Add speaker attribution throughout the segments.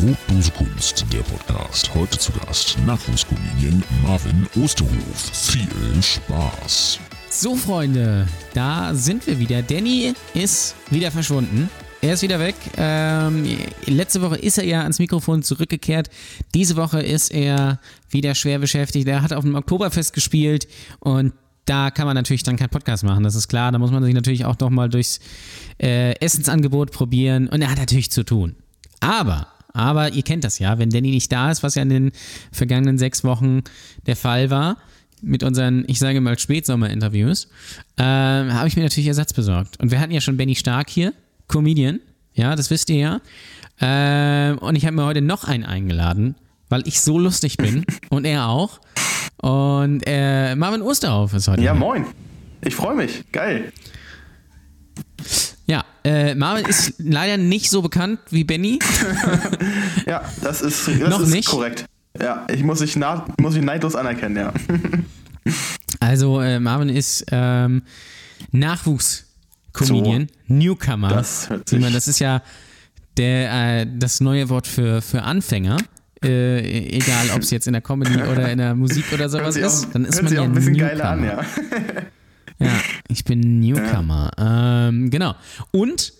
Speaker 1: Brotdose Kunst, der Podcast. Heute zu Gast Nachwuchskomedian Marvin Osterhof. Viel Spaß.
Speaker 2: So, Freunde, da sind wir wieder. Danny ist wieder verschwunden. Er ist wieder weg. Ähm, letzte Woche ist er ja ans Mikrofon zurückgekehrt. Diese Woche ist er wieder schwer beschäftigt. Er hat auf dem Oktoberfest gespielt und da kann man natürlich dann keinen Podcast machen, das ist klar. Da muss man sich natürlich auch noch mal durchs äh, Essensangebot probieren und er hat natürlich zu tun. Aber, aber ihr kennt das ja, wenn Danny nicht da ist, was ja in den vergangenen sechs Wochen der Fall war, mit unseren, ich sage mal, Spätsommer-Interviews, äh, habe ich mir natürlich Ersatz besorgt. Und wir hatten ja schon Benny Stark hier, Comedian, ja, das wisst ihr ja. Äh, und ich habe mir heute noch einen eingeladen, weil ich so lustig bin und er auch. Und äh, Marvin Osterhoff ist heute.
Speaker 3: Ja, moin. Ich freue mich. Geil.
Speaker 2: Ja, äh, Marvin ist leider nicht so bekannt wie Benny.
Speaker 3: ja, das ist, das
Speaker 2: Noch
Speaker 3: ist
Speaker 2: nicht?
Speaker 3: korrekt. Ja, ich muss dich, na, muss ich neidlos anerkennen, ja.
Speaker 2: Also, äh, Marvin ist ähm, Nachwuchscomedian, Newcomer.
Speaker 3: Das hört sich-
Speaker 2: das ist ja der, äh, das neue Wort für, für Anfänger. Äh, egal, ob es jetzt in der Comedy oder in der Musik oder sowas ist, dann ist
Speaker 3: hört
Speaker 2: man
Speaker 3: sich
Speaker 2: ja
Speaker 3: auch ein bisschen
Speaker 2: Newcomer.
Speaker 3: geiler an, ja.
Speaker 2: Ja, ich bin Newcomer. Ähm, genau. Und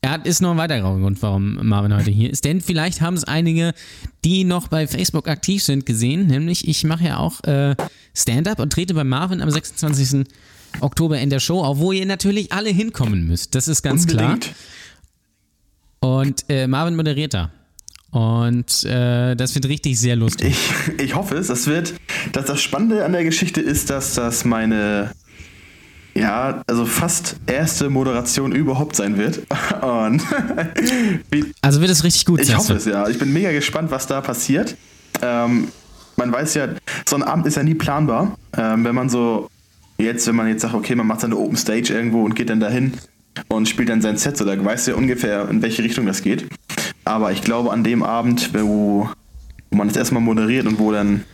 Speaker 2: er hat, ist noch ein weiterer Grund, warum Marvin heute hier ist. Denn vielleicht haben es einige, die noch bei Facebook aktiv sind, gesehen. Nämlich, ich mache ja auch äh, Stand-up und trete bei Marvin am 26. Oktober in der Show auf, wo ihr natürlich alle hinkommen müsst. Das ist ganz
Speaker 3: Unbedingt.
Speaker 2: klar. Und äh, Marvin moderiert da. Und äh, das wird richtig sehr lustig.
Speaker 3: Ich, ich hoffe es. Das wird, dass das Spannende an der Geschichte ist, dass das meine, ja, also fast erste Moderation überhaupt sein wird.
Speaker 2: Also wird es richtig gut.
Speaker 3: ich hoffe
Speaker 2: du.
Speaker 3: es, ja. Ich bin mega gespannt, was da passiert. Ähm, man weiß ja, so ein Abend ist ja nie planbar. Ähm, wenn man so, jetzt, wenn man jetzt sagt, okay, man macht seine Open Stage irgendwo und geht dann dahin und spielt dann sein Set, so da weiß ja ungefähr, in welche Richtung das geht. Aber ich glaube, an dem Abend, wo, wo man das erstmal moderiert und wo dann,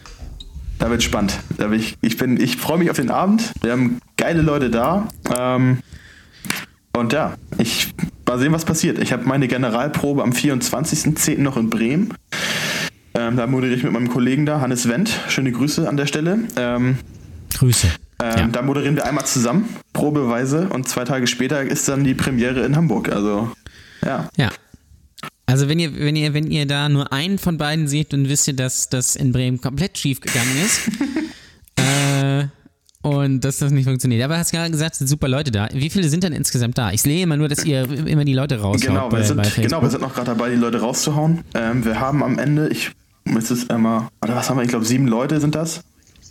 Speaker 3: da wird spannend. Da bin ich, ich, bin, ich freue mich auf den Abend. Wir haben geile Leute da. Ähm, und ja, ich mal sehen, was passiert. Ich habe meine Generalprobe am 24.10. noch in Bremen. Ähm, da moderiere ich mit meinem Kollegen da, Hannes Wendt. Schöne Grüße an der Stelle. Ähm,
Speaker 2: Grüße.
Speaker 3: ähm,
Speaker 2: ja.
Speaker 3: Da moderieren wir einmal zusammen, probeweise. Und zwei Tage später ist dann die Premiere in Hamburg. Also, ja.
Speaker 2: Ja. Also wenn ihr, wenn ihr, wenn ihr da nur einen von beiden seht, dann wisst ihr, dass das in Bremen komplett schief gegangen ist. und dass das nicht funktioniert. Aber du hast gerade gesagt, es sind super Leute da. Wie viele sind denn insgesamt da? Ich sehe immer nur, dass ihr immer die Leute raushaut
Speaker 3: Genau,
Speaker 2: bei,
Speaker 3: wir sind,
Speaker 2: bei
Speaker 3: genau, wir sind noch gerade dabei, die Leute rauszuhauen. Ähm, wir haben am Ende, ich müsste es einmal, oder was haben wir? Ich glaube, sieben Leute sind das.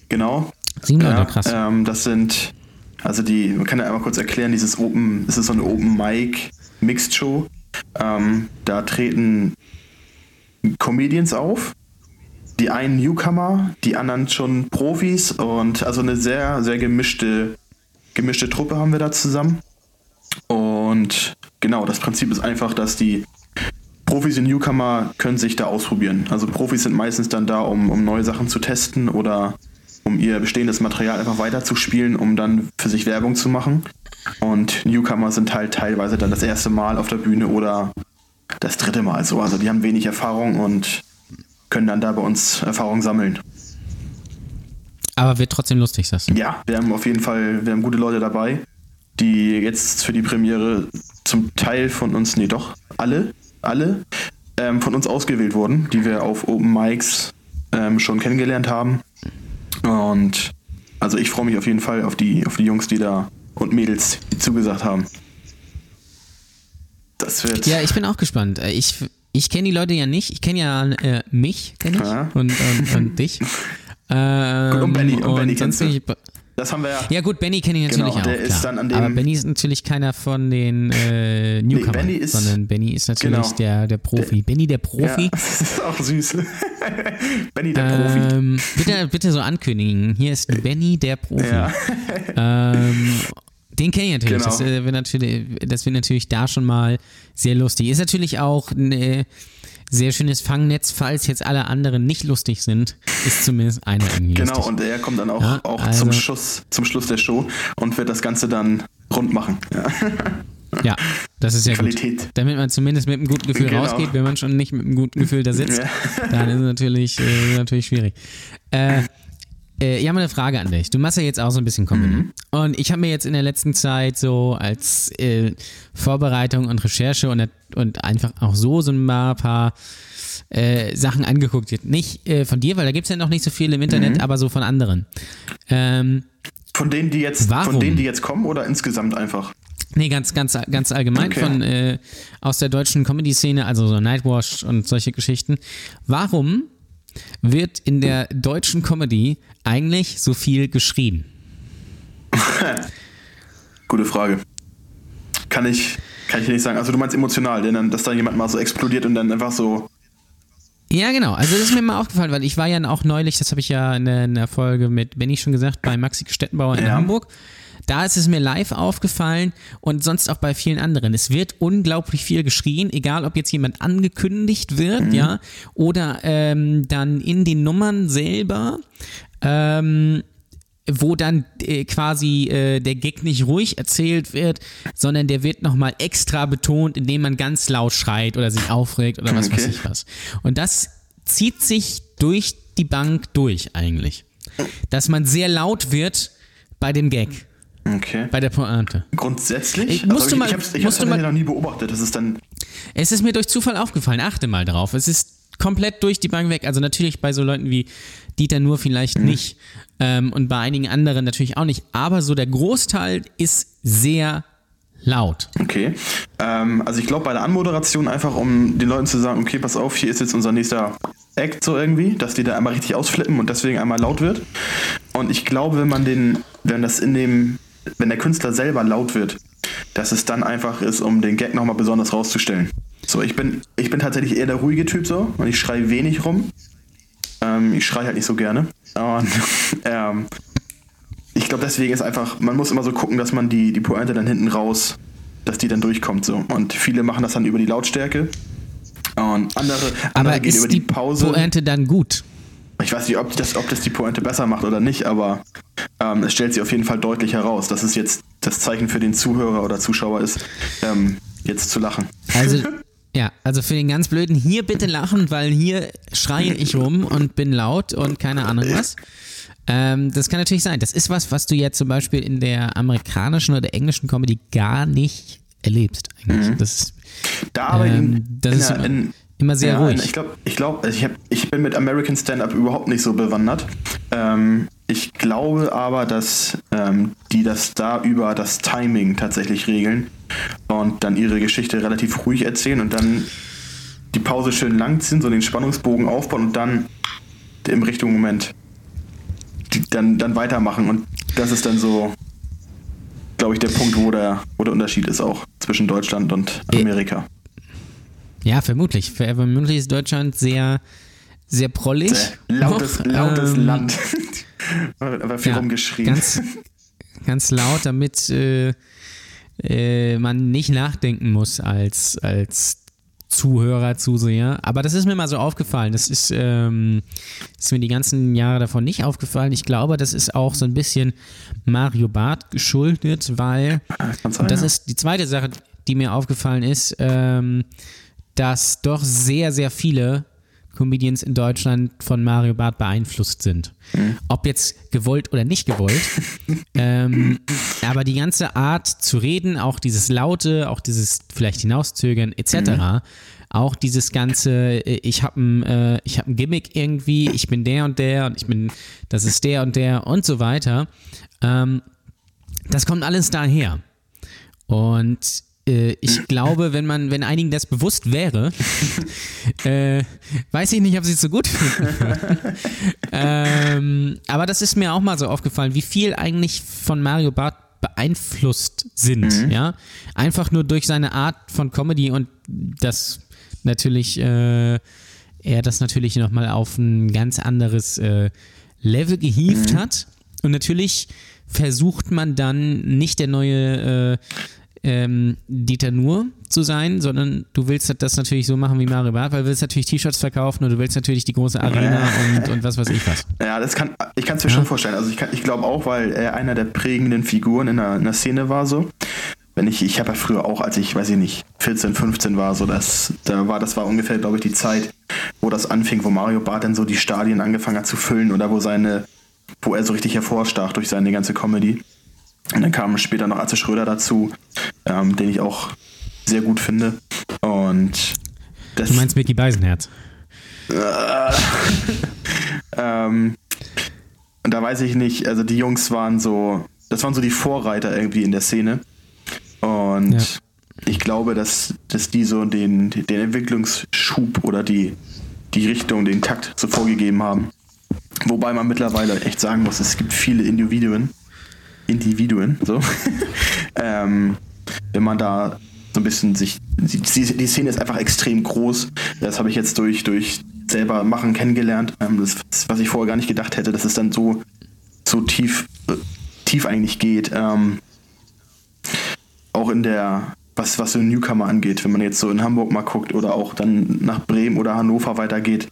Speaker 3: Genau.
Speaker 2: Sieben Leute,
Speaker 3: Ja,
Speaker 2: krass.
Speaker 3: Ähm, das sind, also die, man kann ja einmal kurz erklären, dieses Open, es ist so eine Open Mic Mixed Show. Ähm, da treten Comedians auf. Die einen Newcomer, die anderen schon Profis und also eine sehr, sehr gemischte, gemischte Truppe haben wir da zusammen. Und genau, das Prinzip ist einfach, dass die Profis und Newcomer können sich da ausprobieren. Also Profis sind meistens dann da, um, um neue Sachen zu testen oder um ihr bestehendes Material einfach weiterzuspielen, um dann für sich Werbung zu machen. Und Newcomer sind halt teilweise dann das erste Mal auf der Bühne oder das dritte Mal so. Also die haben wenig Erfahrung und können dann da bei uns Erfahrung sammeln.
Speaker 2: Aber wird trotzdem lustig, du.
Speaker 3: Ja, wir haben auf jeden Fall, wir haben gute Leute dabei, die jetzt für die Premiere zum Teil von uns, nee doch, alle, alle ähm, von uns ausgewählt wurden, die wir auf Open Mics ähm, schon kennengelernt haben. Und also ich freue mich auf jeden Fall auf die, auf die Jungs, die da und Mädels, die zugesagt haben. Das wird.
Speaker 2: Ja, ich bin auch gespannt. Äh, Ich, ich kenne die Leute ja nicht. Ich kenne ja äh, mich, kenne ich.
Speaker 3: Ja.
Speaker 2: Und, und, und dich. Ähm,
Speaker 3: und Benny- und Benny kennst
Speaker 2: bin
Speaker 3: du. das haben wir ja.
Speaker 2: Ja gut, Benny kenne ich natürlich
Speaker 3: Genau, der
Speaker 2: auch.
Speaker 3: ist
Speaker 2: klar.
Speaker 3: dann an dem-
Speaker 2: Aber Benny ist natürlich keiner von den äh, Newcomern,
Speaker 3: Benny ist-
Speaker 2: sondern Benny ist natürlich
Speaker 3: genau.
Speaker 2: der, der Profi. Benny der Profi.
Speaker 3: Ja, das ist auch süß. Benny der Profi.
Speaker 2: Ähm, bitte, bitte so ankündigen. Hier ist Benny der Profi.
Speaker 3: Ja.
Speaker 2: Ähm, den kenne ich natürlich.
Speaker 3: Genau.
Speaker 2: Das, äh, wird natürlich. das wird natürlich da schon mal sehr lustig. Ist natürlich auch ein äh, sehr schönes Fangnetz, falls jetzt alle anderen nicht lustig sind, ist zumindest einer irgendwie
Speaker 3: Genau,
Speaker 2: lustig.
Speaker 3: und er kommt dann auch,
Speaker 2: Ja,
Speaker 3: auch
Speaker 2: also-
Speaker 3: zum, Schluss, zum Schluss der Show und wird das Ganze dann rund machen. Ja.
Speaker 2: Ja, das ist ja
Speaker 3: Qualität.
Speaker 2: gut. Damit man zumindest mit einem guten Gefühl
Speaker 3: Genau.
Speaker 2: rausgeht, wenn man schon nicht mit einem guten Gefühl da sitzt,
Speaker 3: Ja.
Speaker 2: dann ist es natürlich, äh, natürlich schwierig. Äh, äh, ich habe mal eine Frage an dich. Du machst ja jetzt auch so ein bisschen Comedy.
Speaker 3: Mhm.
Speaker 2: Und ich habe mir jetzt in der letzten Zeit so als äh, Vorbereitung und Recherche und, und einfach auch so so ein paar, äh, Sachen angeguckt. Nicht äh, von dir, weil da gibt es ja noch nicht so viel im Internet,
Speaker 3: Mhm.
Speaker 2: aber so von anderen. Ähm,
Speaker 3: Von denen, die jetzt,
Speaker 2: Warum?
Speaker 3: von denen, die jetzt kommen oder insgesamt einfach?
Speaker 2: Nee, ganz, ganz, ganz allgemein
Speaker 3: Okay.
Speaker 2: von äh, aus der deutschen Comedy-Szene, also so Nightwash und solche Geschichten. Warum wird in der deutschen Comedy eigentlich so viel geschrien?
Speaker 3: Gute Frage. Kann ich, kann ich nicht sagen. Also du meinst emotional, denn dann, dass da jemand mal so explodiert und dann einfach so.
Speaker 2: Ja, genau. Also das ist mir mal aufgefallen, weil ich war ja auch neulich, das habe ich ja in der, in der Folge mit Benny schon gesagt, bei Maxi Stettenbauer in
Speaker 3: Ja.
Speaker 2: Hamburg. Da ist es mir live aufgefallen und sonst auch bei vielen anderen. Es wird unglaublich viel geschrien, egal ob jetzt jemand angekündigt wird, ja, oder ähm, dann in den Nummern selber. Ähm, wo dann äh, quasi äh, der Gag nicht ruhig erzählt wird, sondern der wird nochmal extra betont, indem man ganz laut schreit oder sich aufregt oder was weiß
Speaker 3: Okay.
Speaker 2: ich was. Und das zieht sich durch die Bank durch eigentlich. Dass man sehr laut wird bei dem Gag,
Speaker 3: Okay.
Speaker 2: bei der Pointe.
Speaker 3: Grundsätzlich?
Speaker 2: Ich- musst
Speaker 3: also
Speaker 2: du
Speaker 3: ich,
Speaker 2: mal-
Speaker 3: ich hab's, ich hab's
Speaker 2: musst du
Speaker 3: tatsächlich
Speaker 2: mal-
Speaker 3: noch nie beobachtet. Das ist dann.
Speaker 2: Es ist mir durch Zufall aufgefallen, achte mal drauf. Es ist komplett durch die Bank weg. Also natürlich bei so Leuten wie Dieter nur vielleicht
Speaker 3: Mhm.
Speaker 2: nicht ähm, und bei einigen anderen natürlich auch nicht. Aber so der Großteil ist sehr laut.
Speaker 3: Okay. Ähm, also ich glaube bei der Anmoderation einfach, um den Leuten zu sagen, okay, pass auf, hier ist jetzt unser nächster Act so irgendwie, dass die da einmal richtig ausflippen und deswegen einmal laut wird. Und ich glaube, wenn man den, wenn das in dem, wenn der Künstler selber laut wird, dass es dann einfach ist, um den Gag nochmal besonders rauszustellen. So, ich bin, ich bin tatsächlich eher der ruhige Typ so und ich schreie wenig rum. Ähm, ich schreie halt nicht so gerne. Und ähm, ich glaube, deswegen ist einfach, man muss immer so gucken, dass man die, die Pointe dann hinten raus, dass die dann durchkommt so. Und viele machen das dann über die Lautstärke. Und andere, andere
Speaker 2: Aber
Speaker 3: gehen
Speaker 2: ist
Speaker 3: über
Speaker 2: die
Speaker 3: die Pause.
Speaker 2: Pointe dann gut?
Speaker 3: Ich weiß nicht, ob das, ob das die Pointe besser macht oder nicht, aber ähm, es stellt sie auf jeden Fall deutlich heraus, dass es jetzt das Zeichen für den Zuhörer oder Zuschauer ist, ähm, jetzt zu lachen.
Speaker 2: Also, ja, also für den ganz Blöden, hier bitte lachen, weil hier schreie ich rum und bin laut und keine Ahnung was. Ähm, das kann natürlich sein. Das ist was, was du jetzt zum Beispiel in der amerikanischen oder englischen Comedy gar nicht erlebst eigentlich. Das ist
Speaker 3: Da aber
Speaker 2: Ähm,
Speaker 3: in,
Speaker 2: das
Speaker 3: in,
Speaker 2: ist
Speaker 3: in,
Speaker 2: immer sehr
Speaker 3: ja,
Speaker 2: ruhig.
Speaker 3: Ich glaube, ich, glaub, also ich, hab, ich bin mit American Stand-Up überhaupt nicht so bewandert. Ähm, ich glaube aber, dass ähm, die das da über das Timing tatsächlich regeln und dann ihre Geschichte relativ ruhig erzählen und dann die Pause schön lang ziehen, so den Spannungsbogen aufbauen und dann im richtigen Moment dann, dann weitermachen. Und das ist dann so, glaube ich, der Punkt, wo der, wo der Unterschied ist auch zwischen Deutschland und Amerika.
Speaker 2: Ja, vermutlich. Ver- Vermutlich ist Deutschland sehr, sehr prollig.
Speaker 3: Lautes,
Speaker 2: Noch,
Speaker 3: lautes
Speaker 2: ähm,
Speaker 3: Land. Aber viel
Speaker 2: Ja,
Speaker 3: rumgeschrien.
Speaker 2: Ganz, ganz laut, damit äh, äh, man nicht nachdenken muss als, als Zuhörer, Zuseher. Aber das ist mir mal so aufgefallen. Das ist, ähm, ist mir die ganzen Jahre davon nicht aufgefallen. Ich glaube, das ist auch so ein bisschen Mario Barth geschuldet, weil
Speaker 3: kann sein,
Speaker 2: und das
Speaker 3: ja.
Speaker 2: ist die zweite Sache, die mir aufgefallen ist, ähm, dass doch sehr, sehr viele Comedians in Deutschland von Mario Barth beeinflusst sind. Ob jetzt gewollt oder nicht gewollt. ähm, aber die ganze Art zu reden, auch dieses Laute, auch dieses vielleicht hinauszögern etc.,
Speaker 3: Mhm.
Speaker 2: auch dieses ganze, ich habe ein, äh, ich hab ein Gimmick irgendwie, ich bin der und der und ich bin, das ist der und der und so weiter. Ähm, das kommt alles daher. Und äh, ich glaube, wenn man, wenn einigen das bewusst wäre, äh, weiß ich nicht, ob sie es so gut finden. ähm, aber das ist mir auch mal so aufgefallen, wie viel eigentlich von Mario Barth beeinflusst sind, ja. Einfach nur durch seine Art von Comedy und das natürlich, äh, er das natürlich nochmal auf ein ganz anderes äh, Level gehievt hat. Und natürlich versucht man dann nicht der neue äh, ähm, Dieter Nur zu sein, sondern du willst das natürlich so machen wie Mario Barth, weil du willst natürlich T-Shirts verkaufen und du willst natürlich die große Arena und, und was weiß ich was.
Speaker 3: Ja, das kann, ich kann es mir schon vorstellen. Also ich, kann- ich glaube auch, weil er einer der prägenden Figuren in der, in der Szene war so. wenn ich, ich habe ja früher auch, als ich, weiß ich nicht, 14, 15 war, so das, da war, das war ungefähr, glaube ich, die Zeit, wo das anfing, wo Mario Barth dann so die Stadien angefangen hat zu füllen oder wo seine, wo er so richtig hervorstach durch seine ganze Comedy. Und dann kam später noch Atze Schröder dazu, ähm, den ich auch sehr gut finde. Und das,
Speaker 2: Du meinst Mickey Beisenherz?
Speaker 3: ähm, und da weiß ich nicht, also die Jungs waren so, das waren so die Vorreiter irgendwie in der Szene. Und
Speaker 2: Ja.
Speaker 3: ich glaube, dass, dass die so den, den Entwicklungsschub oder die, die Richtung, den Takt so vorgegeben haben. Wobei man mittlerweile echt sagen muss, es gibt viele Individuen, Individuen, so. ähm, wenn man da so ein bisschen sich, die, die Szene ist einfach extrem groß. Das habe ich jetzt durch, durch selber machen kennengelernt. Ähm, das, was ich vorher gar nicht gedacht hätte, dass es dann so, so tief, äh, tief eigentlich geht. Ähm, auch in der, was, was so Newcomer angeht, wenn man jetzt so in Hamburg mal guckt oder auch dann nach Bremen oder Hannover weitergeht,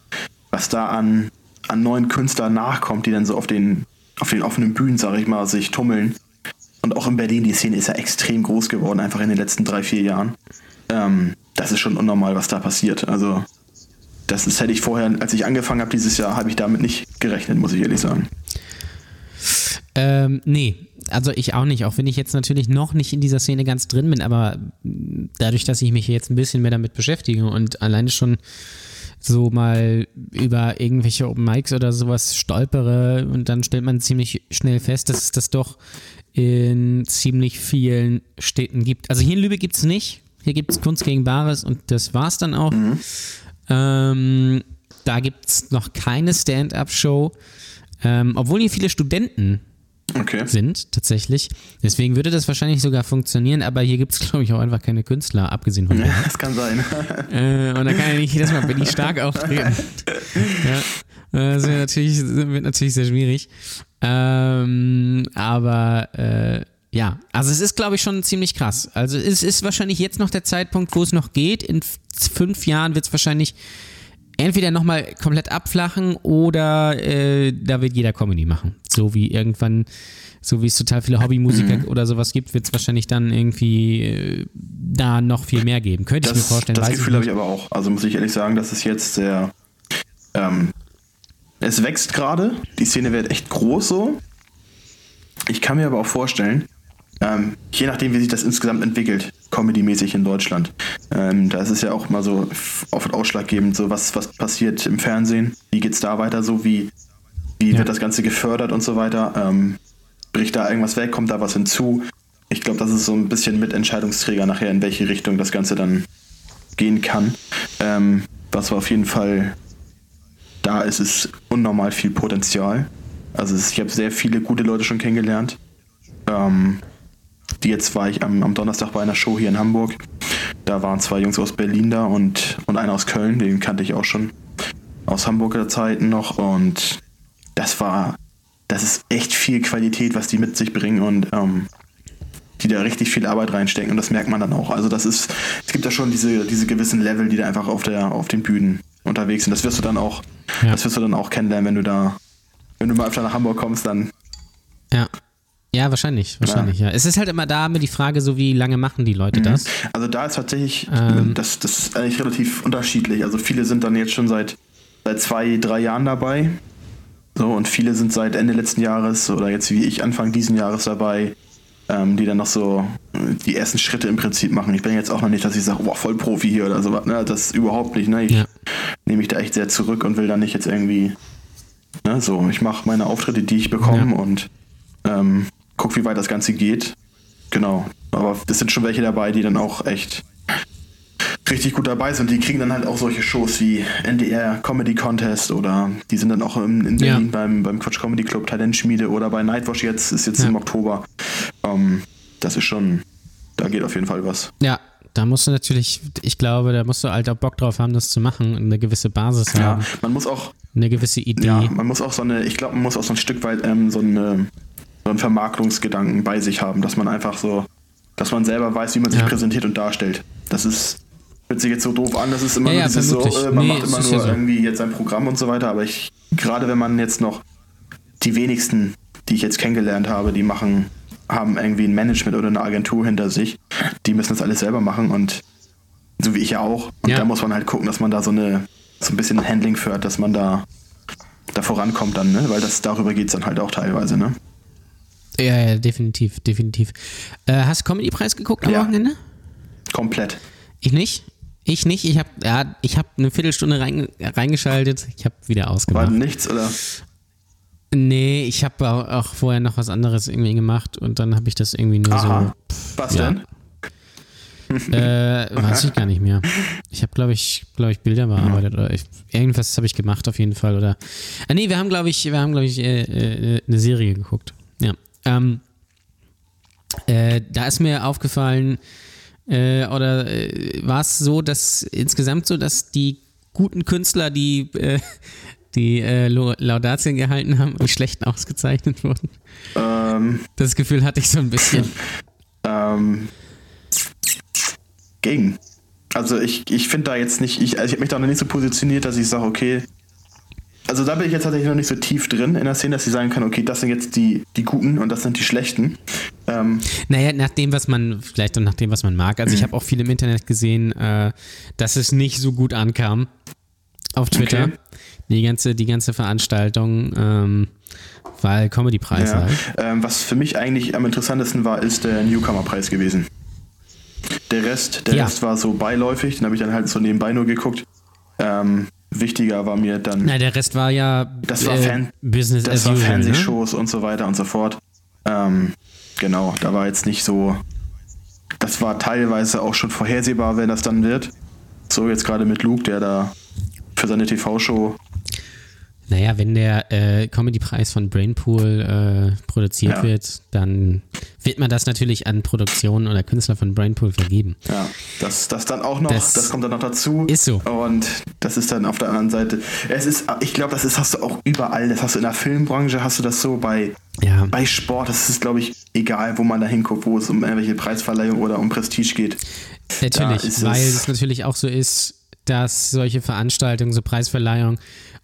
Speaker 3: was da an, an neuen Künstlern nachkommt, die dann so auf den, auf den offenen Bühnen, sag ich mal, sich tummeln. Und auch in Berlin, die Szene ist ja extrem groß geworden, einfach in den letzten drei, vier Jahren. Ähm, das ist schon unnormal, was da passiert. Also, das ist, hätte ich vorher, als ich angefangen habe dieses Jahr, habe ich damit nicht gerechnet, muss ich ehrlich sagen.
Speaker 2: Ähm, nee, also ich auch nicht, auch wenn ich jetzt natürlich noch nicht in dieser Szene ganz drin bin, aber dadurch, dass ich mich jetzt ein bisschen mehr damit beschäftige und alleine schon so mal über irgendwelche Open Mics oder sowas stolpere und dann stellt man ziemlich schnell fest, dass es das doch in ziemlich vielen Städten gibt. Also hier in Lübeck gibt es nicht. Hier gibt es Kunst gegen Bares und das war's dann auch. Ähm, da gibt es noch keine Stand-up-Show, ähm, obwohl hier viele Studenten
Speaker 3: Okay.
Speaker 2: sind, tatsächlich. Deswegen würde das wahrscheinlich sogar funktionieren, aber hier gibt es, glaube ich, auch einfach keine Künstler, abgesehen von mir.
Speaker 3: Ja, das kann sein.
Speaker 2: äh, und da kann ja nicht jedes Mal Benny Stark auftreten. ja, äh, das wäre natürlich, wird natürlich sehr schwierig. Ähm, aber äh, ja, also es ist, glaube ich, schon ziemlich krass. Also es ist wahrscheinlich jetzt noch der Zeitpunkt, wo es noch geht. In fünf Jahren wird es wahrscheinlich entweder nochmal komplett abflachen oder äh, da wird jeder Comedy machen. So wie irgendwann, so wie es total viele Hobbymusiker oder sowas gibt, wird es wahrscheinlich dann irgendwie äh, da noch viel mehr geben. Könnte ich mir
Speaker 3: Das,
Speaker 2: vorstellen.
Speaker 3: das Gefühl habe
Speaker 2: ich
Speaker 3: aber auch. Also muss ich ehrlich sagen, dass es jetzt sehr. Ähm, es wächst gerade. Die Szene wird echt groß so. Ich kann mir aber auch vorstellen, ähm, je nachdem, wie sich das insgesamt entwickelt, comedy-mäßig in Deutschland, ähm, da ist es ja auch mal so oft ausschlaggebend, so was, was passiert im Fernsehen, wie geht's da weiter, so wie, wie
Speaker 2: Ja.
Speaker 3: wird das Ganze gefördert und so weiter. Ähm, bricht da irgendwas weg, kommt da was hinzu? Ich glaube, das ist so ein bisschen Mitentscheidungsträger nachher, in welche Richtung das Ganze dann gehen kann. Ähm, was war auf jeden Fall da ist, ist unnormal viel Potenzial. Also es, ich habe sehr viele gute Leute schon kennengelernt. Ähm, jetzt war ich am, am Donnerstag bei einer Show hier in Hamburg. Da waren zwei Jungs aus Berlin da und, und einer aus Köln, den kannte ich auch schon aus Hamburger Zeiten noch. Und das war, das ist echt viel Qualität, was die mit sich bringen und ähm, die da richtig viel Arbeit reinstecken und das merkt man dann auch. Also das ist, es gibt da schon diese, diese gewissen Level, die da einfach auf der, auf den Bühnen unterwegs sind. Das wirst du dann auch,
Speaker 2: Ja.
Speaker 3: das wirst du dann auch kennenlernen, wenn du da, wenn du mal öfter nach Hamburg kommst, dann
Speaker 2: Ja. Ja, wahrscheinlich, wahrscheinlich, ja. Es ist halt immer da immer die Frage, so wie lange machen die Leute das?
Speaker 3: Also da ist tatsächlich,
Speaker 2: Ähm.
Speaker 3: das, das ist eigentlich relativ unterschiedlich. Also viele sind dann jetzt schon seit, seit zwei, drei Jahren dabei. So, und viele sind seit Ende letzten Jahres oder jetzt wie ich Anfang diesen Jahres dabei, ähm, die dann noch so äh, die ersten Schritte im Prinzip machen. Ich bin jetzt auch noch nicht, dass ich sage, boah, Vollprofi hier oder sowas. Ne? Das überhaupt nicht. Ne? Ich
Speaker 2: Ja.
Speaker 3: nehme mich da echt sehr zurück und will dann nicht jetzt irgendwie, ne, so, ich mache meine Auftritte, die ich bekomme
Speaker 2: Ja.
Speaker 3: und ähm, guck, wie weit das Ganze geht. Genau. Aber es sind schon welche dabei, die dann auch echt richtig gut dabei sind. Die kriegen dann halt auch solche Shows wie NDR Comedy Contest oder die sind dann auch in, in
Speaker 2: Ja.
Speaker 3: Berlin beim, beim Quatsch Comedy Club Talentschmiede oder bei Nightwash jetzt, ist jetzt
Speaker 2: Ja.
Speaker 3: im Oktober. Ähm, das ist schon, da geht auf jeden Fall was.
Speaker 2: Ja, da musst du natürlich, ich glaube, da musst du halt auch Bock drauf haben, das zu machen, und eine gewisse Basis
Speaker 3: Ja,
Speaker 2: haben,
Speaker 3: man muss auch,
Speaker 2: eine gewisse Idee.
Speaker 3: ja, man muss auch so eine, ich glaube, man muss auch so ein Stück weit ähm, so, eine, so einen Vermarktungsgedanken bei sich haben, dass man einfach so, dass man selber weiß, wie man sich
Speaker 2: Ja.
Speaker 3: präsentiert und darstellt. Das ist, hört sich jetzt so doof an, das ist immer
Speaker 2: Ja,
Speaker 3: nur dieses so, äh, man
Speaker 2: Nee,
Speaker 3: macht
Speaker 2: es
Speaker 3: immer nur
Speaker 2: so.
Speaker 3: irgendwie jetzt ein Programm und so weiter, aber ich, gerade wenn man jetzt noch die wenigsten, die ich jetzt kennengelernt habe, die machen haben irgendwie ein Management oder eine Agentur hinter sich. Die müssen das alles selber machen und so wie ich ja auch. Und
Speaker 2: Ja.
Speaker 3: da muss man halt gucken, dass man da so eine so ein bisschen Handling führt, dass man da da vorankommt dann, ne? Weil das darüber geht's dann halt auch teilweise, ne?
Speaker 2: Ja, ja, definitiv, definitiv. Äh, hast du Comedy-Preis geguckt am
Speaker 3: Ja.
Speaker 2: Wochenende?
Speaker 3: Komplett.
Speaker 2: Ich nicht. Ich nicht. Ich habe ja, ich hab eine Viertelstunde rein, reingeschaltet. Ich habe wieder
Speaker 3: War
Speaker 2: ausgemacht.
Speaker 3: nichts oder?
Speaker 2: Nee, ich habe auch, vorher noch was anderes irgendwie gemacht und dann habe ich das irgendwie nur
Speaker 3: Aha. Was
Speaker 2: ja.
Speaker 3: denn?
Speaker 2: so. Äh, weiß ich gar nicht mehr. Ich habe, glaube ich, glaube ich, Bilder bearbeitet oder ich, irgendwas habe ich gemacht auf jeden Fall oder. Ah, nee, wir haben, glaube ich, wir haben, glaube ich, äh, äh, eine Serie geguckt. Ähm, äh, da ist mir aufgefallen, äh, oder äh, war es so, dass insgesamt so, dass die guten Künstler, die äh, die äh, Laudatien gehalten haben, die schlechten ausgezeichnet wurden.
Speaker 3: Ähm,
Speaker 2: Das Gefühl hatte ich so ein bisschen.
Speaker 3: ähm, gegen. Also ich, ich finde da jetzt nicht, ich, also ich habe mich da noch nicht so positioniert, dass ich sage, okay, also da bin ich jetzt tatsächlich noch nicht so tief drin in der Szene, dass ich sagen kann, okay, das sind jetzt die, die Guten und das sind die Schlechten. Ähm,
Speaker 2: Naja, nach dem, was man, vielleicht auch nach dem, was man mag. Also ich habe auch viel im Internet gesehen, äh, dass es nicht so gut ankam auf Twitter.
Speaker 3: Okay.
Speaker 2: Die ganze, die ganze Veranstaltung, ähm, weil Comedy-Preis
Speaker 3: ja.
Speaker 2: halt.
Speaker 3: ähm, was für mich eigentlich am interessantesten war, ist der Newcomer-Preis gewesen. Der Rest, der
Speaker 2: Ja.
Speaker 3: Rest war so beiläufig, den habe ich dann halt so nebenbei nur geguckt. Ähm, wichtiger war mir dann
Speaker 2: Na, der Rest war ja
Speaker 3: Das war
Speaker 2: äh,
Speaker 3: Fan-
Speaker 2: Business
Speaker 3: Das
Speaker 2: as
Speaker 3: war
Speaker 2: usual. Ne?
Speaker 3: Fernsehshows und so weiter und so fort. Ähm, genau, da war jetzt nicht so. Das war teilweise auch schon vorhersehbar, wer das dann wird. So jetzt gerade mit Luke, der da für seine TV-Show.
Speaker 2: Naja, wenn der äh, Comedy-Preis von Brainpool äh, produziert
Speaker 3: Ja.
Speaker 2: wird, dann wird man das natürlich an Produktionen oder Künstler von Brainpool vergeben.
Speaker 3: Ja, das, das dann auch noch,
Speaker 2: Das
Speaker 3: das, kommt dann noch dazu.
Speaker 2: ist so.
Speaker 3: Und das ist dann auf der anderen Seite. Es ist, ich glaube, das ist, hast du auch überall. Das hast du in der Filmbranche, hast du das so bei,
Speaker 2: Ja.
Speaker 3: bei Sport. Das ist, glaube ich, egal, wo man da hinguckt, wo es um irgendwelche Preisverleihung oder um Prestige geht.
Speaker 2: Natürlich, weil
Speaker 3: es-
Speaker 2: es natürlich auch so ist, dass solche Veranstaltungen, so Preisverleihungen,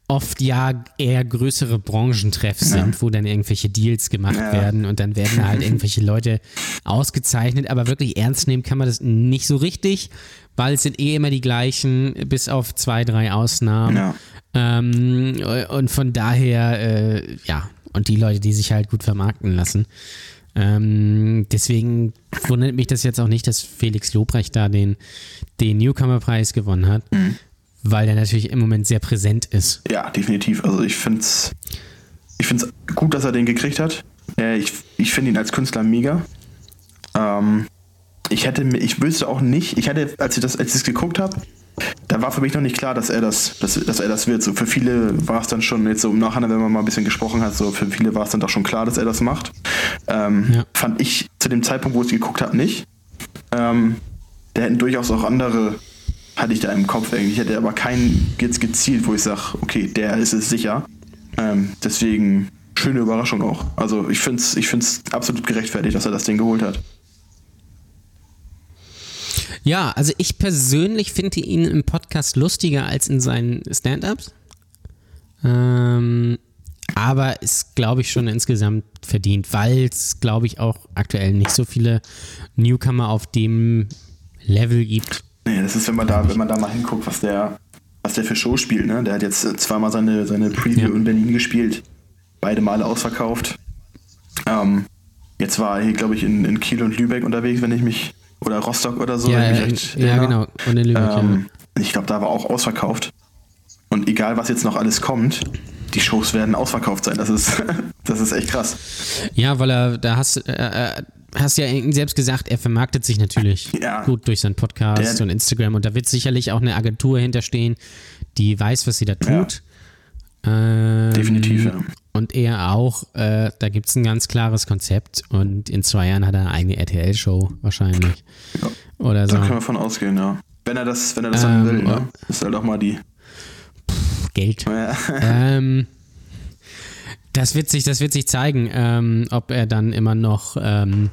Speaker 2: oft ja eher größere Branchentreffs sind, wo dann irgendwelche Deals gemacht
Speaker 3: Ja.
Speaker 2: werden und dann werden halt irgendwelche Leute ausgezeichnet, aber wirklich ernst nehmen kann man das nicht so richtig, weil es sind eh immer die gleichen, bis auf zwei, drei Ausnahmen.
Speaker 3: Ja.
Speaker 2: Ähm, und von daher, äh, ja, und die Leute, die sich halt gut vermarkten lassen. Ähm, deswegen wundert mich das jetzt auch nicht, dass Felix Lobrecht da den, den Newcomer-Preis gewonnen hat, weil der natürlich im Moment sehr präsent ist.
Speaker 3: Ja, definitiv. Also ich finde es ich find's gut, dass er den gekriegt hat. Ich ich finde ihn als Künstler mega. Ähm, ich hätte ich wüsste auch nicht, ich hatte, als ich das, als ich es geguckt habe, da war für mich noch nicht klar, dass er das, dass, dass er das wird. So für viele war es dann schon jetzt so im Nachhinein, wenn man mal ein bisschen gesprochen hat, so für viele war es dann doch schon klar, dass er das macht. Ähm,
Speaker 2: Ja.
Speaker 3: Fand ich zu dem Zeitpunkt, wo ich es geguckt habe, nicht. Ähm, da hätten durchaus auch andere, hatte ich da im Kopf irgendwie. Ich hätte aber keinen jetzt gezielt, wo ich sage, okay, der ist es sicher. Ähm, deswegen schöne Überraschung auch. Also ich finde es ich find's absolut gerechtfertigt, dass er das Ding geholt hat.
Speaker 2: Ja, also ich persönlich finde ihn im Podcast lustiger als in seinen Stand-Ups. Ähm, aber ist, glaube ich, schon insgesamt verdient, weil es, glaube ich, auch aktuell nicht so viele Newcomer auf dem Level gibt.
Speaker 3: Nee, das ist, wenn man da, wenn man da mal hinguckt, was der, was der für Show spielt, ne? Der hat jetzt zweimal seine, seine Preview
Speaker 2: Ja.
Speaker 3: in Berlin gespielt. Beide Male ausverkauft. Ähm, jetzt war er hier, glaube ich, in, in Kiel und Lübeck unterwegs, wenn ich mich. Oder Rostock oder so.
Speaker 2: ja, ja,
Speaker 3: recht
Speaker 2: ja, genau. Und in Lübeck,
Speaker 3: Ähm, Ich glaube, da war auch ausverkauft. Und egal, was jetzt noch alles kommt, die Shows werden ausverkauft sein. Das ist, das ist echt krass.
Speaker 2: ja. ja, weil er, da hast, äh, äh, hast ja selbst gesagt, er vermarktet sich natürlich
Speaker 3: Ja.
Speaker 2: gut durch seinen Podcast
Speaker 3: Der-
Speaker 2: und Instagram und da wird sicherlich auch eine Agentur hinterstehen, die weiß, was sie da
Speaker 3: Ja.
Speaker 2: tut. Ähm,
Speaker 3: Definitiv, ja.
Speaker 2: Und er auch, äh, da gibt es ein ganz klares Konzept und in zwei Jahren hat er eine eigene RTL-Show wahrscheinlich.
Speaker 3: Ja.
Speaker 2: Oder so.
Speaker 3: Da können wir von ausgehen, ja. Wenn er das, wenn er das
Speaker 2: Ähm,
Speaker 3: will,
Speaker 2: ja.
Speaker 3: ne? Das ist halt auch mal die.
Speaker 2: Geld.
Speaker 3: Ja.
Speaker 2: ähm, das wird sich, das wird sich zeigen, ähm, ob er dann immer noch ähm,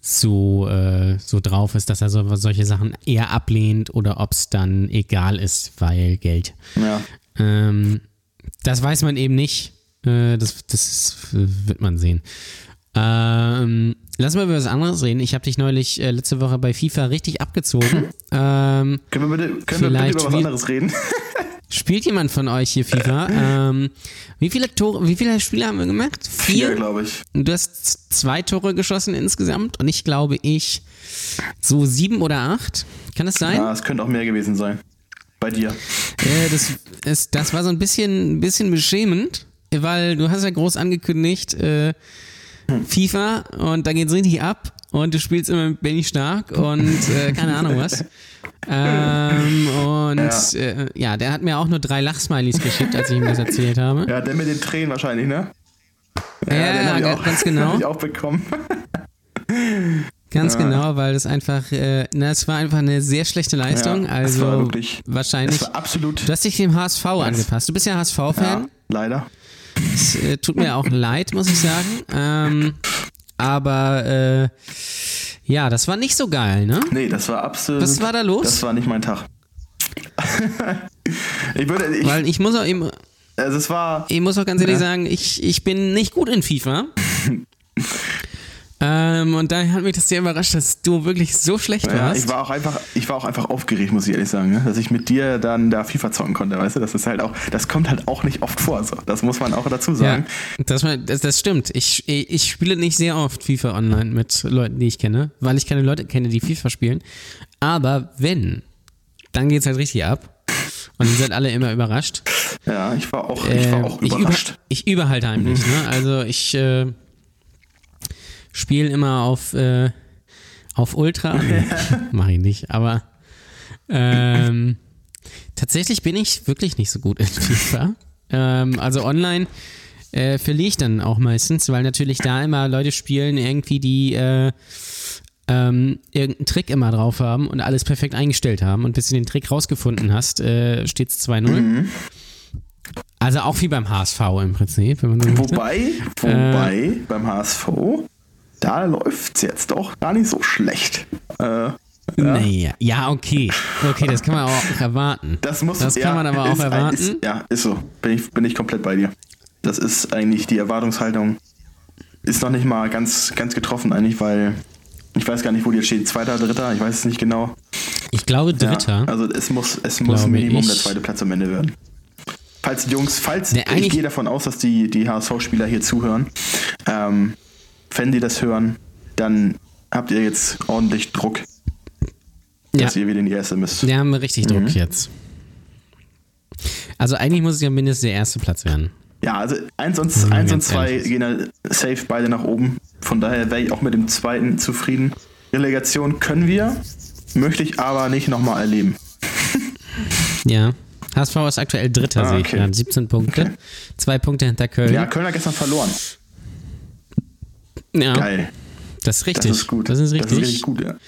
Speaker 2: so, äh, so drauf ist, dass er so, solche Sachen eher ablehnt oder ob es dann egal ist, weil Geld.
Speaker 3: ja.
Speaker 2: Ähm, das weiß man eben nicht. Äh, das das wird man sehen. Ähm, lass mal über was anderes reden. Ich habe dich neulich äh, letzte Woche bei FIFA richtig abgezogen. ähm,
Speaker 3: Können wir bitte, können wir bitte über was anderes reden?
Speaker 2: spielt jemand von euch hier FIFA? ähm, wie viele Tore, wie viele Spiele haben wir gemacht? Vier?
Speaker 3: glaube ich.
Speaker 2: Du hast zwei Tore geschossen insgesamt und ich glaube ich so sieben oder acht. Kann das sein?
Speaker 3: Ja, es könnte auch mehr gewesen sein. Bei dir.
Speaker 2: Äh, das, ist, das war so ein bisschen, ein bisschen beschämend, weil du hast ja groß angekündigt, äh, FIFA und da geht's richtig ab und du spielst immer mit Benny Stark und äh, keine Ahnung was. Ähm, und ja. Äh, ja, der hat mir auch nur drei Lachsmilies geschickt, als ich ihm das erzählt habe.
Speaker 3: Ja, der mit den Tränen wahrscheinlich, ne?
Speaker 2: Ja,
Speaker 3: den ich
Speaker 2: ja,
Speaker 3: auch-
Speaker 2: ganz genau.
Speaker 3: hab ich auch bekommen.
Speaker 2: Ganz genau, weil das einfach, äh, na, es war einfach eine sehr schlechte Leistung.
Speaker 3: Ja,
Speaker 2: also
Speaker 3: war wirklich-
Speaker 2: wahrscheinlich.
Speaker 3: War absolut.
Speaker 2: Du hast dich dem HSV angepasst. Du bist ja HSV-Fan.
Speaker 3: Ja, leider.
Speaker 2: Es äh, tut mir auch leid, muss ich sagen. Ähm, aber äh, ja, das war nicht so geil, ne?
Speaker 3: Nee, das war absolut.
Speaker 2: Was war da los?
Speaker 3: Das war nicht mein Tag. ich würde. Ich,
Speaker 2: Weil ich muss auch eben,
Speaker 3: also es war.
Speaker 2: ich muss auch ganz ehrlich
Speaker 3: Ja.
Speaker 2: sagen, ich, ich bin nicht gut in FIFA. ähm, und daher hat mich das sehr überrascht, dass du wirklich so schlecht
Speaker 3: Ja,
Speaker 2: warst.
Speaker 3: ich war auch einfach, ich war auch einfach aufgeregt, muss ich ehrlich sagen, ne? dass ich mit dir dann da FIFA zocken konnte, weißt du? Das ist halt auch, das kommt halt auch nicht oft vor, so. Das muss man auch dazu sagen.
Speaker 2: Ja, das, das, das stimmt. Ich, ich spiele nicht sehr oft FIFA online mit Leuten, die ich kenne, weil ich keine Leute kenne, die FIFA spielen. Aber wenn, dann geht's halt richtig ab. Und dann sind alle immer überrascht.
Speaker 3: Ja, ich war auch, ich war
Speaker 2: Ähm,
Speaker 3: auch
Speaker 2: ich, über,
Speaker 3: überrascht.
Speaker 2: ich übe halt heimlich. Ne? Also ich äh, spiele immer auf, äh, auf Ultra. Nee, mach ich nicht. Aber ähm, tatsächlich bin ich wirklich nicht so gut in FIFA. Ähm, also online äh, verliere ich dann auch meistens, weil natürlich da immer Leute spielen, irgendwie, die äh, ähm, irgendeinen Trick immer drauf haben und alles perfekt eingestellt haben. Und bis du den Trick rausgefunden hast, äh, steht es 2-0. Also auch wie beim HSV im Prinzip.
Speaker 3: Wobei, wobei, beim HSV, da läuft's jetzt doch gar nicht so schlecht. Äh,
Speaker 2: Naja, ja, okay. Okay, das kann man aber auch erwarten.
Speaker 3: das muss
Speaker 2: Das kann
Speaker 3: ja,
Speaker 2: man aber auch
Speaker 3: ist,
Speaker 2: erwarten.
Speaker 3: Ist, ja, ist so. Bin ich, bin ich komplett bei dir. Das ist eigentlich die Erwartungshaltung. Ist noch nicht mal ganz, ganz getroffen, eigentlich, weil ich weiß gar nicht, wo die jetzt steht. Zweiter, dritter, ich weiß es nicht genau.
Speaker 2: Ich glaube
Speaker 3: Ja,
Speaker 2: Dritter.
Speaker 3: also es muss, es muss Minimum
Speaker 2: ich.
Speaker 3: der zweite Platz am Ende werden. Falls die Jungs, falls
Speaker 2: Nee,
Speaker 3: ich gehe davon aus, dass die, die HSV-Spieler hier zuhören, ähm, wenn die das hören, dann habt ihr jetzt ordentlich Druck,
Speaker 2: ja,
Speaker 3: dass ihr wieder in die erste müsst.
Speaker 2: wir haben richtig
Speaker 3: Mhm.
Speaker 2: Druck jetzt. Also eigentlich muss es ja mindestens der erste Platz werden.
Speaker 3: Ja, also 1 und,
Speaker 2: man
Speaker 3: eins und 2
Speaker 2: ehrlich ist.
Speaker 3: gehen ja safe beide nach oben. Von daher wäre ich auch mit dem zweiten zufrieden. Relegation können wir, möchte ich aber nicht nochmal erleben.
Speaker 2: Ja. HSV ist aktuell Dritter,
Speaker 3: Ah,
Speaker 2: sehe ich
Speaker 3: okay.
Speaker 2: gerade. 17 Punkte.
Speaker 3: Okay.
Speaker 2: Zwei Punkte hinter Köln.
Speaker 3: Ja, Köln hat gestern verloren.
Speaker 2: Ja,
Speaker 3: Geil.
Speaker 2: das ist richtig.
Speaker 3: Das ist gut.
Speaker 2: Das ist richtig.
Speaker 3: Das ist richtig gut, ja.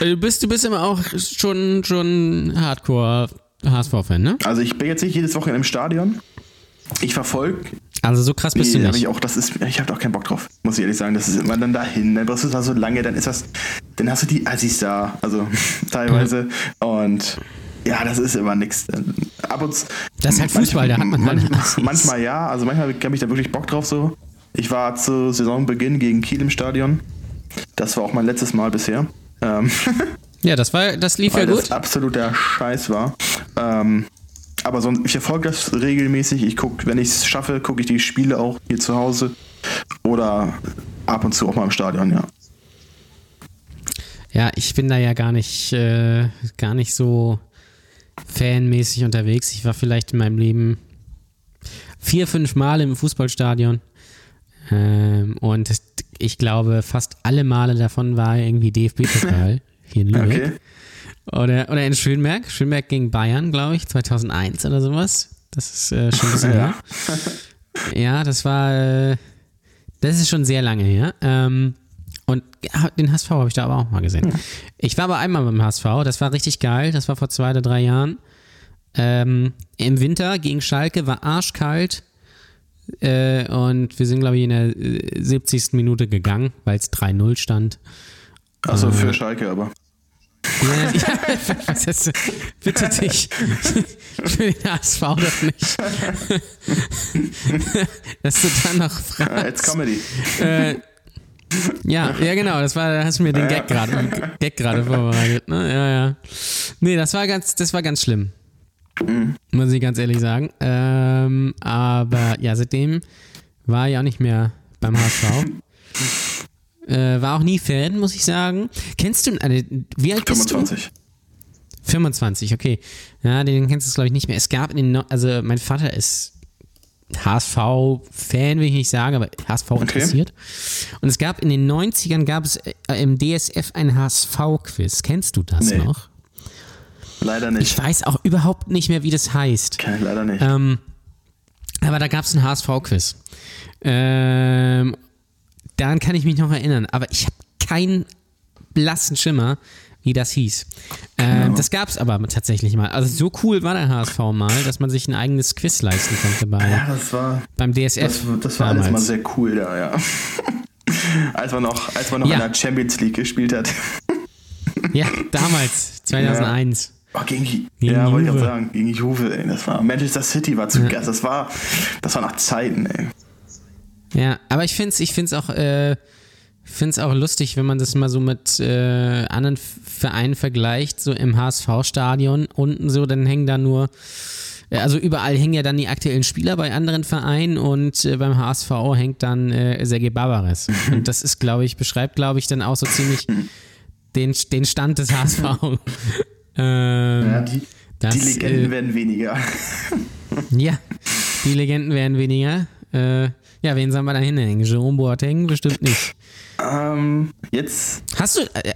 Speaker 2: Du bist, du bist immer auch schon, schon Hardcore HSV-Fan, ne?
Speaker 3: Also ich bin jetzt nicht jedes Wochenende im Stadion. Ich verfolge.
Speaker 2: Also so krass bist
Speaker 3: Nee,
Speaker 2: du nicht.
Speaker 3: ich auch, das ist, ich habe auch keinen Bock drauf, muss ich ehrlich sagen. Das ist immer dann dahin, dann brauchst du da so lange, dann ist das, dann hast du die Assis da, also teilweise. Und ja, das ist immer nix. Ab und zu-
Speaker 2: Das ist halt Fußball, da hat man
Speaker 3: manchmal, manchmal ja, also manchmal habe ich da wirklich Bock drauf so. Ich war zu Saisonbeginn gegen Kiel im Stadion. Das war auch mein letztes Mal bisher. Ähm,
Speaker 2: Ja, das war, das lief
Speaker 3: weil
Speaker 2: ja
Speaker 3: das
Speaker 2: gut.
Speaker 3: absoluter Scheiß war. Ähm, aber sonst, ich verfolge das regelmäßig. Ich gucke, wenn ich es schaffe, gucke ich die Spiele auch hier zu Hause oder ab und zu auch mal im Stadion, ja.
Speaker 2: Ja, ich bin da ja gar nicht, äh, gar nicht so fanmäßig unterwegs. Ich war vielleicht in meinem Leben vier, fünf Mal im Fußballstadion. Ähm, und ich glaube, fast alle Male davon war irgendwie DFB-Pokal hier in Lübeck.
Speaker 3: Okay.
Speaker 2: Oder, oder in Schönberg. Schönberg gegen Bayern, glaube ich, 2001 oder sowas. Das ist äh, schon ein bisschen
Speaker 3: Ja.
Speaker 2: her. Ja, das war, äh, das ist schon sehr lange her. Ähm, und ja, den HSV habe ich da aber auch mal gesehen. Ich war aber einmal beim HSV, das war richtig geil. Das war vor zwei oder drei Jahren. Ähm, Im Winter gegen Schalke war arschkalt. Äh, und wir sind, glaube ich, in der äh, 70. Minute gegangen, weil es 3-0 stand.
Speaker 3: Achso, für Schalke aber.
Speaker 2: Ja, was ist, bitte dich. Ich will den HSV doch nicht. Dass du dann noch fragst.
Speaker 3: Ja, it's Comedy.
Speaker 2: Äh, ja, ja, genau, das war, da hast du mir den Gag gerade Gag gerade vorbereitet, ne? Ja, ja. Nee, das war ganz, das war ganz schlimm. Muss ich ganz ehrlich sagen. Ähm, aber ja, seitdem war ich auch nicht mehr beim HSV. Äh, war auch nie Fan, muss ich sagen. Kennst du, äh, wie alt bist
Speaker 3: 25.
Speaker 2: du? 25, okay. Ja, den kennst du glaube ich nicht mehr. Es gab in den, No- also mein Vater ist HSV-Fan, will ich nicht sagen, aber HSV interessiert. Und es gab in den 90ern gab es äh, im DSF ein HSV-Quiz. Kennst du das
Speaker 3: Nee.
Speaker 2: noch?
Speaker 3: Leider
Speaker 2: Ich
Speaker 3: nicht.
Speaker 2: weiß auch überhaupt nicht mehr, wie das heißt.
Speaker 3: Ich leider nicht.
Speaker 2: Ähm, aber da gab es ein HSV-Quiz. Ähm, daran kann ich mich noch erinnern. Aber ich habe keinen blassen Schimmer, wie das hieß. Ähm, Das gab es aber tatsächlich mal. Also so cool war der HSV mal, dass man sich ein eigenes Quiz leisten konnte bei,
Speaker 3: ja, das war,
Speaker 2: beim DSF.
Speaker 3: das, das war alles mal
Speaker 2: damals.
Speaker 3: sehr cool da, ja. als man noch, als man noch
Speaker 2: Ja.
Speaker 3: in der Champions League gespielt hat.
Speaker 2: Ja, damals, 2001.
Speaker 3: Oh, gegen,
Speaker 2: Gegen
Speaker 3: ja, wollte ich auch sagen, gegen Juve, ey. Das war Manchester City war zu
Speaker 2: Ja.
Speaker 3: Gast. Das war, das war nach Zeiten, ey.
Speaker 2: Ja, aber ich finde es ich find's auch, äh, find's auch lustig, wenn man das mal so mit äh, anderen Vereinen vergleicht, so im HSV-Stadion unten so, dann hängen da nur, äh, also überall hängen ja dann die aktuellen Spieler bei anderen Vereinen und äh, beim HSV hängt dann äh, Sergei Barbares. Und das ist, glaube ich, beschreibt, glaube ich, dann auch so ziemlich den, den Stand des HSV. Ähm,
Speaker 3: Ja, die,
Speaker 2: das,
Speaker 3: die Legenden
Speaker 2: äh,
Speaker 3: werden weniger.
Speaker 2: ja, die Legenden werden weniger. Äh, ja, wen sollen wir da hinhängen? Jerome Boateng? Bestimmt nicht.
Speaker 3: ähm, jetzt,
Speaker 2: Hast du, äh,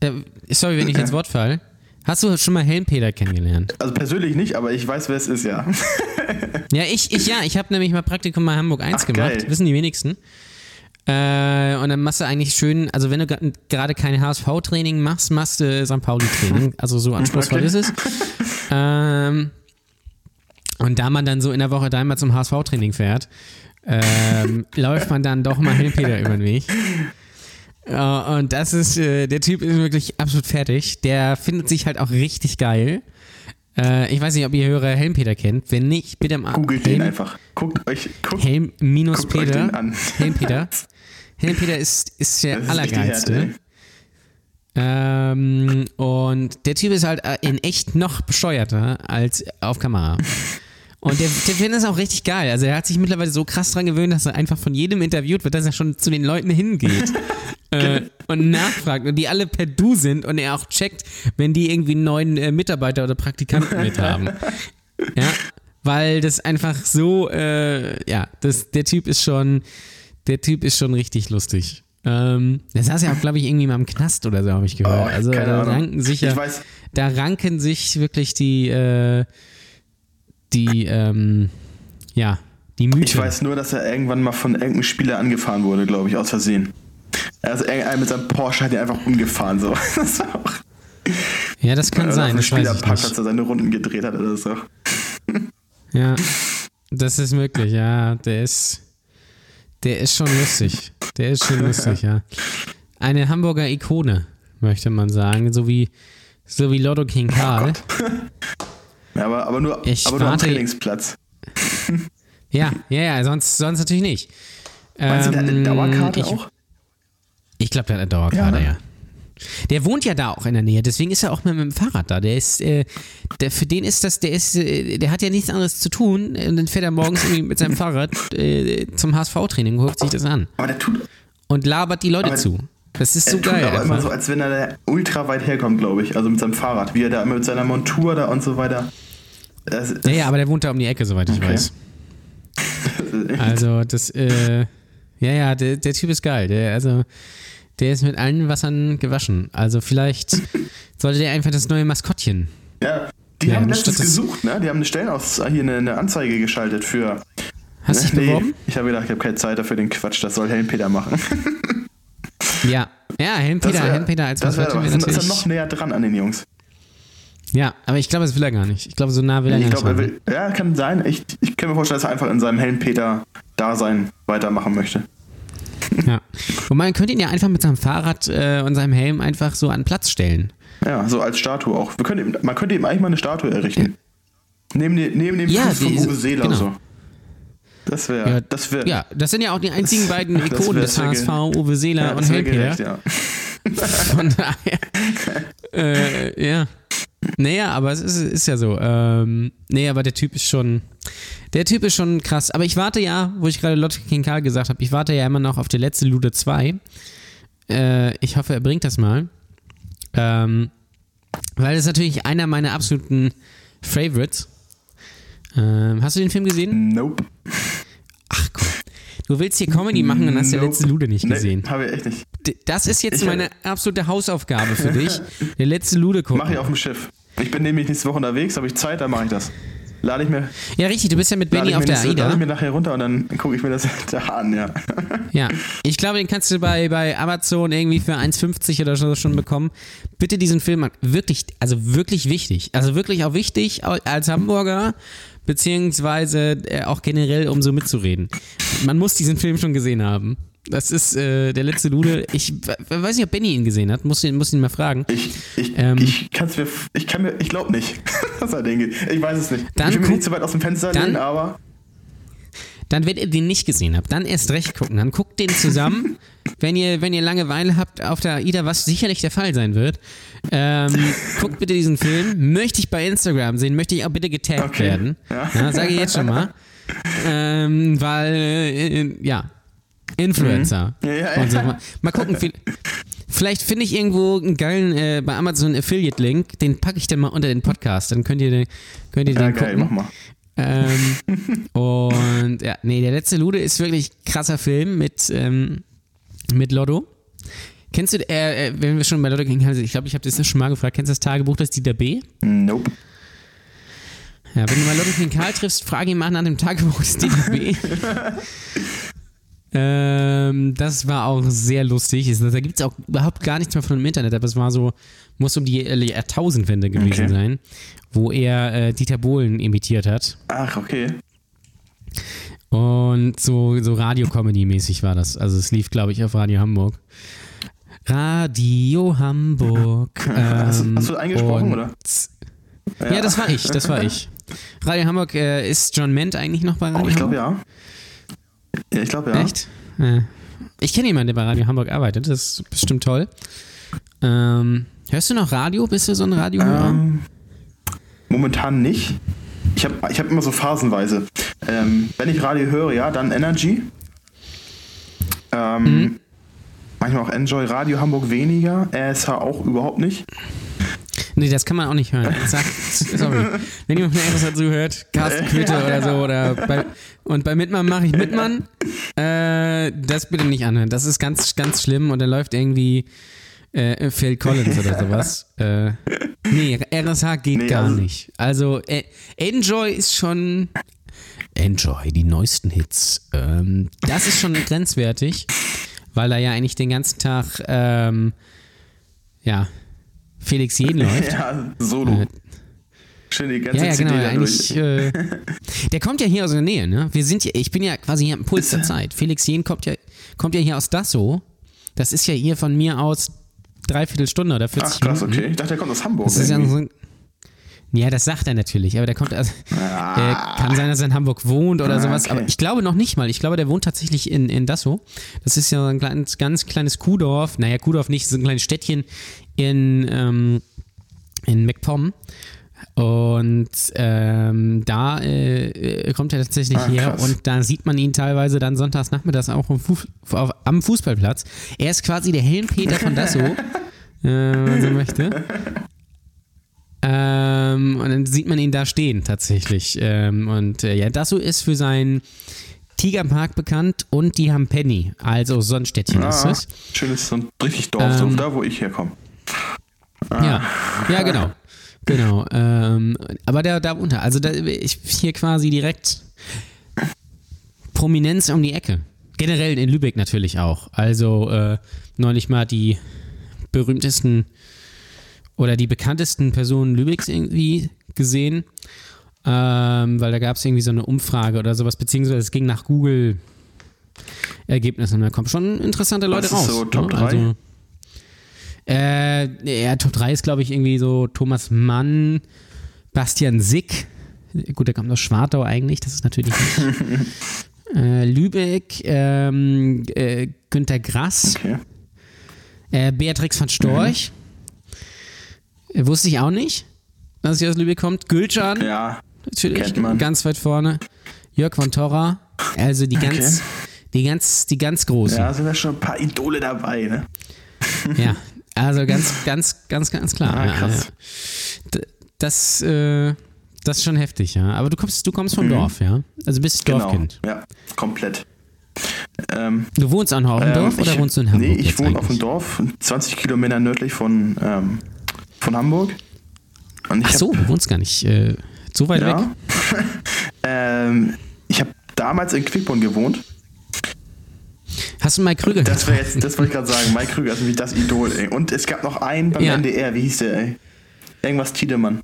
Speaker 2: äh, sorry, wenn ich ins Wort fall, hast du schon mal Helmpeter kennengelernt?
Speaker 3: also persönlich nicht, aber ich weiß, wer es ist, ja.
Speaker 2: Ja, ich, ich ja, ich habe nämlich mal Praktikum bei Hamburg 1
Speaker 3: Ach,
Speaker 2: gemacht,
Speaker 3: geil.
Speaker 2: wissen die wenigsten. Äh, und dann machst du eigentlich schön, also wenn du gerade kein HSV-Training machst, machst du St. Pauli-Training. Also so anspruchsvoll
Speaker 3: Okay.
Speaker 2: ist es. Ähm, und da man dann so in der Woche dreimal zum HSV-Training fährt, ähm, läuft man dann doch mal Helmpeter über den Weg. Äh, und das ist, äh, der Typ ist wirklich absolut fertig. Der findet sich halt auch richtig geil. Äh, ich weiß nicht, ob ihr Hörer Helmpeter kennt. Wenn nicht, bitte mal
Speaker 3: Googelt den einfach. Guckt euch, guckt,
Speaker 2: Helm minus
Speaker 3: guckt euch
Speaker 2: Peter.
Speaker 3: den an.
Speaker 2: Helmpeter. Helmpeter ist, ist der
Speaker 3: Das ist
Speaker 2: Allergeilste. Ähm, und der Typ ist halt äh, in echt noch bescheuerter als auf Kamera. Und der, der findet es auch richtig geil. Also er hat sich mittlerweile so krass dran gewöhnt, dass er einfach von jedem interviewt wird, dass er schon zu den Leuten hingeht äh, und nachfragt und die alle per Du sind und er auch checkt, wenn die irgendwie einen neuen äh, Mitarbeiter oder Praktikanten mit haben. Ja, weil das einfach so, äh, ja, das, der Typ ist schon, der Typ ist schon richtig lustig. Ähm, der saß ja auch, glaube ich, irgendwie mal im Knast oder so, habe ich gehört.
Speaker 3: Oh,
Speaker 2: also
Speaker 3: keine
Speaker 2: da
Speaker 3: Ahnung.
Speaker 2: ranken sich ja,
Speaker 3: Ich weiß,
Speaker 2: da ranken sich wirklich die, äh, die, ähm, ja, die Mythen.
Speaker 3: ich weiß nur, dass er irgendwann mal von irgendeinem Spieler angefahren wurde, glaube ich, aus Versehen. Also irgendeiner mit seinem Porsche hat ihn einfach umgefahren, so. Das
Speaker 2: ja, das kann
Speaker 3: oder
Speaker 2: sein,
Speaker 3: auf dem
Speaker 2: ich
Speaker 3: Spielerparkplatz, er seine Runden gedreht hat oder so.
Speaker 2: Ja, das ist möglich, ja, der ist, der ist schon lustig. Der ist schon lustig, ja. Eine Hamburger Ikone, möchte man sagen, so wie, so wie Lotto King Karl.
Speaker 3: Ja, aber, aber nur,
Speaker 2: Ich
Speaker 3: aber nur am Trainingsplatz.
Speaker 2: Ja, ja, ja, sonst, sonst natürlich nicht.
Speaker 3: Meinst du, der hat eine
Speaker 2: Ähm,
Speaker 3: Dauerkarte
Speaker 2: ich,
Speaker 3: auch?
Speaker 2: Ich glaube, der hat eine Dauerkarte, ja.
Speaker 3: Ja.
Speaker 2: Der wohnt ja da auch in der Nähe, deswegen ist er auch mit, mit dem Fahrrad da. Der ist, äh, der, für den ist das, der ist, äh, der hat ja nichts anderes zu tun. Und dann fährt er morgens irgendwie mit seinem Fahrrad äh, zum HSV-Training und guckt sich das an.
Speaker 3: Aber der tut,
Speaker 2: Und labert die Leute zu. Das ist
Speaker 3: er
Speaker 2: so
Speaker 3: tut
Speaker 2: geil.
Speaker 3: aber immer so, als wenn er da ultra weit herkommt, glaube ich. Also mit seinem Fahrrad. Wie er da immer mit seiner Montur da und so weiter. Das, das,
Speaker 2: Ja, ja, aber der wohnt da um die Ecke, soweit ich
Speaker 3: Okay.
Speaker 2: weiß. Also, das, äh, ja, ja, der, der Typ ist geil. Der, also, der ist mit allen Wassern gewaschen. Also, vielleicht sollte der einfach das neue Maskottchen.
Speaker 3: ja, die
Speaker 2: Ja,
Speaker 3: haben letztens
Speaker 2: das-
Speaker 3: gesucht, ne? Die haben eine Stellenaus hier eine, eine Anzeige geschaltet für.
Speaker 2: Hast du
Speaker 3: ne?
Speaker 2: dich beworben?
Speaker 3: Ich habe gedacht, ich habe keine Zeit dafür den Quatsch. Das soll Helmpeter machen.
Speaker 2: Ja. Ja, Helmpeter,
Speaker 3: wär-
Speaker 2: Helmpeter als
Speaker 3: das
Speaker 2: Maskottchen wäre
Speaker 3: ist er
Speaker 2: natürlich.
Speaker 3: noch näher dran an den Jungs.
Speaker 2: Ja, aber ich glaube, das will er gar nicht. Ich glaube, so nah will er
Speaker 3: Ich
Speaker 2: gar
Speaker 3: glaube, er
Speaker 2: nicht.
Speaker 3: will. Ja, kann sein. Ich, ich kann mir vorstellen, dass er einfach in seinem Helmpeter-Dasein weitermachen möchte.
Speaker 2: Ja. Und man könnte ihn ja einfach mit seinem Fahrrad äh, und seinem Helm einfach so an Platz stellen.
Speaker 3: Ja, so als Statue auch. Wir können man könnte ihm eigentlich mal eine Statue errichten. Neben, dem- neben dem
Speaker 2: Ja,
Speaker 3: Fuß von Uwe Seeler
Speaker 2: genau.
Speaker 3: so. Das wäre,
Speaker 2: Ja,
Speaker 3: das wäre,
Speaker 2: Ja, das sind ja auch die einzigen beiden
Speaker 3: das
Speaker 2: Ikonen
Speaker 3: wär-
Speaker 2: des
Speaker 3: wär
Speaker 2: HSV, Uwe Seeler
Speaker 3: ja,
Speaker 2: und
Speaker 3: wär
Speaker 2: Helmpeter.
Speaker 3: ja.
Speaker 2: Von daher. äh, ja. Naja, aber es ist, ist ja so. Ähm, nee, aber der Typ ist schon. Der Typ ist schon krass. Aber ich warte ja, wo ich gerade Lotte King Karl gesagt habe, ich warte ja immer noch auf der letzte Lude 2. Äh, ich hoffe, er bringt das mal. Ähm, weil das ist natürlich einer meiner absoluten Favorites. Ähm, hast du den Film gesehen?
Speaker 3: Nope.
Speaker 2: Ach komm. Du willst hier Comedy machen und hast der
Speaker 3: Nope.
Speaker 2: letzte Lude nicht gesehen.
Speaker 3: Nee, habe ich echt nicht.
Speaker 2: Das ist jetzt
Speaker 3: Ich-
Speaker 2: meine absolute Hausaufgabe für dich. Der letzte Lude gucken.
Speaker 3: Mache ich auf dem Schiff. Ich bin nämlich nächste Woche unterwegs, habe ich Zeit, dann mache ich das. Lade ich mir,
Speaker 2: Ja, richtig, du bist ja mit Benny auf der
Speaker 3: nächste- lade ich mir
Speaker 2: AIDA.
Speaker 3: nachher runter und dann gucke ich mir das da an, ja.
Speaker 2: Ja, ich glaube, den kannst du bei, bei Amazon irgendwie für 1,50 oder so schon bekommen. Bitte diesen Film, an. wirklich, also wirklich wichtig. Also wirklich auch wichtig als Hamburger, beziehungsweise äh, auch generell, um so mitzureden. Man muss diesen Film schon gesehen haben. Das ist äh, der letzte Lude. Ich weiß nicht, ob Benny ihn gesehen hat. Muss ihn, muss ihn mal fragen.
Speaker 3: Ich, ich,
Speaker 2: Ähm.
Speaker 3: ich kann's mir, ich kann mir, ich glaube nicht, was er denke. Ich weiß es nicht.
Speaker 2: Dann
Speaker 3: ich will mir nicht zu weit aus dem Fenster
Speaker 2: dann-
Speaker 3: lehnen, aber
Speaker 2: Dann, wenn ihr den nicht gesehen habt, dann erst recht gucken. Dann guckt den zusammen, wenn ihr, wenn ihr Langeweile habt auf der AIDA, was sicherlich der Fall sein wird. Ähm, guckt bitte diesen Film. Möchte ich bei Instagram sehen, möchte ich auch bitte getaggt
Speaker 3: Okay.
Speaker 2: werden.
Speaker 3: Ja.
Speaker 2: Ja, sage ich jetzt schon mal. Ähm, weil, äh, ja, Influencer.
Speaker 3: Mhm. Ja, ja,
Speaker 2: so. Mal gucken, viel- vielleicht finde ich irgendwo einen geilen äh, bei Amazon Affiliate-Link, den packe ich dann mal unter den Podcast. Dann könnt ihr, den- könnt ihr den
Speaker 3: ja, geil,
Speaker 2: gucken.
Speaker 3: mach mal.
Speaker 2: Ähm, und ja, nee, der letzte Lude ist wirklich krasser Film mit, ähm, mit Lotto. Kennst du, äh, äh, wenn wir schon bei Lotto gehen, also ich glaube, ich habe das ja schon mal gefragt, kennst du das Tagebuch des Dieter B?
Speaker 3: Nope.
Speaker 2: Ja, wenn du mal Lotto King Karl triffst, frage ihn mal nach dem Tagebuch des Dieter B. ähm, das war auch sehr lustig. Da gibt es auch überhaupt gar nichts mehr von dem Internet, aber es war so, muss um die äh, Jahrtausendwende gewesen
Speaker 3: Okay.
Speaker 2: sein, wo er äh, Dieter Bohlen imitiert hat.
Speaker 3: Ach, okay.
Speaker 2: Und so, so Radio-Comedy-mäßig war das. Also es lief, glaube ich, auf Radio Hamburg. Radio Hamburg.
Speaker 3: Hast,
Speaker 2: ähm,
Speaker 3: hast du eingesprochen,
Speaker 2: und-
Speaker 3: oder?
Speaker 2: Ja. das war ich, das war ich. Radio Hamburg, äh, ist John Ment eigentlich noch bei Radio
Speaker 3: Oh, ich glaube ja. Ja, ich glaube ja.
Speaker 2: Echt? Ja. Ich kenne jemanden, der bei Radio Hamburg arbeitet. Das ist bestimmt toll. Ähm, hörst du noch Radio? Bist du so ein Radiohörer?
Speaker 3: Ähm, momentan nicht. Ich habe ich hab immer so phasenweise. Ähm, wenn ich Radio höre, ja, dann Energy. Ähm,
Speaker 2: Mhm.
Speaker 3: Manchmal auch Enjoy Radio Hamburg weniger. RSH auch überhaupt nicht.
Speaker 2: Nee, das kann man auch nicht hören. Sag, sorry. Wenn jemand mir irgendwas dazu hört, Carsten Knütte oder so, oder bei, und bei Mitmann mache ich Mitmann, äh, das bitte nicht anhören. Das ist ganz, ganz schlimm und dann läuft irgendwie äh, Phil Collins oder sowas. Äh, nee, RSH geht
Speaker 3: Nee,
Speaker 2: gar
Speaker 3: also-
Speaker 2: nicht. Also, äh, Enjoy ist schon. Enjoy, die neuesten Hits. Ähm, das ist schon grenzwertig, weil da ja eigentlich den ganzen Tag, ähm, ja, Felix Jeden läuft.
Speaker 3: Ja, Solo.
Speaker 2: Äh,
Speaker 3: Schön die ganze
Speaker 2: Ja, ja,
Speaker 3: CD
Speaker 2: genau.
Speaker 3: da
Speaker 2: Eigentlich,
Speaker 3: durch.
Speaker 2: äh, der kommt ja hier aus der Nähe, ne? Wir sind ja, ich bin ja quasi hier am Puls der
Speaker 3: er?
Speaker 2: Zeit. Felix Jen kommt ja, kommt ja hier aus Dassow. Das ist ja hier von mir aus dreiviertel Stunde oder 40
Speaker 3: Ach krass,
Speaker 2: Minuten.
Speaker 3: okay. Ich dachte, der kommt aus Hamburg.
Speaker 2: Das ist ja, so ein, ja, das sagt er natürlich, aber der kommt also,
Speaker 3: Ah.
Speaker 2: äh, kann sein, dass er in Hamburg wohnt oder
Speaker 3: Ah,
Speaker 2: sowas,
Speaker 3: okay.
Speaker 2: aber ich glaube noch nicht mal. Ich glaube, der wohnt tatsächlich in, in Dassow. Das ist ja ein kleines, ganz kleines Kuhdorf. Naja, Kuhdorf nicht, so ein kleines Städtchen in, ähm, in MacPom. Und ähm, da äh, kommt er tatsächlich
Speaker 3: Ah,
Speaker 2: her
Speaker 3: krass.
Speaker 2: und da sieht man ihn teilweise dann sonntags nachmittags auch am, Fu auf, am Fußballplatz. Er ist quasi der Helmpeter von Dassow, äh, wenn man so möchte. Ähm, und dann sieht man ihn da stehen tatsächlich. Ähm, und äh, ja, Dassow ist für seinen Tigerpark bekannt und die haben Penny, also so ein Städtchen ist
Speaker 3: Ah,
Speaker 2: es.
Speaker 3: schönes, so ein richtig Dorf, so
Speaker 2: Ähm,
Speaker 3: da, wo ich herkomme.
Speaker 2: Ja, ja, genau. Genau. Ähm, aber da, da unter, also da, ich hier quasi direkt Prominenz um die Ecke. Generell in Lübeck natürlich auch. Also äh, neulich mal die berühmtesten oder die bekanntesten Personen Lübecks irgendwie gesehen. Ähm, weil da gab es irgendwie so eine Umfrage oder sowas, beziehungsweise es ging nach Google Ergebnissen und da kommen schon interessante Leute raus.
Speaker 3: so Top
Speaker 2: ne?
Speaker 3: drei?
Speaker 2: Also, Äh, ja, Top 3 ist, glaube ich, irgendwie so Thomas Mann, Bastian Sick. Gut, der kommt aus Schwartau eigentlich, das ist natürlich nicht. äh, Lübeck, ähm, äh, Günter Grass,
Speaker 3: Okay.
Speaker 2: äh, Beatrix von Storch. Äh, wusste ich auch nicht, dass sie aus Lübeck kommt. Gülcan,
Speaker 3: Ja,
Speaker 2: natürlich, ganz weit vorne. Jörg von Torra, also die ganz, die ganz, die ganz großen.
Speaker 3: ja, sind da schon ein paar Idole dabei, ne?
Speaker 2: Ja, also ganz, ganz, ganz, ganz klar.
Speaker 3: Ah, krass.
Speaker 2: ja. Das, äh, das ist schon heftig, ja. Aber du kommst, du kommst vom Dorf, ja. Also bist
Speaker 3: Genau.
Speaker 2: Dorfkind.
Speaker 3: Ja, komplett. Ähm,
Speaker 2: Du wohnst auf dem
Speaker 3: ähm,
Speaker 2: oder wohnst du in Hamburg?
Speaker 3: Nee, ich wohne auf dem? Dorf, 20 Kilometer nördlich von, ähm, von Hamburg.
Speaker 2: Ach so, du wohnst gar nicht äh, so weit weg.
Speaker 3: Ja. ähm, ich habe damals in Quickborn gewohnt.
Speaker 2: Hast du Mike Krüger
Speaker 3: Das, jetzt, das wollte ich gerade sagen. Mike Krüger ist nämlich das Idol. Ey. Und es gab noch einen beim
Speaker 2: Ja.
Speaker 3: NDR. Wie hieß der? Ey? Irgendwas Tiedemann.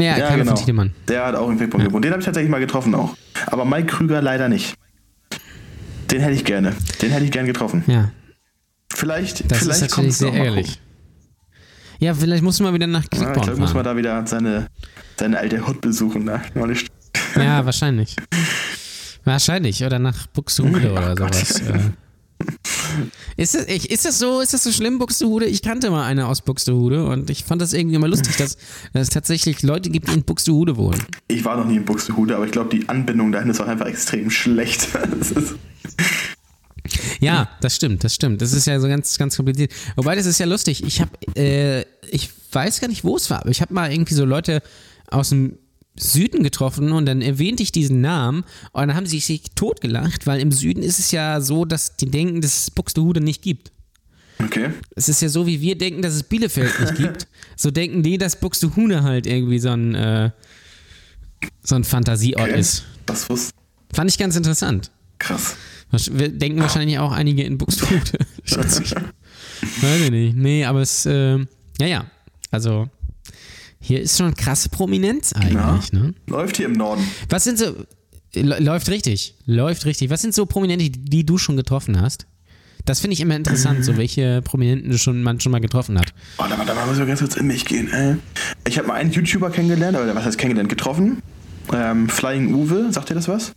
Speaker 2: Ja,
Speaker 3: Ja, genau.
Speaker 2: Tiedemann.
Speaker 3: Der hat auch in Quickborn gewohnt. Den habe ich tatsächlich mal getroffen auch. Aber Mike Krüger leider nicht. Den hätte ich gerne. Den hätte ich gern getroffen.
Speaker 2: Ja,
Speaker 3: Vielleicht,
Speaker 2: das
Speaker 3: vielleicht
Speaker 2: ist
Speaker 3: kommt's
Speaker 2: sehr
Speaker 3: gucken.
Speaker 2: Ja, vielleicht musst du mal wieder nach
Speaker 3: Ja, ich
Speaker 2: Quickborn
Speaker 3: glaube, muss man da wieder seine, seine alte Hut besuchen. Ne?
Speaker 2: Ja, wahrscheinlich. Wahrscheinlich. Oder nach Buxtehude oder
Speaker 3: Ach Gott.
Speaker 2: sowas. äh. Ist das, ich, ist das so, ist das so schlimm, Buxtehude? Ich kannte mal eine aus Buxtehude und ich fand das irgendwie immer lustig, dass, dass es tatsächlich Leute gibt, die in Buxtehude wohnen.
Speaker 3: Ich war noch nie in Buxtehude, aber ich glaube, die Anbindung dahin ist auch einfach extrem schlecht. Das
Speaker 2: Ja, das stimmt, das stimmt. Das ist ja so ganz, ganz kompliziert. Wobei, das ist ja lustig. Ich habe, äh, ich weiß gar nicht, wo es war, aber ich habe mal irgendwie so Leute aus dem Süden getroffen und dann erwähnte ich diesen Namen und dann haben sie sich totgelacht, weil im Süden ist es ja so, dass die denken, dass es Buxtehude nicht gibt.
Speaker 3: okay.
Speaker 2: Es ist ja so, wie wir denken, dass es Bielefeld nicht gibt. So denken die, dass Buxtehude halt irgendwie so ein, äh, so ein Fantasieort
Speaker 3: okay.
Speaker 2: ist.
Speaker 3: Das wusste
Speaker 2: Fand ich ganz interessant.
Speaker 3: krass.
Speaker 2: Wir denken wahrscheinlich auch einige in Buxtehude. schätze ich. Weiß ich nicht. Nee, aber es, äh, ja, ja. Also, hier ist schon krasse Prominenz eigentlich, ne?
Speaker 3: Läuft hier im Norden.
Speaker 2: Was sind so, lä- läuft richtig, läuft richtig. Was sind so Prominente, die, du schon getroffen hast? Das finde ich immer interessant, so welche Prominenten du schon, man schon mal getroffen hat.
Speaker 3: Oh, da, da muss ich ganz kurz in mich gehen. Äh, ich habe mal einen YouTuber kennengelernt, oder was heißt kennengelernt? Getroffen. Ähm, Flying Uwe, sagt dir das was?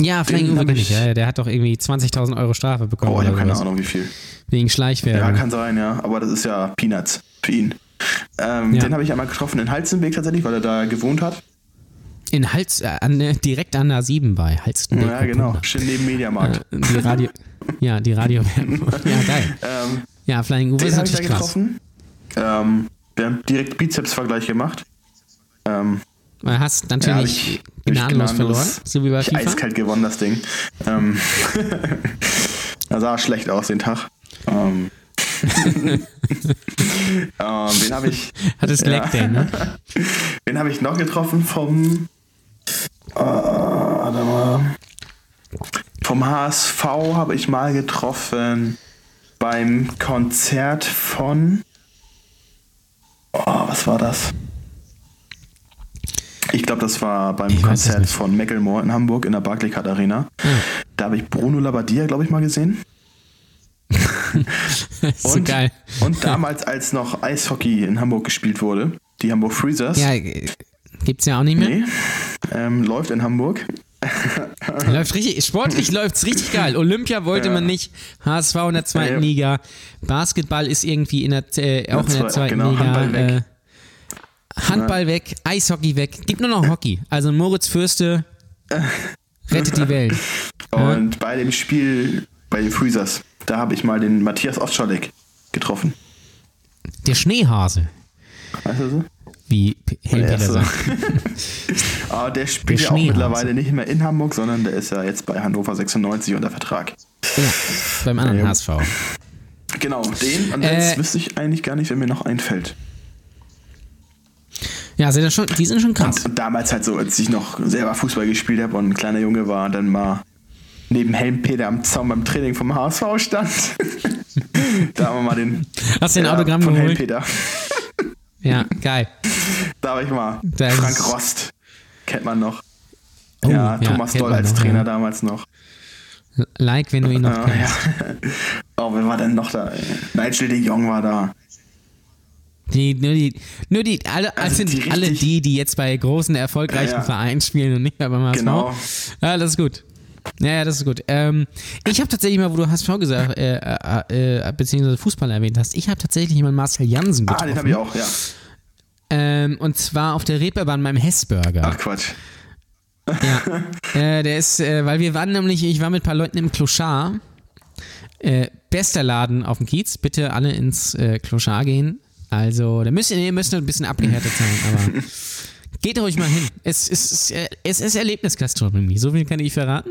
Speaker 2: Ja, Flying
Speaker 3: Den
Speaker 2: Uwe kenn ich,
Speaker 3: ich-
Speaker 2: ja, der hat doch irgendwie 20.000 Euro Strafe bekommen.
Speaker 3: Oh, ich habe keine. Ahnung, wie viel.
Speaker 2: Wegen
Speaker 3: Ja,
Speaker 2: Schleichwerbung.
Speaker 3: kann sein, ja. Aber das ist ja Peanuts für ihn. Ähm,
Speaker 2: Ja.
Speaker 3: Den habe ich einmal getroffen in Halstenweg tatsächlich, weil er da gewohnt hat.
Speaker 2: In Hals, äh, an, äh, direkt an der 7 bei Halstenberg.
Speaker 3: Ja, genau.
Speaker 2: Rotunda.
Speaker 3: Schön neben Mediamarkt.
Speaker 2: Äh, die Radio, ja, die Radio. ja, geil.
Speaker 3: Ähm,
Speaker 2: Ja, Flying Uwe
Speaker 3: den
Speaker 2: ist
Speaker 3: habe ich da
Speaker 2: natürlich krass.
Speaker 3: getroffen. Ähm, wir haben direkt Bizeps-Vergleich gemacht. Ähm,
Speaker 2: Du hast
Speaker 3: Ja,
Speaker 2: natürlich
Speaker 3: ich-
Speaker 2: gnadenlos verloren, so wie bei
Speaker 3: ich
Speaker 2: FIFA.
Speaker 3: eiskalt gewonnen, das Ding. Ähm, sah schlecht aus den Tag. Ähm, ähm, wen habe ich,
Speaker 2: Hattest Leg Day, ne?
Speaker 3: wen habe ich noch getroffen vom äh, warte mal. vom HSV habe ich mal getroffen beim Konzert von oh, was war das? Ich glaube, das war beim
Speaker 2: Ich es
Speaker 3: Konzert von Macklemore in Hamburg in der Barclaycard Arena. Da habe ich Bruno Labbadia, glaube ich, mal gesehen.
Speaker 2: so geil.
Speaker 3: und damals, als noch Eishockey in Hamburg gespielt wurde, die Hamburg Freezers.
Speaker 2: Ja, gibt's ja auch nicht mehr.
Speaker 3: Nee, ähm, läuft in Hamburg.
Speaker 2: Läuft richtig, sportlich läuft's richtig geil. Olympia wollte
Speaker 3: Ja.
Speaker 2: man nicht, HSV in der zweiten
Speaker 3: Ja.
Speaker 2: Liga, Basketball ist irgendwie in der, äh, auch in der
Speaker 3: zwei-
Speaker 2: zweiten
Speaker 3: genau,
Speaker 2: Liga.
Speaker 3: Handball weg.
Speaker 2: Äh, Handball weg, Eishockey weg, gibt nur noch Hockey. Also Moritz Fürste rettet die Welt.
Speaker 3: Und bei dem Spiel bei den Freezers, da habe ich mal den Matthias Ostschalek getroffen.
Speaker 2: Der Schneehase,
Speaker 3: Weißt du so?
Speaker 2: wie P- Helm
Speaker 3: Der
Speaker 2: Peter
Speaker 3: erste.
Speaker 2: sagt.
Speaker 3: Aber der spielt
Speaker 2: Der
Speaker 3: ja auch mittlerweile nicht mehr in Hamburg, sondern der ist ja jetzt bei Hannover 96 unter Vertrag.
Speaker 2: Ja, beim anderen
Speaker 3: Ja.
Speaker 2: HSV.
Speaker 3: Genau, den. Und
Speaker 2: Äh,
Speaker 3: jetzt wüsste ich eigentlich gar nicht, wer mir noch einfällt.
Speaker 2: Ja, sind das schon, die sind schon krass.
Speaker 3: Und damals halt so, als ich noch selber Fußball gespielt habe und ein kleiner Junge war und dann mal neben Helmpeter am Zaun beim Training vom HSV stand. da haben wir mal den.
Speaker 2: Hast du
Speaker 3: Ja,
Speaker 2: Autogramm
Speaker 3: von
Speaker 2: geholt?
Speaker 3: Helmpeter.
Speaker 2: Ja, geil.
Speaker 3: Da habe ich mal.
Speaker 2: Das
Speaker 3: Frank Rost. Kennt man noch.
Speaker 2: Oh,
Speaker 3: ja, Thomas Doll als
Speaker 2: noch,
Speaker 3: Trainer
Speaker 2: ja.
Speaker 3: damals noch.
Speaker 2: Like, wenn du ihn noch kennst.
Speaker 3: ja. Oh, wer war denn noch da? Nigel de Jong war da.
Speaker 2: Die, nur die, nur die, alle,
Speaker 3: Also
Speaker 2: sind
Speaker 3: die
Speaker 2: alle die, die jetzt bei großen, erfolgreichen
Speaker 3: Ja, ja.
Speaker 2: Vereinen spielen und nicht mehr beim HSV.
Speaker 3: Genau.
Speaker 2: Ja, das ist gut. Ja, ja, das ist gut. Ähm, ich habe tatsächlich mal, wo du HSV gesagt, äh, äh, äh, beziehungsweise Fußball erwähnt hast, ich habe tatsächlich mal Marcel Jansen
Speaker 3: Ah,
Speaker 2: getroffen.
Speaker 3: den habe ich auch, ja.
Speaker 2: Ähm, und zwar auf der Reeperbahn beim Hessburger.
Speaker 3: Ach Quatsch.
Speaker 2: Ja. äh, der ist, äh, weil wir waren nämlich, ich war mit ein paar Leuten im Clochard. Äh, bester Laden auf dem Kiez. Bitte alle ins äh, Clochard gehen. Also, da müsst ihr, ihr müsst ein bisschen abgehärtet sein, aber geht ruhig mal hin. Es ist, äh, es ist Erlebnisgastronomie, so viel kann ich verraten.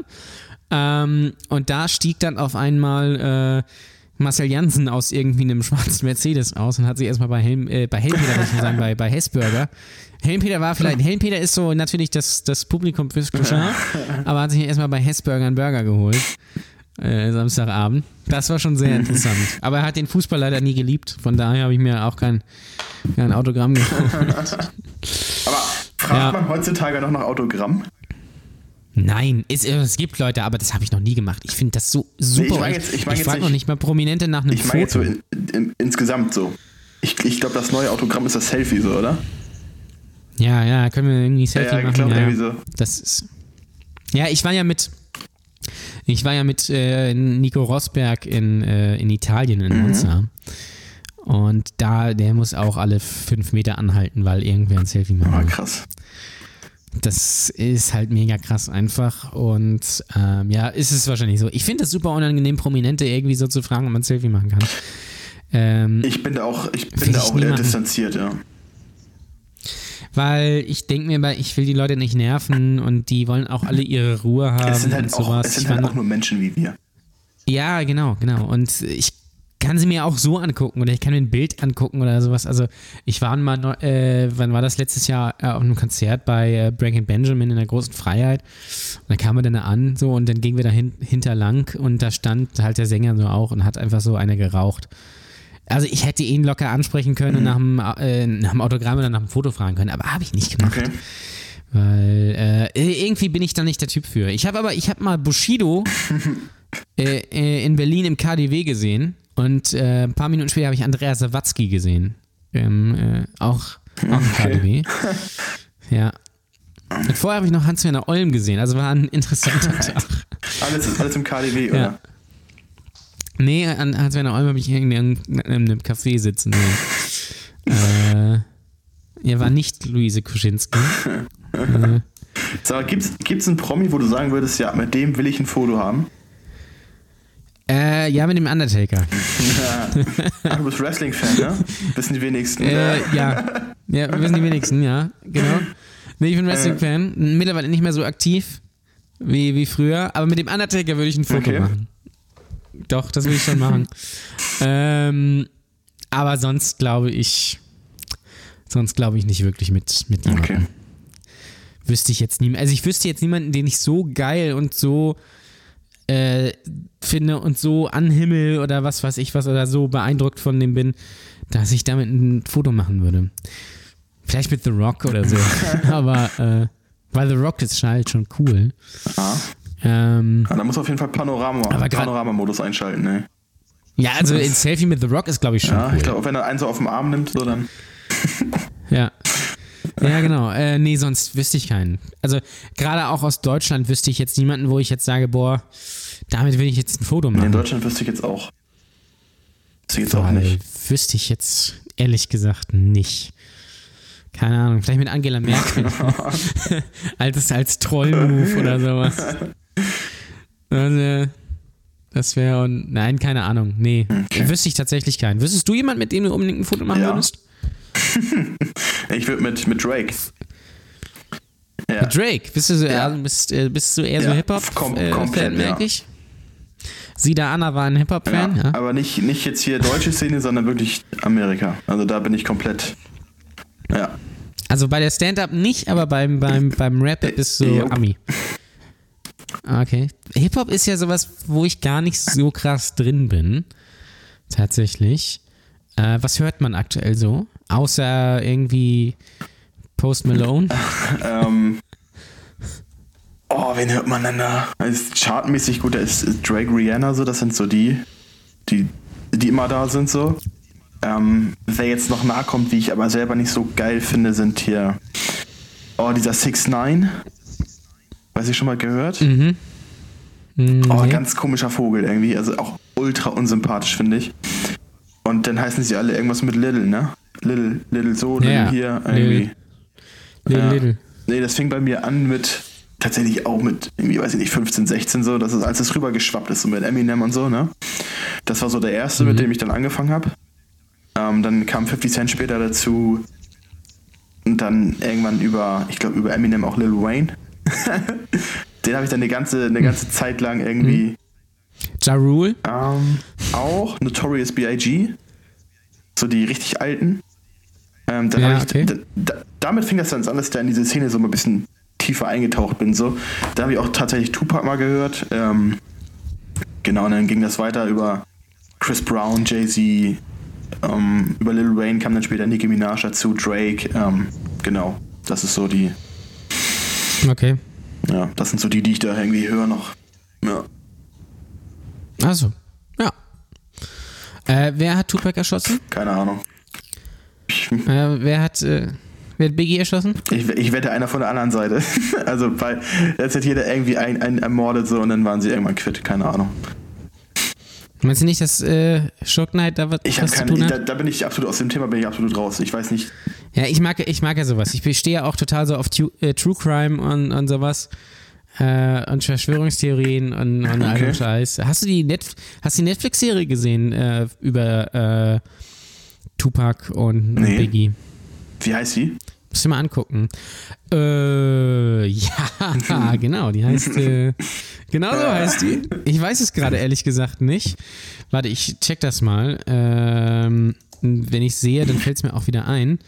Speaker 2: Ähm, und da stieg dann auf einmal äh, Marcel Jansen aus irgendwie einem schwarzen Mercedes aus und hat sich erstmal bei Helm, äh, bei Helmpeter, muss man sagen, bei, bei Hessburger. Helmpeter war vielleicht, Helmpeter ist so natürlich das, das Publikum fürs Clochard, aber hat sich erstmal bei Hessburger einen Burger geholt. Äh, Samstagabend. Das war schon sehr interessant. Aber er hat den Fußball leider nie geliebt. Von daher habe ich mir auch kein, kein Autogramm geholt.
Speaker 3: Aber fragt
Speaker 2: Ja.
Speaker 3: man heutzutage noch nach Autogramm?
Speaker 2: Nein, es, es gibt Leute, aber das habe ich noch nie gemacht. Ich finde das so super.
Speaker 3: ich mein
Speaker 2: ich
Speaker 3: jetzt- ich mein
Speaker 2: ich
Speaker 3: jetzt
Speaker 2: frage noch
Speaker 3: nicht-
Speaker 2: mal Prominente nach einem
Speaker 3: Ich meine jetzt so
Speaker 2: Foto.
Speaker 3: in, in, insgesamt so. Ich, ich glaube, das neue Autogramm ist das Selfie so, oder?
Speaker 2: Ja, ja, können wir irgendwie Selfie
Speaker 3: ja, ich
Speaker 2: machen.
Speaker 3: glaube
Speaker 2: ja.
Speaker 3: irgendwie so.
Speaker 2: Das ist. Ja, ich war ja mit. Ich war ja mit äh, Nico Rosberg in, äh, in Italien, in Monza. Und da, der muss auch alle fünf Meter anhalten, weil irgendwer ein Selfie machen
Speaker 3: Ah,
Speaker 2: will.
Speaker 3: krass.
Speaker 2: Das ist halt mega krass einfach. Und ähm, ja, ist es wahrscheinlich so. Ich finde es super unangenehm, Prominente irgendwie so zu fragen, ob man ein Selfie machen kann. Ähm,
Speaker 3: Ich bin da auch, ich bin da auch eher distanziert, ja.
Speaker 2: weil ich denke mir, ich will die Leute nicht nerven und die wollen auch alle ihre Ruhe haben
Speaker 3: Es sind
Speaker 2: und
Speaker 3: halt, auch,
Speaker 2: sowas.
Speaker 3: es
Speaker 2: Ich
Speaker 3: sind halt auch nur Menschen wie wir.
Speaker 2: Ja, genau, genau. Und ich kann sie mir auch so angucken oder ich kann mir ein Bild angucken oder sowas. Also ich war mal, äh, wann war das letztes Jahr äh, auf einem Konzert bei äh, Breaking Benjamin in der großen Freiheit. Und da kamen wir dann da an so und dann gingen wir da hin, hinterlang und da stand halt der Sänger so auch und hat einfach so eine geraucht. Also ich hätte ihn locker ansprechen können und nach dem, äh, nach dem Autogramm oder nach dem Foto fragen können, aber habe ich nicht gemacht.
Speaker 3: Okay.
Speaker 2: Weil äh, irgendwie bin ich da nicht der Typ für. Ich habe aber, ich habe mal Bushido äh, äh, in Berlin im KDW gesehen und äh, ein paar Minuten später habe ich Andreas Sawatzki gesehen. Ähm, äh, auch, auch im KDW. Ja. Und vorher habe ich noch Hans-Werner Olm gesehen, also war ein interessanter Tag.
Speaker 3: Alles, alles im KDW,
Speaker 2: Ja.
Speaker 3: oder?
Speaker 2: Nee, an Hans-Werner Olm habe ich in einem, in einem Café sitzen sehen. äh, er war nicht Luise Kuschinski. äh,
Speaker 3: Sag mal, gibt's, gibt's einen Promi, wo du sagen würdest, ja, mit dem will ich ein Foto haben?
Speaker 2: Äh, ja, mit dem Undertaker.
Speaker 3: Ah, du bist Wrestling-Fan, ne? Wissen die wenigsten.
Speaker 2: Äh, ja. Ja, wissen die wenigsten, ja, genau. Nee, ich bin Wrestling-Fan. Mittlerweile nicht mehr so aktiv wie, wie früher, aber mit dem Undertaker würde ich ein Foto
Speaker 3: Okay.
Speaker 2: machen. Doch, das würde ich schon machen. ähm, aber sonst glaube ich, sonst glaube ich nicht wirklich mit, mit jemandem.
Speaker 3: Okay.
Speaker 2: Wüsste ich jetzt niemanden. Also ich wüsste jetzt niemanden, den ich so geil und so äh, finde und so anhimmel oder was weiß ich was oder so beeindruckt von dem bin, dass ich damit ein Foto machen würde. Vielleicht mit The Rock oder so. Aber äh, weil The Rock ist halt schon cool.
Speaker 3: Ah.
Speaker 2: Ähm,
Speaker 3: da muss auf jeden Fall Panorama, Panoramamodus einschalten, ne?
Speaker 2: ja, also ein Selfie mit The Rock ist, glaube ich, schon
Speaker 3: Ja,
Speaker 2: cool.
Speaker 3: ich glaube, wenn er einen so auf den Arm nimmt, so dann.
Speaker 2: Ja. Ja, genau. Äh, nee, sonst wüsste ich keinen. Also, gerade auch aus Deutschland wüsste ich jetzt niemanden, wo ich jetzt sage, boah, damit will ich jetzt ein Foto
Speaker 3: Nee,
Speaker 2: machen.
Speaker 3: in Deutschland wüsste ich jetzt auch. Wüsste ich jetzt auch nicht.
Speaker 2: Wüsste ich jetzt ehrlich gesagt nicht. Keine Ahnung, vielleicht mit Angela Merkel. als, als Troll-Move oder sowas. Also, das wäre, nein, keine Ahnung. Nee, wüsste ich tatsächlich keinen. Wüsstest du jemanden, mit dem du unbedingt ein Foto machen
Speaker 3: Ja.
Speaker 2: würdest?
Speaker 3: Ich würde mit, mit Drake. Ja.
Speaker 2: Drake, bist du, so,
Speaker 3: Ja.
Speaker 2: bist, äh, bist du eher so Hip-Hop-Fan,
Speaker 3: kom-
Speaker 2: äh,
Speaker 3: komplett,
Speaker 2: Fan,
Speaker 3: ja.
Speaker 2: merke ich? Sida Anna war ein Hip-Hop-Fan, ja.
Speaker 3: Aber nicht, nicht jetzt hier deutsche Szene, sondern wirklich Amerika. Also da bin ich komplett. Ja.
Speaker 2: Also bei der Stand-Up nicht, aber beim, beim, beim Rap bist du
Speaker 3: Ja.
Speaker 2: Ami. Okay. Hip-Hop ist ja sowas, wo ich gar nicht so krass drin bin. Tatsächlich. Äh, was hört man aktuell so? Außer irgendwie Post Malone.
Speaker 3: ähm, oh, wen hört man denn da? Ist chartmäßig gut, da ist, ist Drake Rihanna so, das sind so die. die, die immer da sind so. Ähm, wer jetzt noch nahe kommt, wie ich aber selber nicht so geil finde, sind hier oh, dieser 6 9 Weiß ich schon mal gehört?
Speaker 2: Mhm. Mhm,
Speaker 3: Oh, ganz komischer Vogel irgendwie. Also auch ultra unsympathisch, finde ich. Und dann heißen sie alle irgendwas mit Little, ne? Little, Little so, Little
Speaker 2: Ja,
Speaker 3: hier, irgendwie.
Speaker 2: Little,
Speaker 3: Ja.
Speaker 2: little.
Speaker 3: Nee, das fing bei mir an mit, tatsächlich auch mit, irgendwie, weiß ich nicht, 15, 16 so, dass es, als es rübergeschwappt ist, so mit Eminem und so, ne? Das war so der erste,
Speaker 2: Mhm.
Speaker 3: mit dem ich dann angefangen habe. Ähm, dann kam 50 Cent später dazu. Und dann irgendwann über, ich glaube, über Eminem auch Lil Wayne. Den habe ich dann eine ganze, eine ganze Zeit lang irgendwie
Speaker 2: Ja Rule.
Speaker 3: ähm, auch Notorious B.I.G. So die richtig alten. Ähm,
Speaker 2: Ja,
Speaker 3: ich,
Speaker 2: okay.
Speaker 3: da, da, damit fing das dann an, dass ich da in diese Szene so ein bisschen tiefer eingetaucht bin. So. Da habe ich auch tatsächlich Tupac mal gehört. Ähm, genau, und dann ging das weiter über Chris Brown, Jay-Z, ähm, über Lil Wayne kam dann später Nicki Minaj dazu, Drake. Ähm, genau, das ist so die,
Speaker 2: Okay.
Speaker 3: ja, das sind so die, die ich da irgendwie höre noch. Ja.
Speaker 2: Also, ja. Äh, wer hat Tupac erschossen?
Speaker 3: Keine Ahnung.
Speaker 2: Äh, wer hat, äh, wer hat Biggie erschossen?
Speaker 3: Ich, ich wette einer von der anderen Seite. Also, weil jetzt hat jeder irgendwie einen, einen ermordet so und dann waren sie irgendwann quitt. Keine Ahnung.
Speaker 2: Meinst du nicht, dass äh, Shock Knight da was,
Speaker 3: Ich habe
Speaker 2: was zu
Speaker 3: keine.
Speaker 2: tun hat?
Speaker 3: Da, da bin ich absolut aus dem Thema bin ich absolut raus. Ich weiß nicht.
Speaker 2: Ja, ich mag, ich mag ja sowas. Ich stehe ja auch total so auf tu, äh, True Crime und, und sowas. Äh, und Verschwörungstheorien und, und all
Speaker 3: Okay.
Speaker 2: dem Scheiß. Hast du die, Net hast du die Netflix-Serie gesehen äh, über äh, Tupac und, und
Speaker 3: Nee.
Speaker 2: Biggie?
Speaker 3: Wie heißt sie?
Speaker 2: Musst du mal angucken. Äh, ja, genau, die heißt, äh, genau so heißt die. Ich weiß es gerade ehrlich gesagt nicht. Warte, ich check das mal. Ähm, wenn ich sehe, dann fällt es mir auch wieder ein.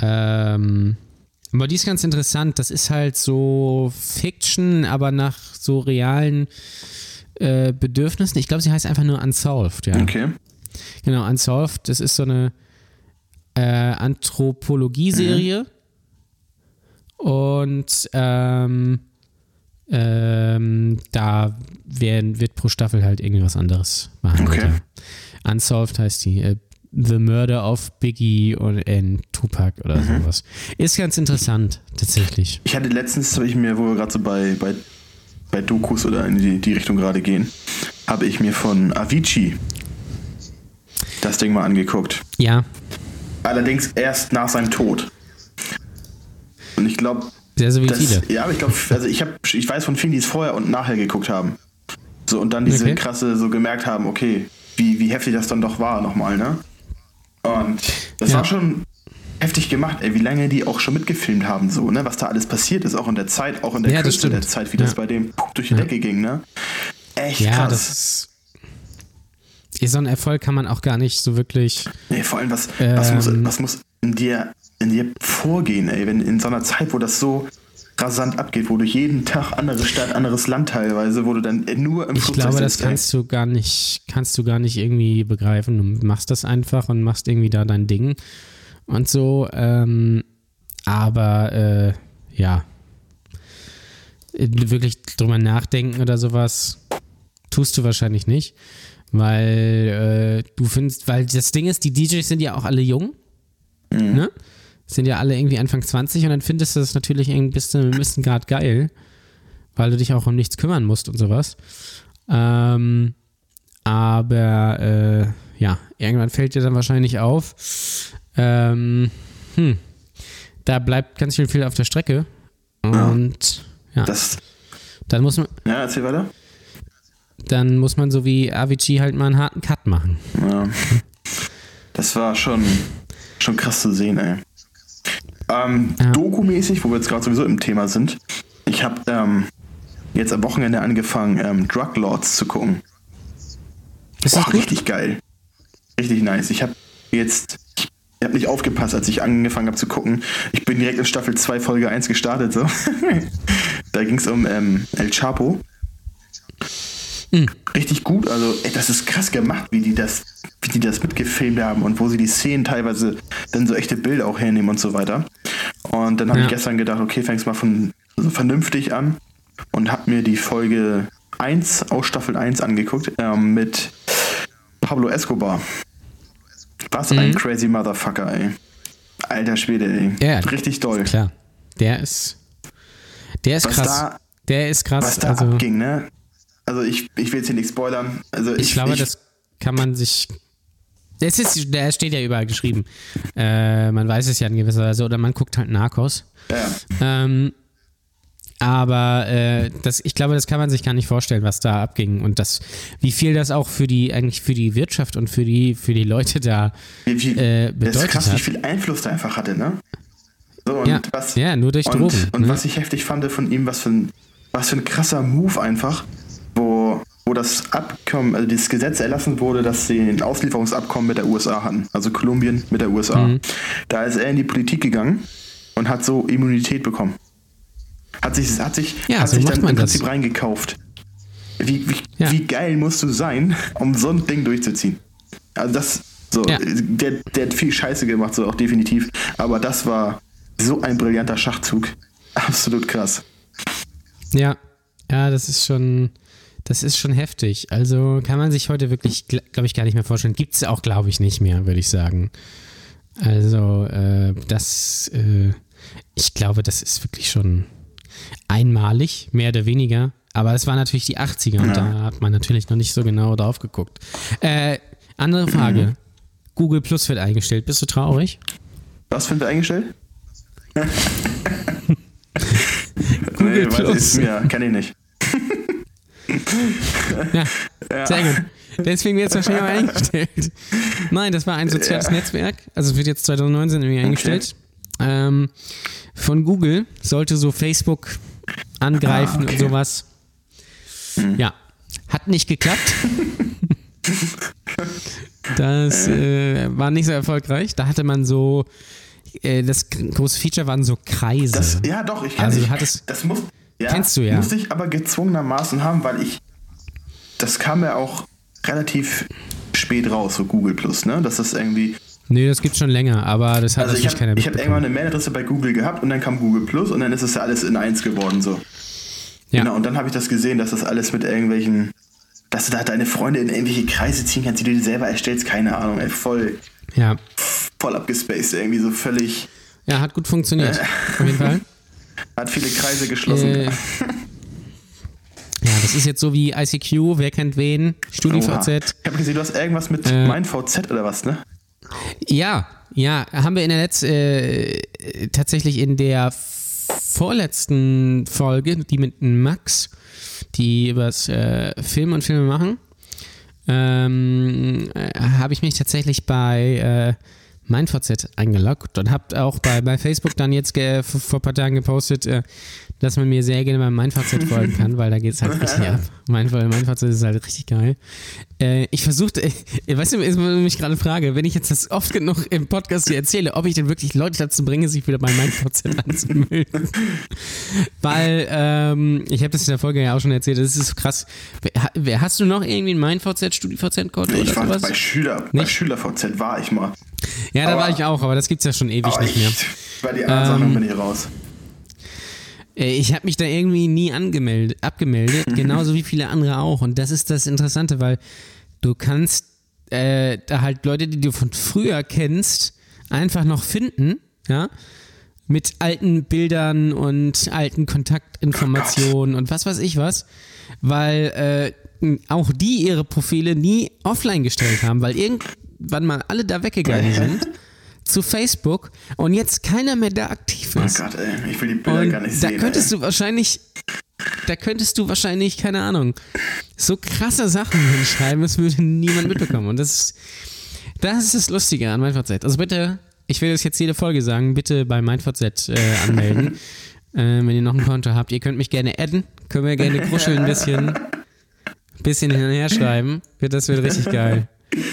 Speaker 2: Ähm, aber die ist ganz interessant. Das ist halt so Fiction, aber nach so realen äh, Bedürfnissen. Ich glaube, sie heißt einfach nur Unsolved, ja.
Speaker 3: Okay.
Speaker 2: Genau, Unsolved, das ist so eine äh, Anthropologie-Serie. Und ähm, ähm, da werden, wird pro Staffel halt irgendwie was anderes behandelt.
Speaker 3: Okay.
Speaker 2: Ja. Unsolved heißt die. Äh, The Murder of Biggie und and Tupac oder sowas. Ist ganz interessant, tatsächlich.
Speaker 3: Ich hatte letztens, habe ich mir, wo wir gerade so bei, bei, bei Dokus oder in die, die Richtung gerade gehen, habe ich mir von Avicii das Ding mal angeguckt.
Speaker 2: Ja,
Speaker 3: Allerdings erst nach seinem Tod. Und ich glaube,
Speaker 2: sehr wie
Speaker 3: Das, ja, aber ich glaube, also ich, hab, ich weiß von vielen, die es vorher und nachher geguckt haben. So, und dann diese
Speaker 2: Okay.
Speaker 3: krasse, so gemerkt haben, okay, wie, wie heftig das dann doch war nochmal, ne? Und das
Speaker 2: Ja.
Speaker 3: war schon heftig gemacht, ey, wie lange die auch schon mitgefilmt haben, so, ne? Was da alles passiert ist, auch in der Zeit, auch in der
Speaker 2: Ja, das
Speaker 3: Kürze der. Zeit, wie das
Speaker 2: Ja.
Speaker 3: bei dem durch die
Speaker 2: Ja.
Speaker 3: Decke ging, ne? Echt
Speaker 2: Ja,
Speaker 3: krass.
Speaker 2: das ist. So einen Erfolg kann man auch gar nicht so wirklich.
Speaker 3: Nee, vor allem, was, was, muss,
Speaker 2: Ähm.
Speaker 3: was muss in dir, in dir vorgehen, ey, wenn in so einer Zeit, wo das so rasant abgeht, wo du jeden Tag andere Stadt, anderes Land teilweise, wo du dann nur im
Speaker 2: Ich
Speaker 3: Flugzeug
Speaker 2: glaube, das kannst du gar nicht, kannst du gar nicht irgendwie begreifen. Du machst das einfach und machst irgendwie da dein Ding und so. Ähm, aber äh, ja, wirklich drüber nachdenken oder sowas tust du wahrscheinlich nicht, weil äh, du findest, weil das Ding ist, die DJs sind ja auch alle jung, ne? Sind ja alle irgendwie Anfang 20 und dann findest du das natürlich irgendwie bis zu einem gewissen Grad geil, weil du dich auch um nichts kümmern musst und sowas. Ähm, aber äh, ja, irgendwann fällt dir dann wahrscheinlich auf, ähm, hm, da bleibt ganz schön viel auf der Strecke. Und ja,
Speaker 3: Das,
Speaker 2: dann muss man,
Speaker 3: ja, erzähl weiter.
Speaker 2: dann muss man so wie Avicii halt mal einen harten Cut machen.
Speaker 3: Ja. Das war schon, schon krass zu sehen, ey. Ähm,
Speaker 2: Ja.
Speaker 3: Doku-mäßig, wo wir jetzt gerade sowieso im Thema sind, ich habe ähm, jetzt am Wochenende angefangen, ähm, Drug Lords zu gucken.
Speaker 2: Ist das
Speaker 3: Boah,
Speaker 2: gut?
Speaker 3: richtig geil. Richtig nice. Ich habe jetzt, ich habe nicht aufgepasst, als ich angefangen habe zu gucken. Ich bin direkt in Staffel 2, Folge 1 gestartet. So. da ging es um ähm, El Chapo. Richtig gut, also ey, das ist krass gemacht, wie die das, wie die das mitgefilmt haben und wo sie die Szenen teilweise dann so echte Bilder auch hernehmen und so weiter. Und dann habe
Speaker 2: Ja.
Speaker 3: ich gestern gedacht, okay, fängst mal von so vernünftig an und habe mir die Folge 1 aus Staffel 1 angeguckt ähm, mit Pablo Escobar. Was ein crazy Motherfucker, ey. Alter Schwede, ey.
Speaker 2: Ja,
Speaker 3: Richtig doll.
Speaker 2: Klar. Der ist. Der ist
Speaker 3: Was
Speaker 2: krass.
Speaker 3: da-
Speaker 2: der ist krass.
Speaker 3: Was da
Speaker 2: also,
Speaker 3: abging, ne? Also ich, ich will jetzt hier nicht spoilern. Also ich,
Speaker 2: ich glaube, das kann man sich. Es ist, der steht ja überall geschrieben. Äh, man weiß es ja in gewisser Weise. Oder man guckt halt Narcos.
Speaker 3: Ja,
Speaker 2: Ähm, aber äh, das, ich glaube, das kann man sich gar nicht vorstellen, was da abging und das, wie viel das auch für die eigentlich für die Wirtschaft und für die für die Leute da
Speaker 3: wie, wie,
Speaker 2: äh,
Speaker 3: das ist
Speaker 2: bedeutet
Speaker 3: krass, wie
Speaker 2: hat.
Speaker 3: viel Einfluss der einfach hatte, ne? So, und
Speaker 2: Ja,
Speaker 3: was,
Speaker 2: ja, nur durch
Speaker 3: und,
Speaker 2: Drogen.
Speaker 3: Und
Speaker 2: ne?
Speaker 3: was ich heftig fand von ihm, was für ein, was für ein krasser Move einfach, wo, das Abkommen, also das Gesetz erlassen wurde, dass sie ein Auslieferungsabkommen mit der USA hatten, also Kolumbien mit der USA.
Speaker 2: Mhm.
Speaker 3: Da ist er in die Politik gegangen und hat so Immunität bekommen. Hat sich, hat sich,
Speaker 2: Ja,
Speaker 3: hat
Speaker 2: so
Speaker 3: sich dann
Speaker 2: man
Speaker 3: im
Speaker 2: das.
Speaker 3: Prinzip reingekauft. Wie, wie,
Speaker 2: Ja.
Speaker 3: wie geil musst du sein, um so ein Ding durchzuziehen? Also das, so,
Speaker 2: Ja.
Speaker 3: der, der hat viel Scheiße gemacht, so auch definitiv. Aber das war so ein brillanter Schachzug. Absolut krass.
Speaker 2: Ja, ja, das ist schon, das ist schon heftig. Also kann man sich heute wirklich, glaube ich, gar nicht mehr vorstellen. Gibt es auch, glaube ich, nicht mehr, würde ich sagen. Also äh, das, äh, ich glaube, das ist wirklich schon einmalig, mehr oder weniger. Aber es war natürlich die 80er und
Speaker 3: Ja.
Speaker 2: da hat man natürlich noch nicht so genau drauf geguckt. Äh, andere Frage. Google Plus wird eingestellt. Bist du traurig?
Speaker 3: Was finden wir eingestellt?
Speaker 2: Google
Speaker 3: was
Speaker 2: Plus.
Speaker 3: Ist mir, kenn ich nicht.
Speaker 2: Ja, sehr gut. Deswegen wird es wahrscheinlich auch eingestellt. Nein, das war ein soziales
Speaker 3: Ja.
Speaker 2: Netzwerk. Also es wird jetzt 2019 irgendwie eingestellt. Ähm, von Google sollte so Facebook angreifen
Speaker 3: Ah, okay.
Speaker 2: und sowas. Ja, hat nicht geklappt. das äh, war nicht so erfolgreich. Da hatte man so, äh, das große Feature waren so Kreise.
Speaker 3: Das, ja, doch, ich kann
Speaker 2: Also
Speaker 3: ich,
Speaker 2: hattest-
Speaker 3: das muss, ja,
Speaker 2: Kennst du ja.
Speaker 3: Musste ich aber gezwungenermaßen haben, weil ich, das kam ja auch relativ spät raus, so Google Plus, ne? Dass das irgendwie,
Speaker 2: nee, das gibt's schon länger, aber das hat
Speaker 3: also ich
Speaker 2: natürlich keiner
Speaker 3: habe ich hab
Speaker 2: mitbekommen.
Speaker 3: irgendwann eine Mailadresse bei Google gehabt und dann kam Google Plus und dann ist es ja alles in eins geworden, so.
Speaker 2: Ja.
Speaker 3: Genau, und dann habe ich das gesehen, dass das alles mit irgendwelchen, dass du da deine Freunde in irgendwelche Kreise ziehen kannst, die du dir selber erstellst, keine Ahnung, ey, voll,
Speaker 2: ja.
Speaker 3: voll abgespaced, irgendwie so völlig,
Speaker 2: Ja, hat gut funktioniert. Auf jeden Fall.
Speaker 3: hat viele Kreise geschlossen.
Speaker 2: Äh, ja, das ist jetzt so wie ICQ, wer kennt wen,
Speaker 3: Oha.
Speaker 2: StudiVZ.
Speaker 3: Ich habe gesehen, du hast irgendwas mit
Speaker 2: Äh.
Speaker 3: mein VZ oder was, ne?
Speaker 2: Ja, ja, haben wir in der Letz äh, tatsächlich in der vorletzten Folge, die mit Max, die übers äh, Film und Filme machen, ähm, äh, habe ich mich tatsächlich bei äh, MeinVZ eingeloggt und habe auch bei, bei Facebook dann jetzt vor ein paar Tagen gepostet, äh, dass man mir sehr gerne beim MeinVZ folgen kann, weil da geht es halt richtig ab. Mein, MeinVZ ist halt richtig geil. Äh, ich versuchte, äh, weißt du, ist mir mich gerade frage, wenn ich jetzt das oft genug im Podcast hier erzähle, ob ich denn wirklich Leute dazu bringe, sich wieder bei MeinVZ anzumelden. weil, ähm, ich habe das in der Folge ja auch schon erzählt, das ist so krass. Hast du noch irgendwie einen MeinVZ, StudiVZ-Code oder
Speaker 3: Ich war
Speaker 2: sowas?
Speaker 3: bei Schüler, bei
Speaker 2: Nicht?
Speaker 3: SchülerVZ war ich mal.
Speaker 2: Ja, da
Speaker 3: aber-
Speaker 2: war ich auch, aber das gibt's ja schon ewig nicht mehr.
Speaker 3: ich, bei den anderen
Speaker 2: Ähm,
Speaker 3: Sachen bin ich raus.
Speaker 2: Äh, Ich habe mich da irgendwie nie angemeldet, abgemeldet, genauso wie viele andere auch. Und das ist das Interessante, weil du kannst äh, da halt Leute, die du von früher kennst, einfach noch finden, ja, mit alten Bildern und alten Kontaktinformationen und was weiß ich was, weil äh, auch die ihre Profile nie offline gestellt haben, weil irgendwann mal alle da weggegangen sind zu Facebook und jetzt keiner mehr da aktiv
Speaker 3: Oh
Speaker 2: ist.
Speaker 3: Gott, ey, ich will die Bilder
Speaker 2: Und
Speaker 3: gar nicht
Speaker 2: da
Speaker 3: sehen.
Speaker 2: könntest
Speaker 3: ey.
Speaker 2: du wahrscheinlich, da könntest du wahrscheinlich, keine Ahnung, so krasse Sachen hinschreiben, das würde niemand mitbekommen. Und das ist, das ist das Lustige an MeinVZ. Also bitte, ich will das jetzt jede Folge sagen, bitte bei MeinVZ äh, anmelden, äh, wenn ihr noch ein Konto habt. Ihr könnt mich gerne adden, können wir gerne kuscheln ein bisschen, bisschen hin und her schreiben. Das wird richtig geil.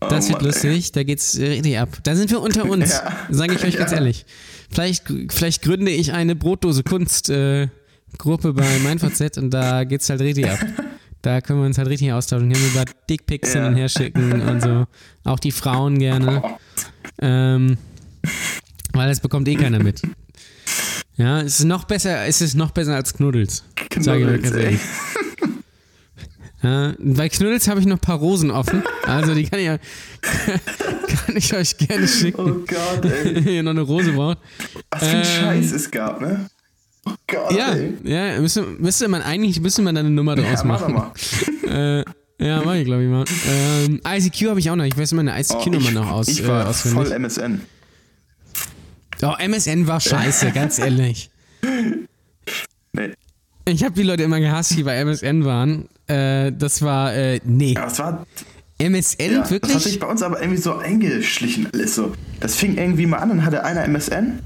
Speaker 2: Das
Speaker 3: Oh
Speaker 2: wird lustig, da geht's richtig ab. Da sind wir unter uns,
Speaker 3: Ja.
Speaker 2: sage ich euch ganz
Speaker 3: Ja.
Speaker 2: ehrlich. Vielleicht, vielleicht gründe ich eine Brotdose Kunst äh, Gruppe bei MeinVZ und da geht's halt richtig ab. Da können wir uns halt richtig austauschen, können wir über Dickpics hin
Speaker 3: Ja.
Speaker 2: und her schicken und so. Auch die Frauen gerne. Ähm, weil das bekommt eh keiner mit. Ja, es ist noch besser, es ist noch besser als Knuddels. Sag ich euch
Speaker 3: Knuddels,
Speaker 2: ganz
Speaker 3: ey.
Speaker 2: Äh, bei Knuddels habe ich noch ein paar Rosen offen. Also die kann ich, kann ich euch gerne schicken.
Speaker 3: Oh Gott, ey.
Speaker 2: Wenn ihr noch eine Rose braucht.
Speaker 3: Was für ein
Speaker 2: Ähm,
Speaker 3: Scheiß es gab, ne? Oh Gott,
Speaker 2: Ja,
Speaker 3: ey.
Speaker 2: ja, müsste, müsste man eigentlich müsste man da eine Nummer draus
Speaker 3: Ja, mach
Speaker 2: machen.
Speaker 3: mal.
Speaker 2: Äh, ja, mach ich, glaube ich mal. Ähm, ICQ habe ich auch noch. Ich weiß meine
Speaker 3: Oh,
Speaker 2: ICQ-Nummer
Speaker 3: ich,
Speaker 2: noch aus,
Speaker 3: ich
Speaker 2: äh,
Speaker 3: war
Speaker 2: auswendig.
Speaker 3: voll MSN.
Speaker 2: Oh, MSN war scheiße, ganz ehrlich.
Speaker 3: Nee.
Speaker 2: Ich habe die Leute immer gehasst, die bei MSN waren. Äh, das war, äh, nee.
Speaker 3: Ja, das war
Speaker 2: MSN,
Speaker 3: Ja, das hat sich
Speaker 2: wirklich?
Speaker 3: bei uns aber irgendwie so eingeschlichen alles so. Das fing irgendwie mal an, dann hatte einer MSN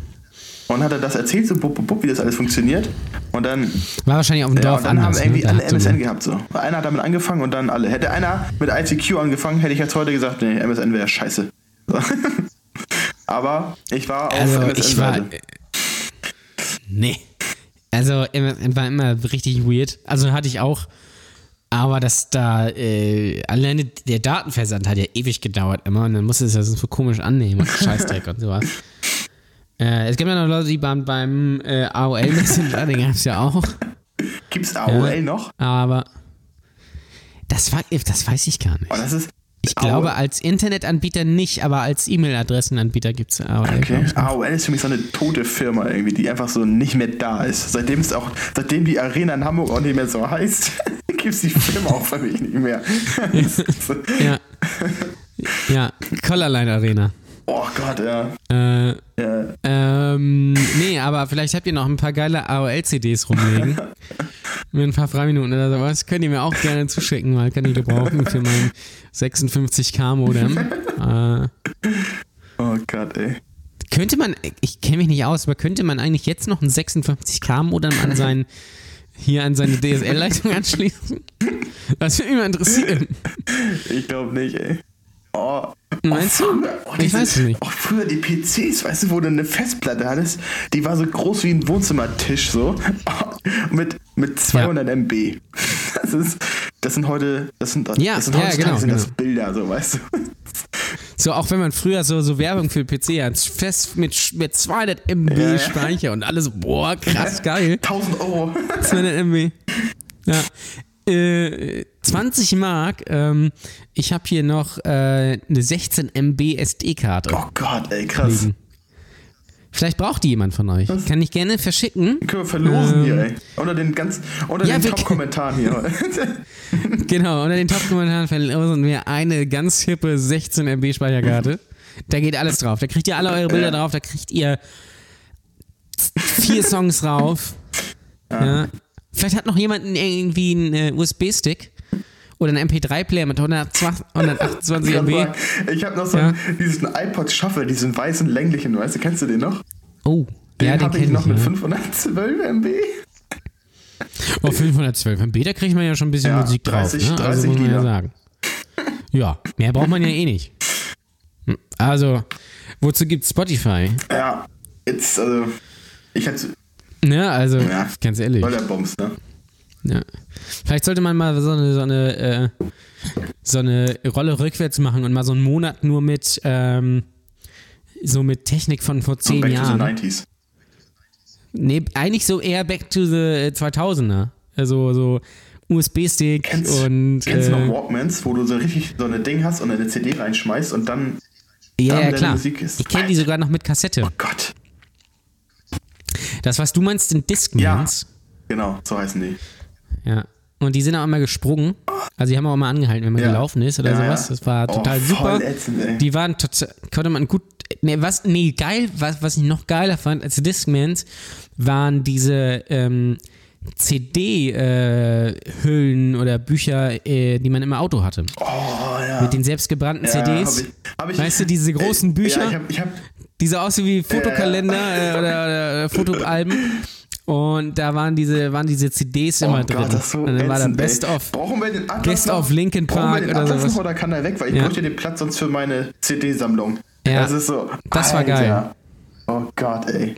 Speaker 3: und hatte das erzählt, so bub, bub, bub, wie das alles funktioniert. Und dann,
Speaker 2: War wahrscheinlich auf dem
Speaker 3: ja,
Speaker 2: Dorf
Speaker 3: und dann haben
Speaker 2: anders.
Speaker 3: irgendwie
Speaker 2: ne?
Speaker 3: Alle MSN
Speaker 2: man-
Speaker 3: gehabt so. Einer hat damit angefangen und dann alle. Hätte einer mit ICQ angefangen, hätte ich jetzt heute gesagt, nee, MSN wäre scheiße. So. aber ich war auf
Speaker 2: Also, ich war.
Speaker 3: MSN-Seite.
Speaker 2: Nee. Also, MSN war immer richtig weird. Also, hatte ich auch. Aber dass da, äh, alleine der Datenversand hat ja ewig gedauert immer und dann musste es ja so komisch annehmen und Scheißdreck und sowas. Äh, es gibt ja noch Leute, die beim, beim äh, AOL Messenger, den gab es ja auch.
Speaker 3: Gibt's AOL noch?
Speaker 2: Aber das, war, das weiß ich gar nicht.
Speaker 3: Oh, das ist.
Speaker 2: Ich glaube, als Internetanbieter nicht, aber als E-Mail-Adressenanbieter gibt es AOL.
Speaker 3: Okay. AOL ist für mich so eine tote Firma irgendwie, die einfach so nicht mehr da ist. Seitdem es auch, seitdem die Arena in Hamburg auch nicht mehr so heißt, gibt es die Firma auch für mich nicht mehr.
Speaker 2: Ja. Ja, Collarline Arena.
Speaker 3: oh Gott, ja.
Speaker 2: Äh,
Speaker 3: ja.
Speaker 2: ähm, nee, aber vielleicht habt ihr noch ein paar geile AOL-CDs rumliegen. Mit ein paar Freiminuten oder sowas. Könnt ihr mir auch gerne zuschicken, weil kann ich gebrauchen für mein 56k Modem. Äh,
Speaker 3: Oh Gott, ey.
Speaker 2: könnte man, ich kenne mich nicht aus, aber könnte man eigentlich jetzt noch ein 56k Modem an sein, hier an seine DSL-Leitung anschließen? Das würde mich mal interessieren.
Speaker 3: Ich glaube nicht, ey. Oh,
Speaker 2: Meinst
Speaker 3: oh,
Speaker 2: du?
Speaker 3: oh,
Speaker 2: Ich weiß es nicht.
Speaker 3: Oh, früher die PCs, weißt du, wo du eine Festplatte hattest, die war so groß wie ein Wohnzimmertisch, so. Mit, mit 200 MB. Das ist, das sind heute, das sind,
Speaker 2: Ja,
Speaker 3: das sind
Speaker 2: ja, genau,
Speaker 3: sind das
Speaker 2: genau.
Speaker 3: Bilder, so, weißt du.
Speaker 2: So, auch wenn man früher so, so Werbung für PC hat, fest mit, mit 200 MB
Speaker 3: Ja, ja.
Speaker 2: Speicher und alles boah, krass geil.
Speaker 3: 1000 Euro.
Speaker 2: 200 MB. Ja. Äh, 20 Mark. Ähm, ich habe hier noch äh, eine 16 MB SD-Karte.
Speaker 3: Oh Gott, ey, krass.
Speaker 2: liegen. Vielleicht braucht die jemand von euch. Kann ich gerne verschicken.
Speaker 3: Können wir verlosen hier, ey. Unter den ganz, unter
Speaker 2: Ähm. Ja,
Speaker 3: den Top-Kommentaren hier.
Speaker 2: Genau, unter den Top-Kommentaren verlosen wir eine ganz hippe 16 MB Speicherkarte. Da geht alles drauf. Da kriegt ihr alle eure Bilder drauf. Da kriegt ihr vier Songs drauf. Ja. Vielleicht hat noch jemand irgendwie einen äh, USB-Stick oder einen MP3-Player mit 120, 128 MB.
Speaker 3: Ich habe noch so
Speaker 2: Ja.
Speaker 3: einen, diesen iPod Shuffle, diesen weißen länglichen, weißt du, kennst du den noch?
Speaker 2: Oh,
Speaker 3: Den
Speaker 2: ja, den
Speaker 3: habe ich noch
Speaker 2: ich.
Speaker 3: mit
Speaker 2: ja.
Speaker 3: 512 MB.
Speaker 2: Oh, 512 MB, da kriegt man ja schon ein bisschen
Speaker 3: Ja,
Speaker 2: Musik drauf.
Speaker 3: 30
Speaker 2: ne? Also
Speaker 3: 30
Speaker 2: muss man ja sagen. Ja, mehr braucht man ja eh nicht. Also, wozu gibt Spotify?
Speaker 3: Ja, jetzt, also, ich hätte,
Speaker 2: Ne, also,
Speaker 3: Ja.
Speaker 2: ganz ehrlich.
Speaker 3: voll der Bombs, ne?
Speaker 2: Ja. Vielleicht sollte man mal so eine, so eine, äh, so eine Rolle rückwärts machen und mal so einen Monat nur mit, ähm, so mit Technik von vor zehn
Speaker 3: back
Speaker 2: Jahren.
Speaker 3: to the 90s.
Speaker 2: Nee, eigentlich so eher back to the 2000er. Also so USB-Stick und.
Speaker 3: kennst du noch
Speaker 2: äh,
Speaker 3: Walkmans, wo du so richtig so ein Ding hast und eine CD reinschmeißt und dann,
Speaker 2: ja,
Speaker 3: dann
Speaker 2: ja, klar.
Speaker 3: Musik ist.
Speaker 2: Ich kenne die sogar noch mit Kassette.
Speaker 3: oh Gott.
Speaker 2: Das, was du meinst, sind Discmans.
Speaker 3: Genau, so heißen die.
Speaker 2: Ja. Und die sind auch immer gesprungen. Also die haben auch mal angehalten, wenn man
Speaker 3: Ja.
Speaker 2: gelaufen ist oder
Speaker 3: Ja,
Speaker 2: sowas.
Speaker 3: ja.
Speaker 2: Das war
Speaker 3: Oh,
Speaker 2: total
Speaker 3: voll
Speaker 2: super.
Speaker 3: ätzend.
Speaker 2: Die waren total, konnte man gut. Nee, was, nee, geil, was, was ich noch geiler fand als Discmans, waren diese ähm, CD-Hüllen oder Bücher, äh, die man im Auto hatte.
Speaker 3: Oh, ja.
Speaker 2: Mit den selbstgebrannten
Speaker 3: ja,
Speaker 2: CDs.
Speaker 3: Hab ich, hab ich,
Speaker 2: Weißt du, diese großen Bücher?
Speaker 3: Ja, ich hab,
Speaker 2: Die so aussehen wie Fotokalender äh, oder, oder Fotoalben. Und da waren diese, waren diese CDs immer
Speaker 3: oh
Speaker 2: drin.
Speaker 3: Gott, so
Speaker 2: und dann war da Best
Speaker 3: ey.
Speaker 2: of.
Speaker 3: Brauchen wir den Atlas
Speaker 2: Best
Speaker 3: noch?
Speaker 2: of Linkin
Speaker 3: Brauchen wir
Speaker 2: Park
Speaker 3: den
Speaker 2: oder
Speaker 3: Atlas
Speaker 2: sowas.
Speaker 3: noch oder kann er weg? Weil ich
Speaker 2: Ja.
Speaker 3: bräuchte den Platz sonst für meine CD-Sammlung.
Speaker 2: Ja.
Speaker 3: Das ist so.
Speaker 2: Das war geil.
Speaker 3: Oh Gott, ey.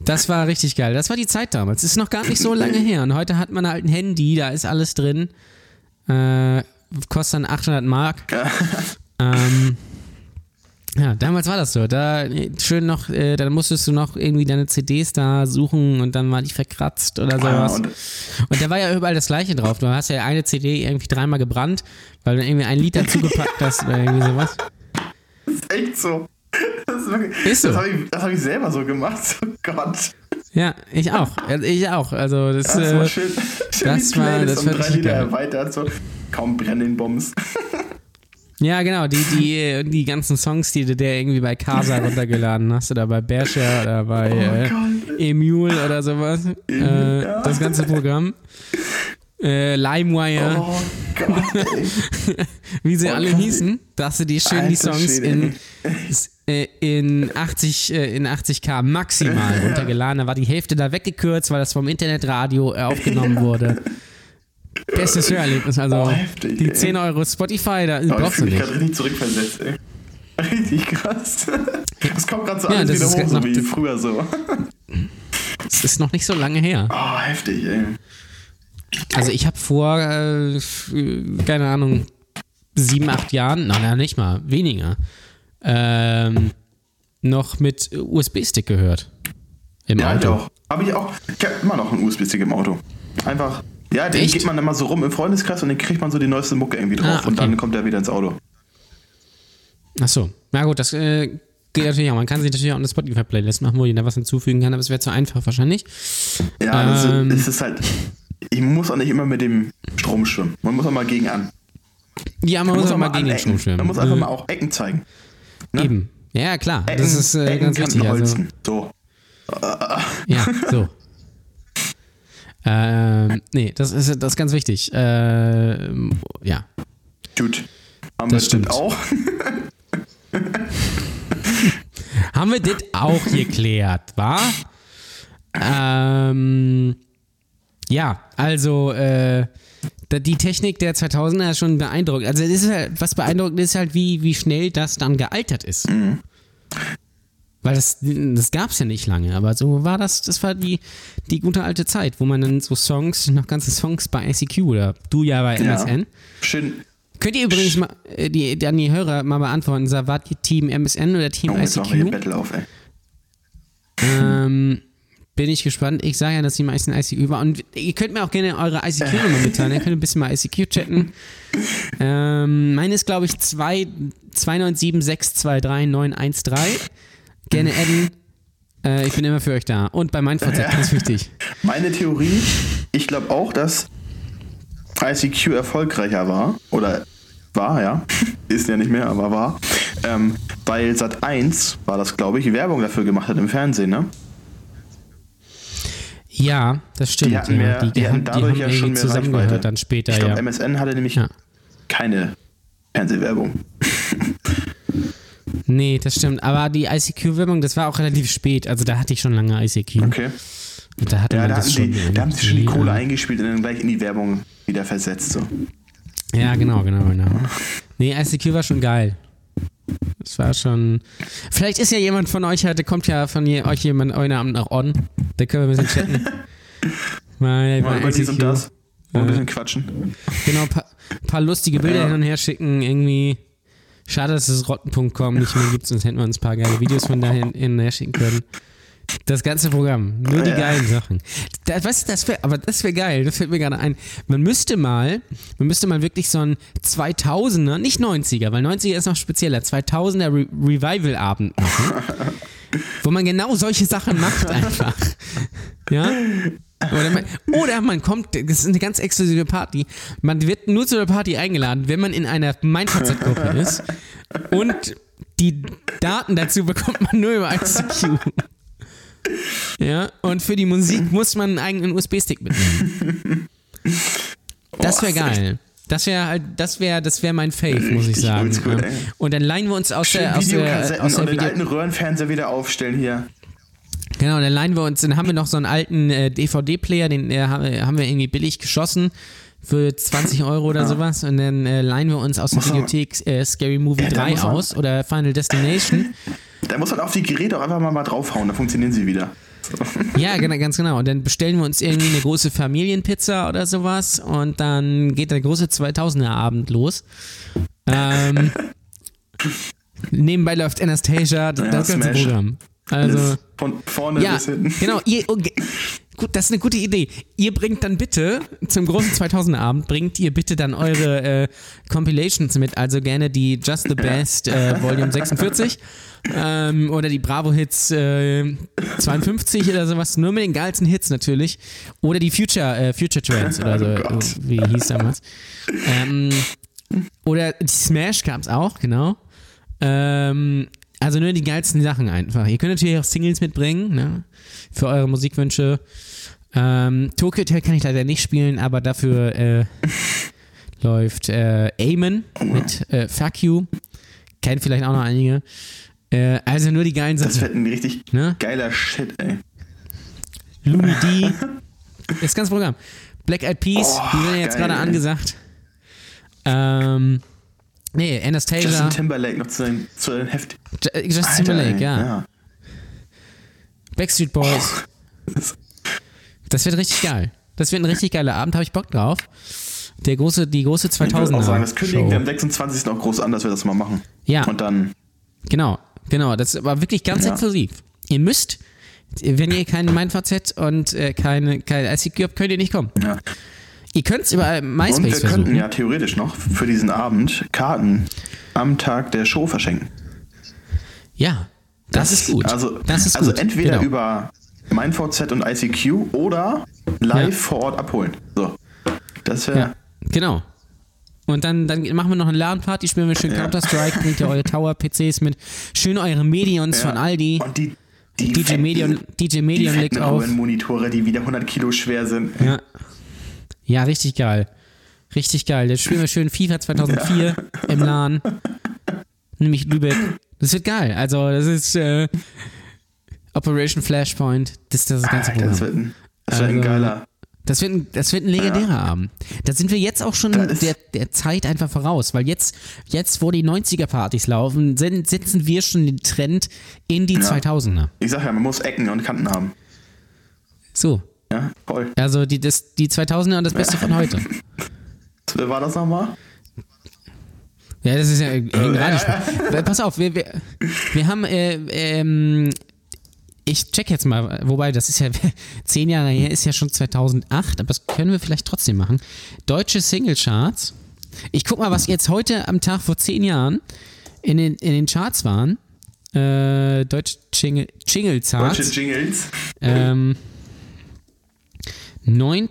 Speaker 2: Das war richtig geil. Das war die Zeit damals. Ist noch gar nicht so lange her. Und heute hat man halt ein Handy, da ist alles drin. Äh, kostet dann 800 Mark. ähm, Ja, damals war das so. Da äh, schön noch, äh, dann musstest du noch irgendwie deine CDs da suchen und dann war die verkratzt oder sowas.
Speaker 3: und-
Speaker 2: und, da war ja überall das Gleiche drauf. Du hast ja eine CD irgendwie dreimal gebrannt, weil du irgendwie ein Lied dazugepackt hast oder irgendwie sowas.
Speaker 3: Das ist echt so. Das ist, wirklich,
Speaker 2: Ist so.
Speaker 3: Das habe ich, das hab ich selber so gemacht. Oh Gott.
Speaker 2: Ja, ich auch. Ich auch. Also das,
Speaker 3: Das war
Speaker 2: äh,
Speaker 3: schön. schön
Speaker 2: das war- das
Speaker 3: um
Speaker 2: war
Speaker 3: drei Lieder erweitert. So. Kaum brennen Bombs.
Speaker 2: Ja genau, die, die, die ganzen Songs, die du dir irgendwie bei Casa runtergeladen hast oder bei Bearshare oder bei äh,
Speaker 3: Gott.
Speaker 2: Emule oder sowas. Äh,
Speaker 3: Ja.
Speaker 2: Das ganze Programm. Äh, LimeWire.
Speaker 3: Oh Gott,
Speaker 2: wie sie
Speaker 3: Oh
Speaker 2: alle
Speaker 3: Gott.
Speaker 2: hießen, dass du dir schön die
Speaker 3: Alter
Speaker 2: Songs
Speaker 3: Schwede,
Speaker 2: in, äh, in 80 äh, in 80k maximal runtergeladen. Da war die Hälfte da weggekürzt, weil das vom Internetradio äh, aufgenommen wurde. Bestes Hörerlebnis, also
Speaker 3: Oh, heftig,
Speaker 2: die
Speaker 3: ey.
Speaker 2: 10 Euro Spotify, da
Speaker 3: ich
Speaker 2: brauchst du nicht.
Speaker 3: gerade richtig zurückversetzt, ey. Richtig krass. Das kommt gerade so
Speaker 2: Ja,
Speaker 3: alles wieder
Speaker 2: ist
Speaker 3: hoch, so wie früher so.
Speaker 2: Das ist noch nicht so lange her.
Speaker 3: Oh, heftig, ey.
Speaker 2: Also ich habe vor, äh, keine Ahnung, sieben, acht Jahren, nein, nein, nicht mal, weniger, ähm, noch mit USB-Stick gehört. Im
Speaker 3: Ja, ich
Speaker 2: Auto.
Speaker 3: Habe ich auch. Ich habe immer noch einen USB-Stick im Auto. Einfach. Ja, den
Speaker 2: Echt?
Speaker 3: geht man dann mal so rum im Freundeskreis und dann kriegt man so die neueste Mucke irgendwie drauf
Speaker 2: Ah, okay.
Speaker 3: und dann kommt er wieder ins Auto.
Speaker 2: Ach so. Na gut, das äh, geht natürlich auch. Man kann sich natürlich auch eine Spotify-Playlist machen, wo jeder was hinzufügen kann, aber es wäre zu einfach wahrscheinlich.
Speaker 3: Ja, das ist-
Speaker 2: Ähm.
Speaker 3: es ist halt. Ich muss auch nicht immer mit dem Strom schwimmen. Man muss auch mal gegen an.
Speaker 2: Ja, man, muss auch mal gegen den. Strom schwimmen.
Speaker 3: Man muss einfach
Speaker 2: Äh,
Speaker 3: mal auch Ecken zeigen. ne?
Speaker 2: Eben. Ja, klar.
Speaker 3: Ecken,
Speaker 2: das ist äh,
Speaker 3: Ecken,
Speaker 2: ganz
Speaker 3: Kanten,
Speaker 2: wichtig. Also,
Speaker 3: Holzen. So.
Speaker 2: ja, so. ähm, nee, das ist, das ist ganz wichtig. Ähm, ja.
Speaker 3: Gut. Haben
Speaker 2: Das
Speaker 3: wir
Speaker 2: stimmt.
Speaker 3: auch.
Speaker 2: Haben wir das auch geklärt, wa? Ähm, ja, also äh, die Technik der 2000er ist schon beeindruckend. Also das ist halt, was beeindruckend ist halt, wie, wie schnell das dann gealtert ist. Weil das, das gab es ja nicht lange, aber so war das, das war die, die gute alte Zeit, wo man dann so Songs, noch ganze Songs bei ICQ oder du ja bei
Speaker 3: Ja.
Speaker 2: MSN.
Speaker 3: Schön.
Speaker 2: Könnt ihr übrigens mal äh, die, an die Hörer mal beantworten, wart ihr Team MSN oder Team
Speaker 3: Oh,
Speaker 2: ICQ?
Speaker 3: Battle auf, ey.
Speaker 2: Ähm, bin ich gespannt. Ich sage ja, dass die meisten ICQ war. Und ihr könnt mir auch gerne eure ICQ-Nummer mitteilen. Ihr könnt ein bisschen mal ICQ chatten. Ähm, meine ist, glaube ich, 2 297623913. Gerne adden. Äh, ich bin immer für euch da. Und bei meinem VZ, ganz wichtig.
Speaker 3: Meine Theorie, ich glaube auch, dass ICQ erfolgreicher war. Oder war, ja. Ist ja nicht mehr, aber war. Ähm, weil Sat 1 war das, glaube ich, Werbung dafür gemacht hat im Fernsehen, ne?
Speaker 2: Ja, das stimmt.
Speaker 3: Die hatten
Speaker 2: ja.
Speaker 3: mehr-
Speaker 2: die,
Speaker 3: die hatten
Speaker 2: haben, die
Speaker 3: dadurch
Speaker 2: haben
Speaker 3: ja schon mehr
Speaker 2: zusammengehört
Speaker 3: Reichweite.
Speaker 2: dann später,
Speaker 3: Ich glaube,
Speaker 2: ja.
Speaker 3: MSN hatte nämlich
Speaker 2: Ja.
Speaker 3: keine Fernsehwerbung.
Speaker 2: Nee, das stimmt. Aber die ICQ-Werbung, das war auch relativ spät. Also da hatte ich schon lange ICQ.
Speaker 3: Okay.
Speaker 2: Und da hatte
Speaker 3: Ja,
Speaker 2: man
Speaker 3: da,
Speaker 2: das schon.
Speaker 3: die, da haben sie schon die Kohle
Speaker 2: äh,
Speaker 3: eingespielt und dann gleich in die Werbung wieder versetzt. So.
Speaker 2: Ja, genau, genau, genau. Nee, ICQ war schon geil. Das war schon. Vielleicht ist ja jemand von euch heute, kommt ja von je, euch jemand heute Abend noch on. Da können wir ein bisschen chatten. Mal,
Speaker 3: Mal über dies und das. Mal ein
Speaker 2: Äh.
Speaker 3: bisschen quatschen.
Speaker 2: Genau, paar, paar lustige Bilder
Speaker 3: Ja.
Speaker 2: hin und her schicken. Irgendwie. Schade, dass es rotten.com nicht mehr gibt, sonst hätten wir uns ein paar geile Videos von dahin hin und her schicken können. Das ganze Programm, nur die
Speaker 3: Ja.
Speaker 2: geilen Sachen. Da, was, das wär, aber das wäre geil, das fällt mir gerade ein. Man müsste mal, man müsste mal wirklich so ein 2000er, nicht 90er, weil 90er ist noch spezieller, 2000er Re Revival-Abend machen, wo man genau solche Sachen macht einfach. Ja? Oder man, oder man kommt, das ist eine ganz exklusive Party. Man wird nur zu der Party eingeladen, wenn man in einer MindVZ-Gruppe ist. Und die Daten dazu bekommt man nur über ICQ. Ja, und für die Musik muss man einen eigenen USB-Stick mitnehmen. Das wäre geil. Das wäre halt, das wäre, das wäre mein Fave, muss ich sagen.
Speaker 3: oldschool.
Speaker 2: Und dann leihen wir uns aus
Speaker 3: Schön
Speaker 2: der, aus der, aus der
Speaker 3: und den
Speaker 2: Video
Speaker 3: alten Röhrenfernseher wieder aufstellen hier.
Speaker 2: Genau, dann leihen wir uns, dann haben wir noch so einen alten äh, DVD-Player, den äh, haben wir- haben wir irgendwie billig geschossen für 20 Euro oder sowas und dann äh, leihen wir uns aus der Videothek äh, Scary Movie
Speaker 3: Ja, da
Speaker 2: 3
Speaker 3: muss man-
Speaker 2: aus oder Final Destination.
Speaker 3: Da muss man auf die Geräte auch einfach mal, mal draufhauen, dann funktionieren sie wieder.
Speaker 2: ja, genau, ganz genau. Und dann bestellen wir uns irgendwie eine große Familienpizza oder sowas und dann geht der große 2000er Abend los. Ähm, Nebenbei läuft Anastasia, das,
Speaker 3: Ja,
Speaker 2: ganze
Speaker 3: Smash.
Speaker 2: Programm. Also,
Speaker 3: Alles Von vorne
Speaker 2: ja,
Speaker 3: bis hinten.
Speaker 2: genau. Ihr, okay. Gut, das ist eine gute Idee. Ihr bringt dann bitte zum großen 2000er-Abend, bringt ihr bitte dann eure äh, Compilations mit, also gerne die Just the Best äh, Volume 46 ähm, oder die Bravo Hits äh, 52 oder sowas, nur mit den geilsten Hits natürlich. Oder die Future, äh, Future Trends oder so,
Speaker 3: Oh
Speaker 2: wie hieß damals. Ähm, oder die Smash gab es auch, genau. Ähm, also nur die geilsten Sachen einfach. Ihr könnt natürlich auch Singles mitbringen, ne? Für eure Musikwünsche. Ähm, Tokyo Hotel kann ich leider nicht spielen, aber dafür äh, läuft äh, Amen mit äh, Fuck You. Kennt vielleicht auch noch einige. Äh, also nur die geilen
Speaker 3: Das
Speaker 2: Sachen.
Speaker 3: wird ein richtig
Speaker 2: Ne?
Speaker 3: geiler Shit, ey.
Speaker 2: Louis D. Das ganze Programm. Black Eyed Peas,
Speaker 3: Oh,
Speaker 2: die sind jetzt gerade angesagt. Ähm, nee, Anastasia.
Speaker 3: Justin Timberlake noch zu den, zu den Heft.
Speaker 2: Äh, Justin
Speaker 3: Alter,
Speaker 2: Timberlake,
Speaker 3: ey,
Speaker 2: ja. Backstreet Boys. Das wird richtig geil. Das wird ein richtig geiler Abend, habe ich Bock drauf. Der große, die große
Speaker 3: Ich würde
Speaker 2: 2000er
Speaker 3: auch sagen, das kündigen wir am
Speaker 2: Show.
Speaker 3: 26. auch groß an, dass wir das mal machen.
Speaker 2: Ja.
Speaker 3: Und dann,
Speaker 2: Genau, genau. Das war wirklich ganz
Speaker 3: Ja.
Speaker 2: exklusiv. Ihr müsst, wenn ihr kein MeinVZ und äh, keine, keine ICQ habt, könnt ihr nicht kommen.
Speaker 3: ja.
Speaker 2: Ihr könnt es über
Speaker 3: Und
Speaker 2: MySpace
Speaker 3: wir könnten ja theoretisch noch für diesen Abend Karten am Tag der Show verschenken.
Speaker 2: Ja, das, ist gut.
Speaker 3: Also,
Speaker 2: das ist
Speaker 3: also
Speaker 2: gut.
Speaker 3: entweder
Speaker 2: genau.
Speaker 3: über mein VZ und ICQ oder live
Speaker 2: Ja.
Speaker 3: vor Ort abholen. So. Das
Speaker 2: Ja,
Speaker 3: wäre.
Speaker 2: genau. Und dann, dann machen wir noch eine LAN-Party, spielen wir schön
Speaker 3: Ja.
Speaker 2: Counter-Strike, bringt ihr eure Tower-PCs mit. Schön eure Medions von Aldi.
Speaker 3: Und die, die
Speaker 2: DJ Medion, DJ Medion
Speaker 3: die
Speaker 2: legt auf.
Speaker 3: Monitore, die wieder 100 Kilo schwer sind.
Speaker 2: Ja. Ja, richtig geil. Richtig geil. Jetzt spielen wir schön FIFA 2004 im LAN. Nämlich Lübeck. Das wird geil. Also, das ist äh, Operation Flashpoint. Das ist das ganze
Speaker 3: das
Speaker 2: Programm.
Speaker 3: wird ein, das wird ein
Speaker 2: Also,
Speaker 3: geiler.
Speaker 2: Das wird ein, das wird ein legendärer Abend. Da sind wir jetzt auch schon der, der Zeit einfach voraus, weil jetzt, jetzt wo die 90er-Partys laufen, sind, setzen wir schon den Trend in die 2000er.
Speaker 3: Ich sag ja, man muss Ecken und Kanten haben.
Speaker 2: So.
Speaker 3: Ja, voll.
Speaker 2: Also die, das, die 2000er und das Beste von heute.
Speaker 3: Wer war das nochmal?
Speaker 2: Ja, das ist ja äh, Radiosport. Pass auf, wir, wir, wir haben, äh, ähm, ich check jetzt mal, wobei das ist ja zehn Jahre her, ist ja schon 2008, aber das können wir vielleicht trotzdem machen. Deutsche Singlecharts. Ich guck mal, was jetzt heute am Tag vor zehn Jahren in den, in den Charts waren. Äh, Deutsche Jingle, Jingle Charts.
Speaker 3: Deutsche Jingles.
Speaker 2: Ähm, 9.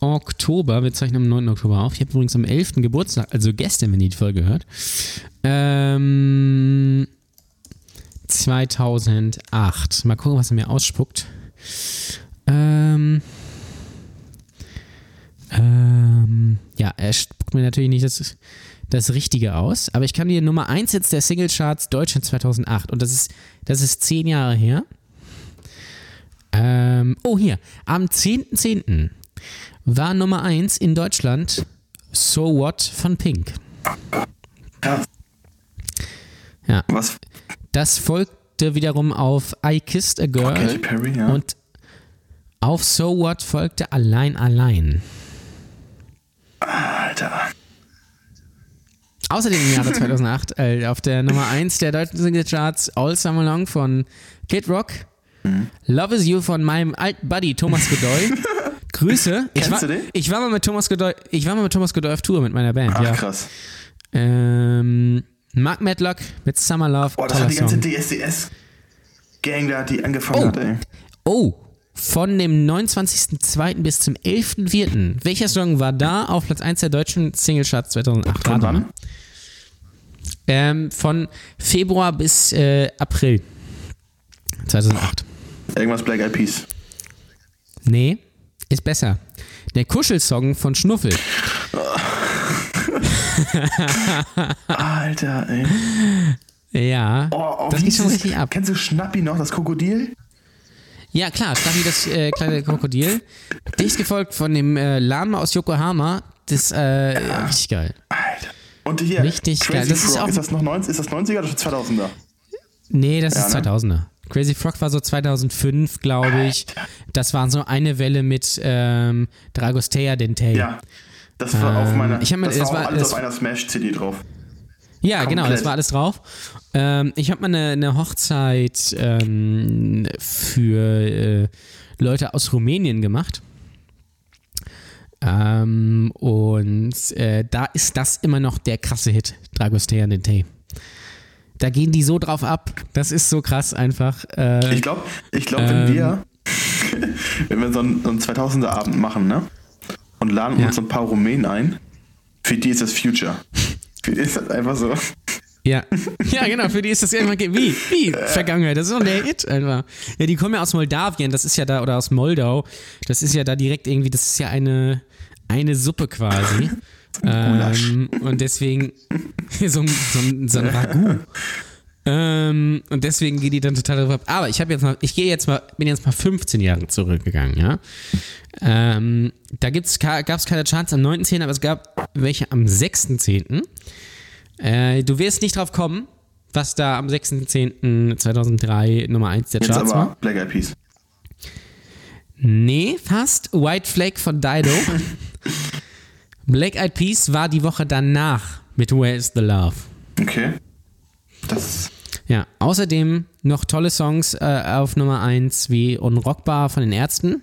Speaker 2: Oktober, wir zeichnen am 9. Oktober auf. Ich habe übrigens am 11. Geburtstag, also gestern, wenn ihr die Folge hört. Ähm, 2008. Mal gucken, was er mir ausspuckt. Ähm, ähm, ja, er spuckt mir natürlich nicht das, das Richtige aus, aber ich kann dir Nummer 1 jetzt der Singlecharts Deutschland 2008 und das ist, das ist 10 Jahre her. Ähm, oh, hier. Am 10.10. war Nummer 1 in Deutschland So What von Pink.
Speaker 3: Ja.
Speaker 2: Ja.
Speaker 3: Was?
Speaker 2: Das folgte wiederum auf I Kissed a Girl.
Speaker 3: Katy Perry, ja.
Speaker 2: Und auf So What folgte Allein Allein.
Speaker 3: Alter.
Speaker 2: Außerdem im Jahre 2008 äh, auf der Nummer 1 der deutschen Singlecharts All Summer Long von Kid Rock.
Speaker 3: Mhm.
Speaker 2: Love is You von meinem alten Buddy Thomas Godoy. Grüße. Ich
Speaker 3: Kennst
Speaker 2: war,
Speaker 3: du den?
Speaker 2: ich war mal mit Thomas Godoy, ich war mal mit Thomas Godoy auf Tour mit meiner Band,
Speaker 3: Ach,
Speaker 2: ja.
Speaker 3: krass.
Speaker 2: Ähm, Mark Medlock mit Summer Love.
Speaker 3: Boah, das hat die ganze. DSDS-Gang da, die angefangen
Speaker 2: Oh.
Speaker 3: hat, ey.
Speaker 2: Oh, von dem 29.02. bis zum 11.04. Welcher Song war da auf Platz 1 der deutschen Singlecharts 2008?
Speaker 3: Von wann?
Speaker 2: Ähm, von Februar bis äh, April 2008.
Speaker 3: Irgendwas Black Eyed Peas.
Speaker 2: Nee, ist besser. Der Kuschelsong von Schnuffel.
Speaker 3: Alter, ey.
Speaker 2: Ja,
Speaker 3: Oh, oh,
Speaker 2: das geht schon richtig ab.
Speaker 3: Kennst du Schnappi noch, das Krokodil?
Speaker 2: Ja, klar, Staffi, das äh, kleine Krokodil. Dicht gefolgt von dem äh, Lama aus Yokohama. Das äh, richtig geil.
Speaker 3: Alter. Und hier,
Speaker 2: Richtig
Speaker 3: Crazy
Speaker 2: geil. Das ist
Speaker 3: Frog,
Speaker 2: auch-
Speaker 3: ist, das noch 90, ist das 90er oder schon 2000er?
Speaker 2: Nee, das
Speaker 3: Ja,
Speaker 2: ist
Speaker 3: ne?
Speaker 2: 2000er. Crazy Frog war so 2005, glaube ich. Das war so eine Welle mit ähm, Dragostea Dentei.
Speaker 3: Ja. Das war auf
Speaker 2: Ähm,
Speaker 3: meiner.
Speaker 2: ich mir-
Speaker 3: das
Speaker 2: das
Speaker 3: war,
Speaker 2: war-
Speaker 3: alles
Speaker 2: das-
Speaker 3: auf einer Smash-CD drauf.
Speaker 2: Ja, genau, das
Speaker 3: Komplett.
Speaker 2: war alles drauf. Ähm, ich habe mal eine, eine Hochzeit ähm, für äh, Leute aus Rumänien gemacht. Ähm, und äh, da ist das immer noch der krasse Hit, Dragostea Nente. Da gehen die so drauf ab. Das ist so krass einfach. Äh,
Speaker 3: Ich glaube, ich glaub, wenn
Speaker 2: Ähm.
Speaker 3: wir, wenn wir so einen, so einen 2000er Abend machen, ne? Und laden
Speaker 2: Ja.
Speaker 3: uns so ein paar Rumänen ein, für die ist das Future. Für die ist das einfach so.
Speaker 2: Ja. ja, genau, für die ist das ge- Wie? Wie? Vergangenheit. Das ist doch der Hit einfach. Ja, die kommen ja aus Moldawien, das ist ja da, oder aus Moldau. Das ist ja da direkt irgendwie, das ist ja eine, eine Suppe quasi. Ähm, und deswegen so ein, so ein, so ein Ragout. Ähm, und deswegen geht die dann total drauf ab. Aber ich habe jetzt mal, ich gehe jetzt mal, bin jetzt mal 15 Jahre zurückgegangen, ja. Ähm, da gab es keine Charts am 9.10., aber es gab welche am 6.10. Äh, du wirst nicht drauf kommen, was da am 6.10.2003 Nummer 1 der
Speaker 3: Jetzt
Speaker 2: Charts
Speaker 3: aber
Speaker 2: war.
Speaker 3: Black Eyed Peas.
Speaker 2: Nee, fast. White Flag von Dido. Black Eyed Peas war die Woche danach mit Where is the Love.
Speaker 3: Okay. Das
Speaker 2: Ja, außerdem noch tolle Songs äh, auf Nummer 1 wie Unrockbar von den Ärzten.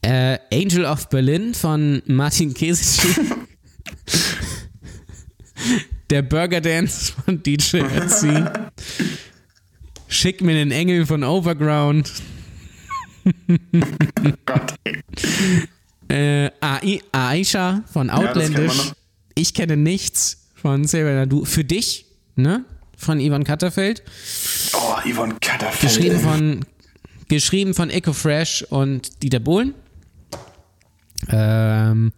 Speaker 2: Äh, Angel of Berlin von Martin Kesici. Der Burger Dance von DJ Ötzi. Schick mir den Engel von Overground.
Speaker 3: Gott.
Speaker 2: Äh, Ai- Aisha von Outlandish.
Speaker 3: noch.
Speaker 2: ich kenne nichts von Xavier Nadu. Für dich, ne? Von Ivan Katterfeld.
Speaker 3: Oh, Yvonne Katterfeld.
Speaker 2: Geschrieben von, geschrieben von Echo Fresh und Dieter Bohlen. Ähm,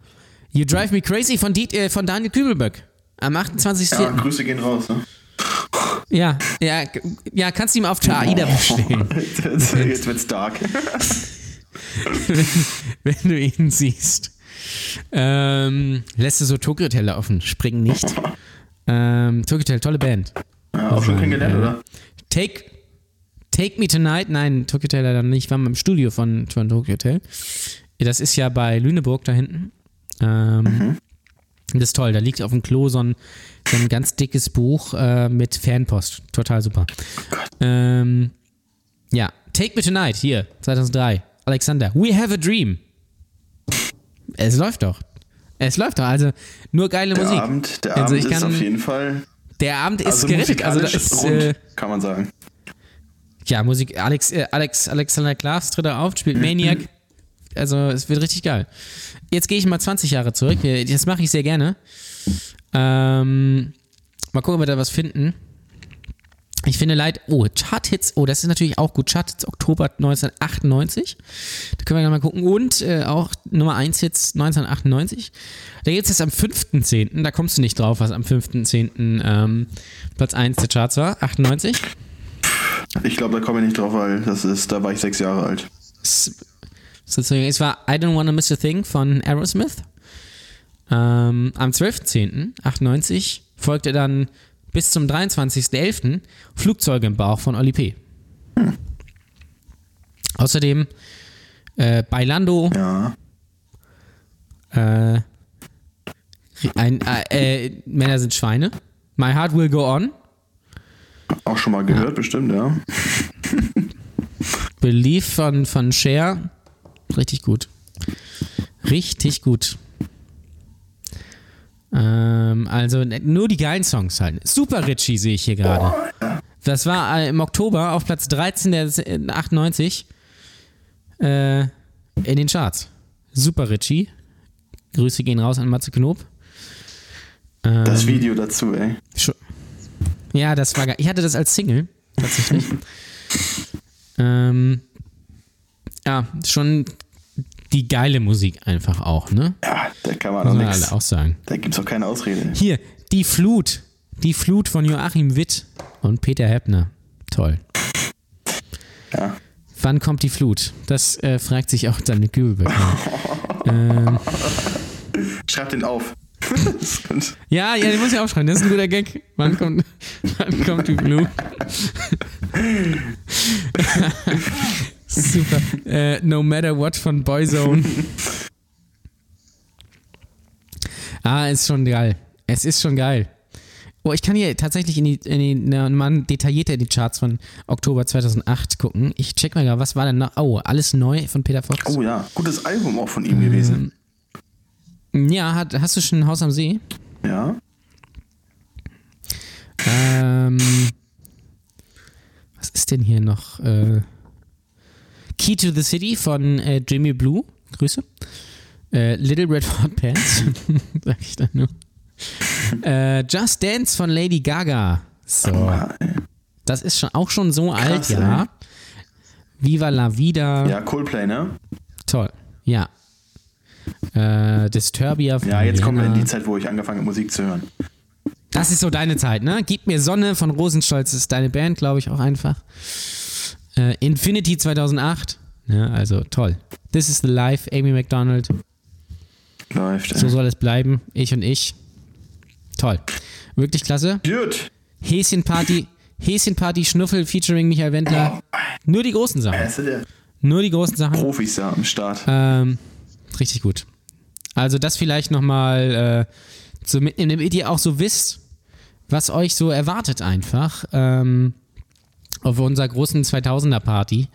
Speaker 2: you Drive Me Crazy von, Diet, äh, von Daniel Kübelböck. Am 28.04.
Speaker 3: Ja, Grüße gehen raus, ne?
Speaker 2: Ja, ja, ja, kannst du ihm auf Aida bestellen,
Speaker 3: Jetzt, jetzt wird's dark.
Speaker 2: wenn du ihn siehst. Ähm, lässt du so Tokyo Hotel laufen, spring nicht. Ähm, Tokyo Hotel, tolle Band.
Speaker 3: Ja, auch schon kennengelernt,
Speaker 2: äh,
Speaker 3: oder?
Speaker 2: Take, Take Me Tonight, nein, Tokyo Hotel leider nicht, ich war mal im Studio von, von Tokyo Hotel. Das ist ja bei Lüneburg da hinten. Ähm, Das ist toll, da liegt auf dem Klo so ein, so ein ganz dickes Buch äh, mit Fanpost. Total super. Ähm, ja, Take Me Tonight, hier, 2003. Alexander, We Have a Dream. Es läuft doch. Es läuft doch, also nur geile
Speaker 3: Der
Speaker 2: Musik.
Speaker 3: Abend, der
Speaker 2: Also
Speaker 3: Abend
Speaker 2: ich
Speaker 3: ist
Speaker 2: kann-
Speaker 3: auf jeden Fall
Speaker 2: Der Abend ist
Speaker 3: also
Speaker 2: gerettet. Also da
Speaker 3: musikalisch
Speaker 2: ist,
Speaker 3: rund,
Speaker 2: äh,
Speaker 3: kann man sagen.
Speaker 2: ja, Musik, Alex, äh, Alex, Alexander Klaas tritt da auf, spielt Maniac. Also, es wird richtig geil. Jetzt gehe ich mal 20 Jahre zurück. Wir- Das mache ich sehr gerne. Ähm, mal gucken, ob wir da was finden. Ich finde leid, oh, Chart-Hits, oh, das ist natürlich auch gut. Chart-Hits Oktober 1998. Da können wir gleich mal gucken. Und äh, auch Nummer 1-Hits 1998. Da gibt es jetzt am 5.10., da kommst du nicht drauf, was am 5.10. Ähm, Platz 1 der Charts war, 98.
Speaker 3: Ich glaube, da komme ich nicht drauf, weil das ist, da war ich sechs Jahre alt.
Speaker 2: S- sozusagen, es war I Don't Wanna Miss a Thing von Aerosmith. Ähm, am 12.10.98 folgte dann bis zum 23.11. Flugzeuge im Bauch von Oli P. Außerdem äh, Bailando,
Speaker 3: Ja.
Speaker 2: äh, ein, äh, äh, Männer sind Schweine. My Heart Will Go On,
Speaker 3: Auch schon mal gehört, bestimmt, ja.
Speaker 2: Belief von, von Cher. Richtig gut. Richtig gut. Ähm, also ne- nur die geilen Songs halt. Super Richie sehe ich hier gerade. Das war äh, im Oktober auf Platz 13 der äh, 98 äh, in den Charts. Super Richie. Grüße gehen raus an Matze Knob. Ähm,
Speaker 3: Das Video dazu, ey.
Speaker 2: Ja, das war geil. Ich hatte das als Single, tatsächlich. ähm, ja, schon die geile Musik einfach auch, ne?
Speaker 3: Ja, da kann man
Speaker 2: Muss man
Speaker 3: nichts.
Speaker 2: alle auch sagen.
Speaker 3: Da gibt's auch keine Ausrede.
Speaker 2: Hier, die Flut. Die Flut von Joachim Witt und Peter Heppner. Toll.
Speaker 3: Ja.
Speaker 2: Wann kommt die Flut? Das äh, fragt sich auch Daniel Kübelberg. ähm,
Speaker 3: Schreib den auf.
Speaker 2: Ja, ja, den muss ich aufschreiben. Das ist ein guter Gag. Wann kommt, wann kommt die Flut? Super. Äh, no matter what von Boyzone. Ah, ist schon geil. Es ist schon geil. Oh, ich kann hier tatsächlich in die, in die mal detaillierter in die Charts von Oktober 2008 gucken. Ich check mal gerade, was war denn noch? Oh, alles neu von Peter Fox.
Speaker 3: Oh ja, gutes Album auch von ihm gewesen.
Speaker 2: Ja, hat, hast du schon ein Haus am See?
Speaker 3: Ja.
Speaker 2: Ähm, was ist denn hier noch? Äh, Key to the City von äh, Jimmy Blue. Grüße. Äh, Little Red Hot Pants. Sag ich dann nur. Äh, Just Dance von Lady Gaga. So.
Speaker 3: Ey.
Speaker 2: Das ist schon auch schon so alt,
Speaker 3: Krass,
Speaker 2: ja. Viva la Vida.
Speaker 3: Ja, Coldplay, ne?
Speaker 2: Toll. Ja. Äh, Disturbia von
Speaker 3: Ja, jetzt kommen wir in
Speaker 2: Rihanna.
Speaker 3: die Zeit, wo ich angefangen habe, Musik zu hören.
Speaker 2: Das ist so deine Zeit, ne? Gib mir Sonne von Rosenstolz ist deine Band, glaube ich, auch einfach. Äh, Infinity 2008. Ja, also toll. This is the Life, Amy McDonald.
Speaker 3: Läuft.
Speaker 2: So
Speaker 3: ey.
Speaker 2: soll es bleiben. Ich und ich. Toll. Wirklich klasse.
Speaker 3: Gut.
Speaker 2: Häschenparty, Häschenparty Schnuffel featuring Michael Wendler. Nur die großen Sachen. Nur die großen Sachen.
Speaker 3: Profis da am Start.
Speaker 2: Ähm, richtig gut. Also das vielleicht nochmal äh, so mitnehmen, damit ihr auch so wisst, was euch so erwartet einfach ähm, auf unserer großen 2000er Party.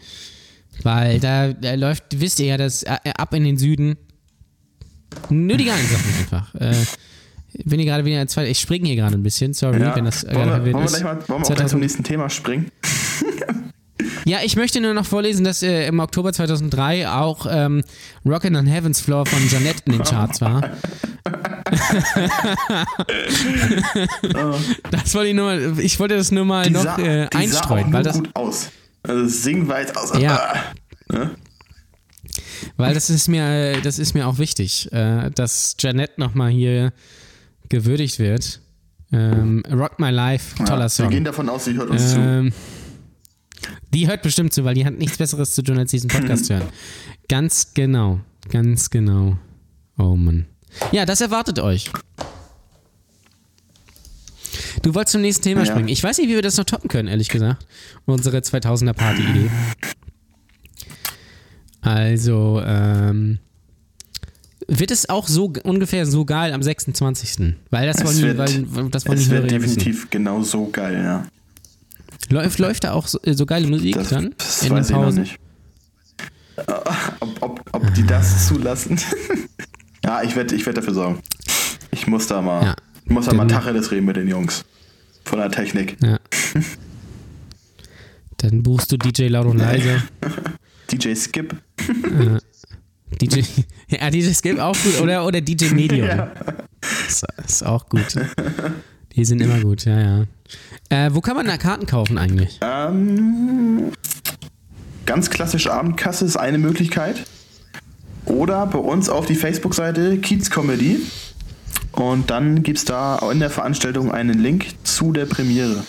Speaker 2: Weil da, da läuft, wisst ihr ja, das äh, ab in den Süden. Nur die geilen Sachen einfach. Äh, bin hier gerade wieder in zweiten, ich springe hier gerade ein bisschen, sorry,
Speaker 3: Ja.
Speaker 2: wenn das äh,
Speaker 3: wollen,
Speaker 2: gerade
Speaker 3: wir, wollen wir gleich mal, wollen wir auch gleich
Speaker 2: 2000
Speaker 3: zum nächsten Thema springen?
Speaker 2: Ja, ich möchte nur noch vorlesen, dass äh, im Oktober 2003 auch ähm, Rockin' on Heaven's Floor von Janette in den Charts war. das wollte ich nur mal, ich wollte das nur mal
Speaker 3: Die
Speaker 2: noch
Speaker 3: sah,
Speaker 2: äh,
Speaker 3: die sah auch
Speaker 2: einstreuen, weil das,
Speaker 3: gut aus. Also das Singen war jetzt aus.
Speaker 2: Ja.
Speaker 3: Ah.
Speaker 2: weil das ist mir, äh, das ist mir auch wichtig, äh, dass Janette nochmal hier gewürdigt wird. Ähm, Rock My Life, toller
Speaker 3: Ja, Wir
Speaker 2: Song.
Speaker 3: gehen davon aus, sie hört uns zu.
Speaker 2: Ähm, die hört bestimmt zu, weil die hat nichts Besseres zu tun, als diesen Podcast zu hören. Ganz genau. Ganz genau. Oh Mann. Ja, das erwartet euch. Du wolltest zum nächsten Thema
Speaker 3: Ja.
Speaker 2: springen. Ich weiß nicht, wie wir das noch toppen können, ehrlich gesagt. Unsere 2000er Party-Idee. Also, ähm, wird es auch so ungefähr so geil am 26. Weil das wollen
Speaker 3: wird-
Speaker 2: weil, das wollen die
Speaker 3: Es wird
Speaker 2: ja wissen.
Speaker 3: definitiv genau so geil, ja.
Speaker 2: Läuft, läuft da auch so, äh, so geile Musik
Speaker 3: Das,
Speaker 2: dann?
Speaker 3: das
Speaker 2: in
Speaker 3: weiß ich noch nicht. Ob, ob, ob die das zulassen? ja, ich werde ich werd dafür sorgen. Ich muss da mal,
Speaker 2: Ja.
Speaker 3: muss da mal Tacheles reden mit den Jungs. Von der Technik.
Speaker 2: Ja. Dann buchst du DJ laut und leise.
Speaker 3: DJ Skip.
Speaker 2: DJ, ja, DJ Skip auch gut. Oder, oder DJ Medium. Ist, ist auch gut. Die sind immer gut, ja, ja. Äh, wo kann man da Karten kaufen eigentlich?
Speaker 3: Ähm, ganz klassisch Abendkasse ist eine Möglichkeit. Oder bei uns auf die Facebook-Seite Kiez Comedy. Und dann gibt es da in der Veranstaltung einen Link zu der Premiere.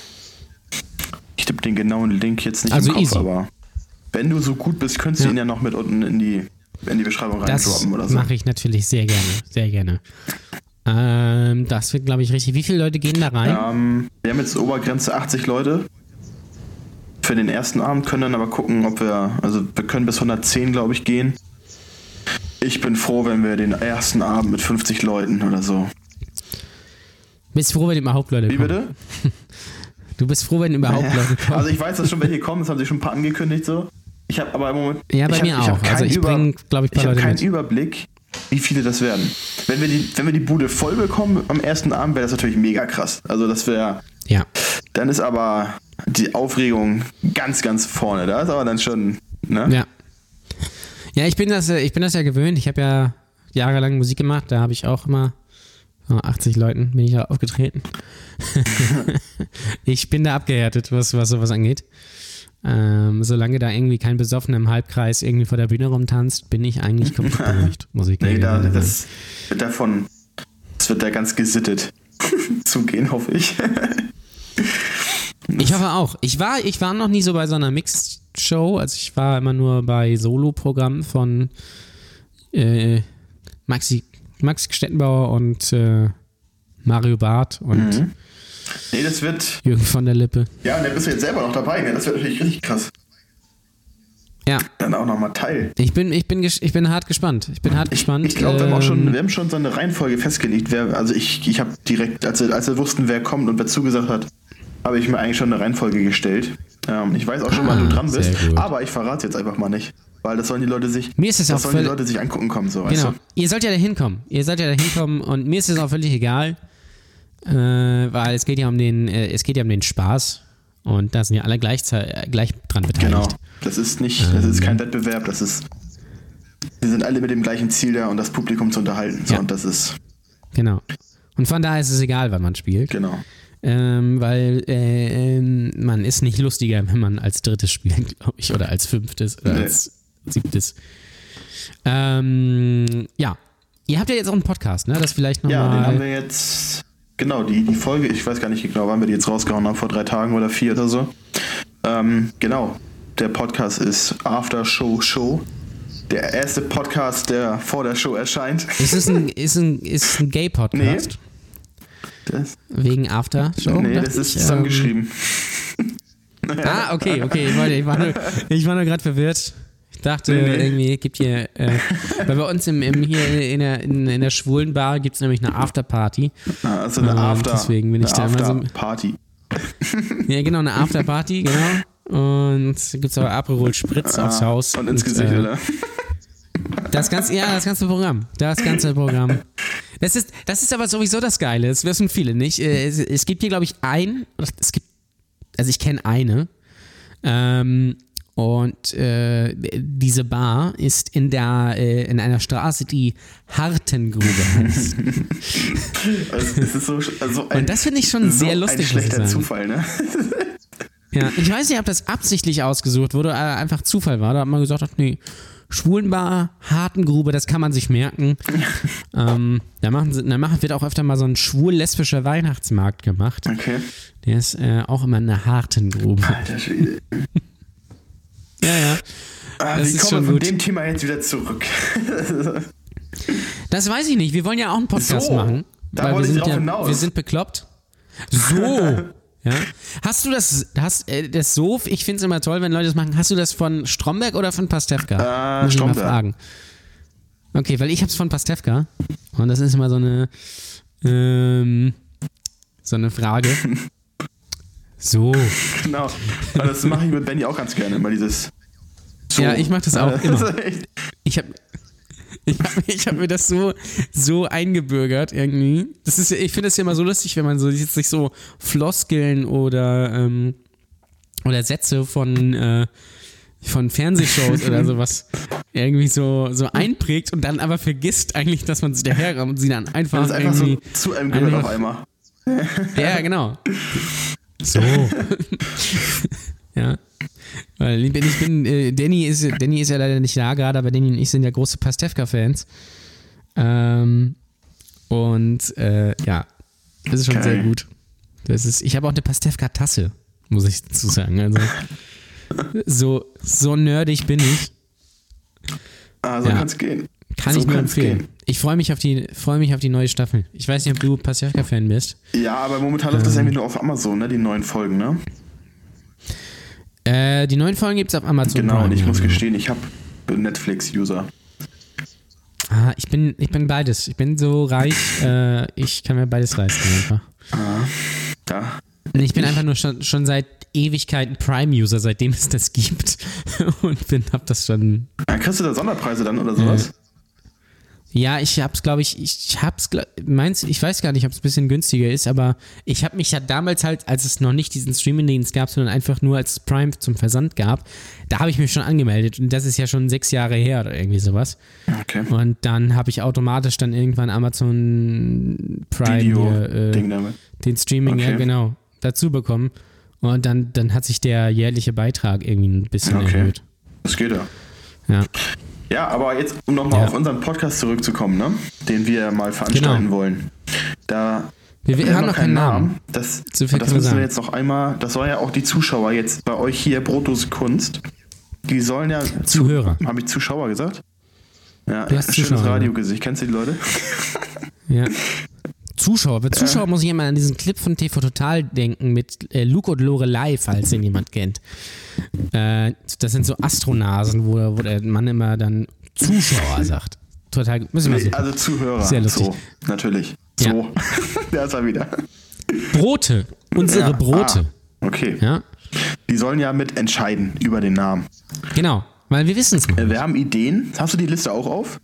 Speaker 3: Ich tippe den genauen Link jetzt nicht
Speaker 2: Also
Speaker 3: im Kopf,
Speaker 2: easy.
Speaker 3: aber wenn du so gut bist, könntest du
Speaker 2: Ja.
Speaker 3: ihn ja noch mit unten in die, in die Beschreibung
Speaker 2: Das
Speaker 3: reindroppen oder so.
Speaker 2: mache ich natürlich sehr gerne. Sehr gerne. Ähm, das wird, glaube ich, richtig. Wie viele Leute gehen da rein?
Speaker 3: Ähm, wir haben jetzt Obergrenze 80 Leute. Für den ersten Abend können dann aber gucken, ob wir, also wir können bis 110, glaube ich, gehen. Ich bin froh, wenn wir den ersten Abend mit 50 Leuten oder so.
Speaker 2: Bist froh, wenn überhaupt Leute
Speaker 3: Wie
Speaker 2: kommen?
Speaker 3: bitte?
Speaker 2: Du bist froh, wenn überhaupt Leute kommen.
Speaker 3: Also ich weiß, dass schon welche kommen, das haben sie schon ein paar angekündigt so. Ich habe aber im Moment.
Speaker 2: Ja, bei
Speaker 3: ich
Speaker 2: mir
Speaker 3: hab, ich
Speaker 2: auch. Also
Speaker 3: keinen
Speaker 2: ich bring, glaub ich, paar
Speaker 3: ich habe
Speaker 2: Leute
Speaker 3: keinen
Speaker 2: mit.
Speaker 3: Überblick, wie viele das werden. Wenn wir die, wenn wir die Bude voll bekommen am ersten Abend, wäre das natürlich mega krass. Also das wäre.
Speaker 2: ja.
Speaker 3: Dann ist aber die Aufregung ganz, ganz vorne. Da ist aber dann schon. Ne?
Speaker 2: Ja. Ja, ich bin das, äh, ich bin das ja gewöhnt. Ich habe ja jahrelang Musik gemacht. Da habe ich auch immer so 80 Leuten bin ich da aufgetreten. ich bin da abgehärtet, was, was sowas angeht. Ähm, solange da irgendwie kein Besoffener im Halbkreis irgendwie vor der Bühne rumtanzt, bin ich eigentlich komplett beruhigt, muss ich
Speaker 3: Nee, da,
Speaker 2: sagen.
Speaker 3: das wird davon. Das wird da ganz gesittet zugehen, hoffe ich.
Speaker 2: Ich hoffe auch. Ich war, ich war noch nie so bei so einer Mixed-Show. Also ich war immer nur bei Solo-Programmen von äh, Maxi, Max Stettenbauer und äh, Mario Barth und
Speaker 3: Mhm. nee, das wird.
Speaker 2: Jürgen von der Lippe.
Speaker 3: Ja, und da bist du jetzt selber noch dabei, ne? Das wird natürlich richtig krass.
Speaker 2: Ja,
Speaker 3: dann auch nochmal teil.
Speaker 2: Ich bin, ich, bin, ich bin hart gespannt. Ich bin hart
Speaker 3: Ich,
Speaker 2: gespannt.
Speaker 3: ich glaube, wir, haben auch schon-
Speaker 2: Ähm,
Speaker 3: wir haben schon so eine Reihenfolge festgelegt. Wer, also ich, ich habe direkt, als als wir wussten, wer kommt und wer zugesagt hat, habe ich mir eigentlich schon eine Reihenfolge gestellt. Ähm, ich weiß auch schon, wann
Speaker 2: Ah,
Speaker 3: du dran bist, aber ich verrate jetzt einfach mal nicht. Weil das sollen die Leute sich,
Speaker 2: Mir ist es
Speaker 3: das
Speaker 2: auch
Speaker 3: sollen die Leute sich angucken kommen, so weißt
Speaker 2: Genau.
Speaker 3: du.
Speaker 2: Ihr sollt ja da hinkommen. Ihr sollt ja da hinkommen und mir ist es auch völlig egal, äh, weil es geht ja um den, äh, es geht ja um den Spaß und da sind ja alle gleichzeitig gleich dran beteiligt.
Speaker 3: Genau. Das ist nicht, das ist kein Wettbewerb, das ist. Wir sind alle mit dem gleichen Ziel da und das Publikum zu unterhalten. So,
Speaker 2: Ja.
Speaker 3: und das ist,
Speaker 2: Genau. Und von daher ist es egal, wann man spielt,
Speaker 3: genau.
Speaker 2: Ähm, weil äh, man ist nicht lustiger, wenn man als drittes spielt, glaube ich, oder als fünftes oder
Speaker 3: Nee.
Speaker 2: als siebtes. Ähm, ja. Ihr habt ja jetzt auch einen Podcast, ne? Das vielleicht nochmal.
Speaker 3: Ja, den haben wir jetzt. Genau, die, die Folge, ich weiß gar nicht genau, wann wir die jetzt rausgehauen haben, vor drei Tagen oder vier oder so. Ähm, genau, der Podcast ist After Show Show. Der erste Podcast, der vor der Show erscheint.
Speaker 2: Ist es ein, ist ein, ist ein Gay-Podcast?
Speaker 3: Das,
Speaker 2: Wegen After Show?
Speaker 3: nee, das ist
Speaker 2: ich,
Speaker 3: zusammengeschrieben.
Speaker 2: Ähm, ah, okay, okay. Ich war, ich war nur, ich war nur gerade verwirrt. Ich dachte,
Speaker 3: Nee, nee.
Speaker 2: irgendwie gibt hier, äh, weil bei uns im, im, hier in der, in, in der schwulen Bar gibt es nämlich eine Afterparty.
Speaker 3: Ah, Also eine
Speaker 2: Und
Speaker 3: After,
Speaker 2: deswegen bin ich da immer so-
Speaker 3: Party.
Speaker 2: Ja, genau, eine Afterparty, genau. Und gibt es aber Aperol Spritz aufs Haus.
Speaker 3: Ah, Und ins Gesicht,
Speaker 2: äh,
Speaker 3: oder?
Speaker 2: Das ganze, ja, das ganze Programm. Das ganze Programm. Das ist, das ist aber sowieso das Geile. Das wissen viele nicht. Äh, Es, es gibt hier, glaube ich, ein, es gibt, also ich kenne eine. Ähm, und äh, diese Bar ist in der äh, in einer Straße, die Hartengrube heißt.
Speaker 3: Also, es ist so, also ein,
Speaker 2: Und das finde ich schon
Speaker 3: so
Speaker 2: sehr
Speaker 3: ein
Speaker 2: lustig, ich
Speaker 3: schlechter. Zufall, ne?
Speaker 2: Ja, ich weiß nicht, ob das absichtlich ausgesucht wurde oder einfach Zufall war. Da hat man gesagt, ach, nee, Schwulenbar, Hartengrube, das kann man sich merken. ähm, da, machen sie, da machen, wird auch öfter mal so ein schwul-lesbischer Weihnachtsmarkt gemacht.
Speaker 3: Okay.
Speaker 2: Der ist äh, auch immer eine Hartengrube.
Speaker 3: Alter Schwede.
Speaker 2: Ja, ja.
Speaker 3: Ah,
Speaker 2: Das
Speaker 3: wie
Speaker 2: ist
Speaker 3: kommen wir von
Speaker 2: gut.
Speaker 3: dem Thema jetzt wieder zurück?
Speaker 2: Das weiß ich nicht. Wir wollen ja auch einen Podcast
Speaker 3: So,
Speaker 2: machen.
Speaker 3: da
Speaker 2: weil
Speaker 3: wollte
Speaker 2: wir
Speaker 3: ich
Speaker 2: sind
Speaker 3: drauf
Speaker 2: ja,
Speaker 3: hinaus.
Speaker 2: Wir sind bekloppt. So. ja. Hast du das, hast, äh, das so, ich finde es immer toll, wenn Leute das machen. Hast du das von Stromberg oder von Pastewka?
Speaker 3: Äh,
Speaker 2: Muss ich mal
Speaker 3: Stromberg.
Speaker 2: fragen. Okay, weil ich hab's von Pastewka. Und das ist immer so eine, ähm, so eine Frage. So.
Speaker 3: Genau. Das mache ich mit Benny auch ganz gerne, immer dieses. So.
Speaker 2: Ja, ich mach das auch immer. Ich habe ich hab, ich hab mir das so, so eingebürgert irgendwie. Das ist, ich finde es ja immer so lustig, wenn man so jetzt sich so Floskeln oder, ähm, oder Sätze von, äh, von Fernsehshows oder sowas irgendwie so, so einprägt und dann aber vergisst eigentlich, dass man sie daherkommt und sie dann einfach,
Speaker 3: Das ist einfach so zu einem gehört auf einmal.
Speaker 2: Ja, genau. So. ja. Weil ich bin, ich bin äh, Danny, ist, Danny ist ja leider nicht da gerade, aber Danny und ich sind ja große Pastewka-Fans. Ähm, und äh, ja, das ist schon
Speaker 3: Geil.
Speaker 2: sehr gut. Das ist, ich habe auch eine Pastewka-Tasse, muss ich dazu sagen. Also, so, so nerdig bin ich.
Speaker 3: Ah, so
Speaker 2: Ja.
Speaker 3: kann's gehen.
Speaker 2: Kann
Speaker 3: So
Speaker 2: ich nur empfehlen.
Speaker 3: gehen.
Speaker 2: Ich freue mich, auf die- freue mich auf die neue Staffel. Ich weiß nicht, ob du Pastewka-Fan bist.
Speaker 3: Ja, aber momentan läuft
Speaker 2: Ähm.
Speaker 3: das irgendwie nur auf Amazon, ne? Die neuen Folgen, ne?
Speaker 2: Äh, die neuen Folgen gibt es auf Amazon
Speaker 3: Genau, und
Speaker 2: Prime,
Speaker 3: ich
Speaker 2: ja,
Speaker 3: muss gestehen, ich habe Netflix-User.
Speaker 2: Ah, ich bin, ich bin beides. Ich bin so reich, äh, ich kann mir beides leisten einfach.
Speaker 3: Ja.
Speaker 2: Und ich bin einfach nur schon, schon seit Ewigkeiten Prime-User, seitdem es das gibt. Und bin, hab das schon.
Speaker 3: Ah, Kriegst du da Sonderpreise dann oder sowas?
Speaker 2: Ja, ich hab's, glaube ich, ich hab's, meins, ich weiß gar nicht, ob es ein bisschen günstiger ist, aber ich habe mich ja damals halt, als es noch nicht diesen Streaming-Dienst gab, sondern einfach nur als Prime zum Versand gab, da habe ich mich schon angemeldet. Und das ist ja schon sechs Jahre her oder irgendwie sowas.
Speaker 3: Okay.
Speaker 2: Und dann habe ich automatisch dann irgendwann Amazon Prime hier, äh,
Speaker 3: damit.
Speaker 2: den Streaming, ja
Speaker 3: Okay.
Speaker 2: genau, dazu bekommen. Und dann, dann hat sich der jährliche Beitrag irgendwie ein bisschen
Speaker 3: Okay.
Speaker 2: erhöht.
Speaker 3: Das geht ja.
Speaker 2: Ja.
Speaker 3: Ja, aber jetzt, um nochmal
Speaker 2: Ja.
Speaker 3: auf unseren Podcast zurückzukommen, ne? Den wir mal veranstalten
Speaker 2: Genau.
Speaker 3: wollen. Da
Speaker 2: Wir, wir haben noch keinen Namen.
Speaker 3: Das,
Speaker 2: So
Speaker 3: das müssen
Speaker 2: sagen.
Speaker 3: wir jetzt noch einmal, das soll ja auch die Zuschauer jetzt bei euch hier Brotus Kunst. Die sollen ja.
Speaker 2: Zuhörer.
Speaker 3: Habe ich Zuschauer gesagt? Ja,
Speaker 2: Du hast
Speaker 3: schönes
Speaker 2: Zuschauer,
Speaker 3: Radiogesicht. Kennst du die Leute?
Speaker 2: Ja. Zuschauer. Bei Zuschauer muss ich immer an diesen Clip von TV Total denken mit äh, Luke und Lorelei, falls den jemand kennt. Äh, das sind so Astronasen, wo, wo der Mann immer dann Zuschauer sagt. Total, müssen wir
Speaker 3: Nee,
Speaker 2: suchen.
Speaker 3: also Zuhörer.
Speaker 2: Sehr lustig.
Speaker 3: So, natürlich.
Speaker 2: Ja.
Speaker 3: So. da ist er wieder.
Speaker 2: Brote. Unsere
Speaker 3: Ja,
Speaker 2: Brote.
Speaker 3: Ah, okay.
Speaker 2: Ja,
Speaker 3: Die sollen ja mit entscheiden über den Namen.
Speaker 2: genau. Weil wir wissen es noch.
Speaker 3: Äh, Wir haben Ideen. Hast du die Liste auch auf?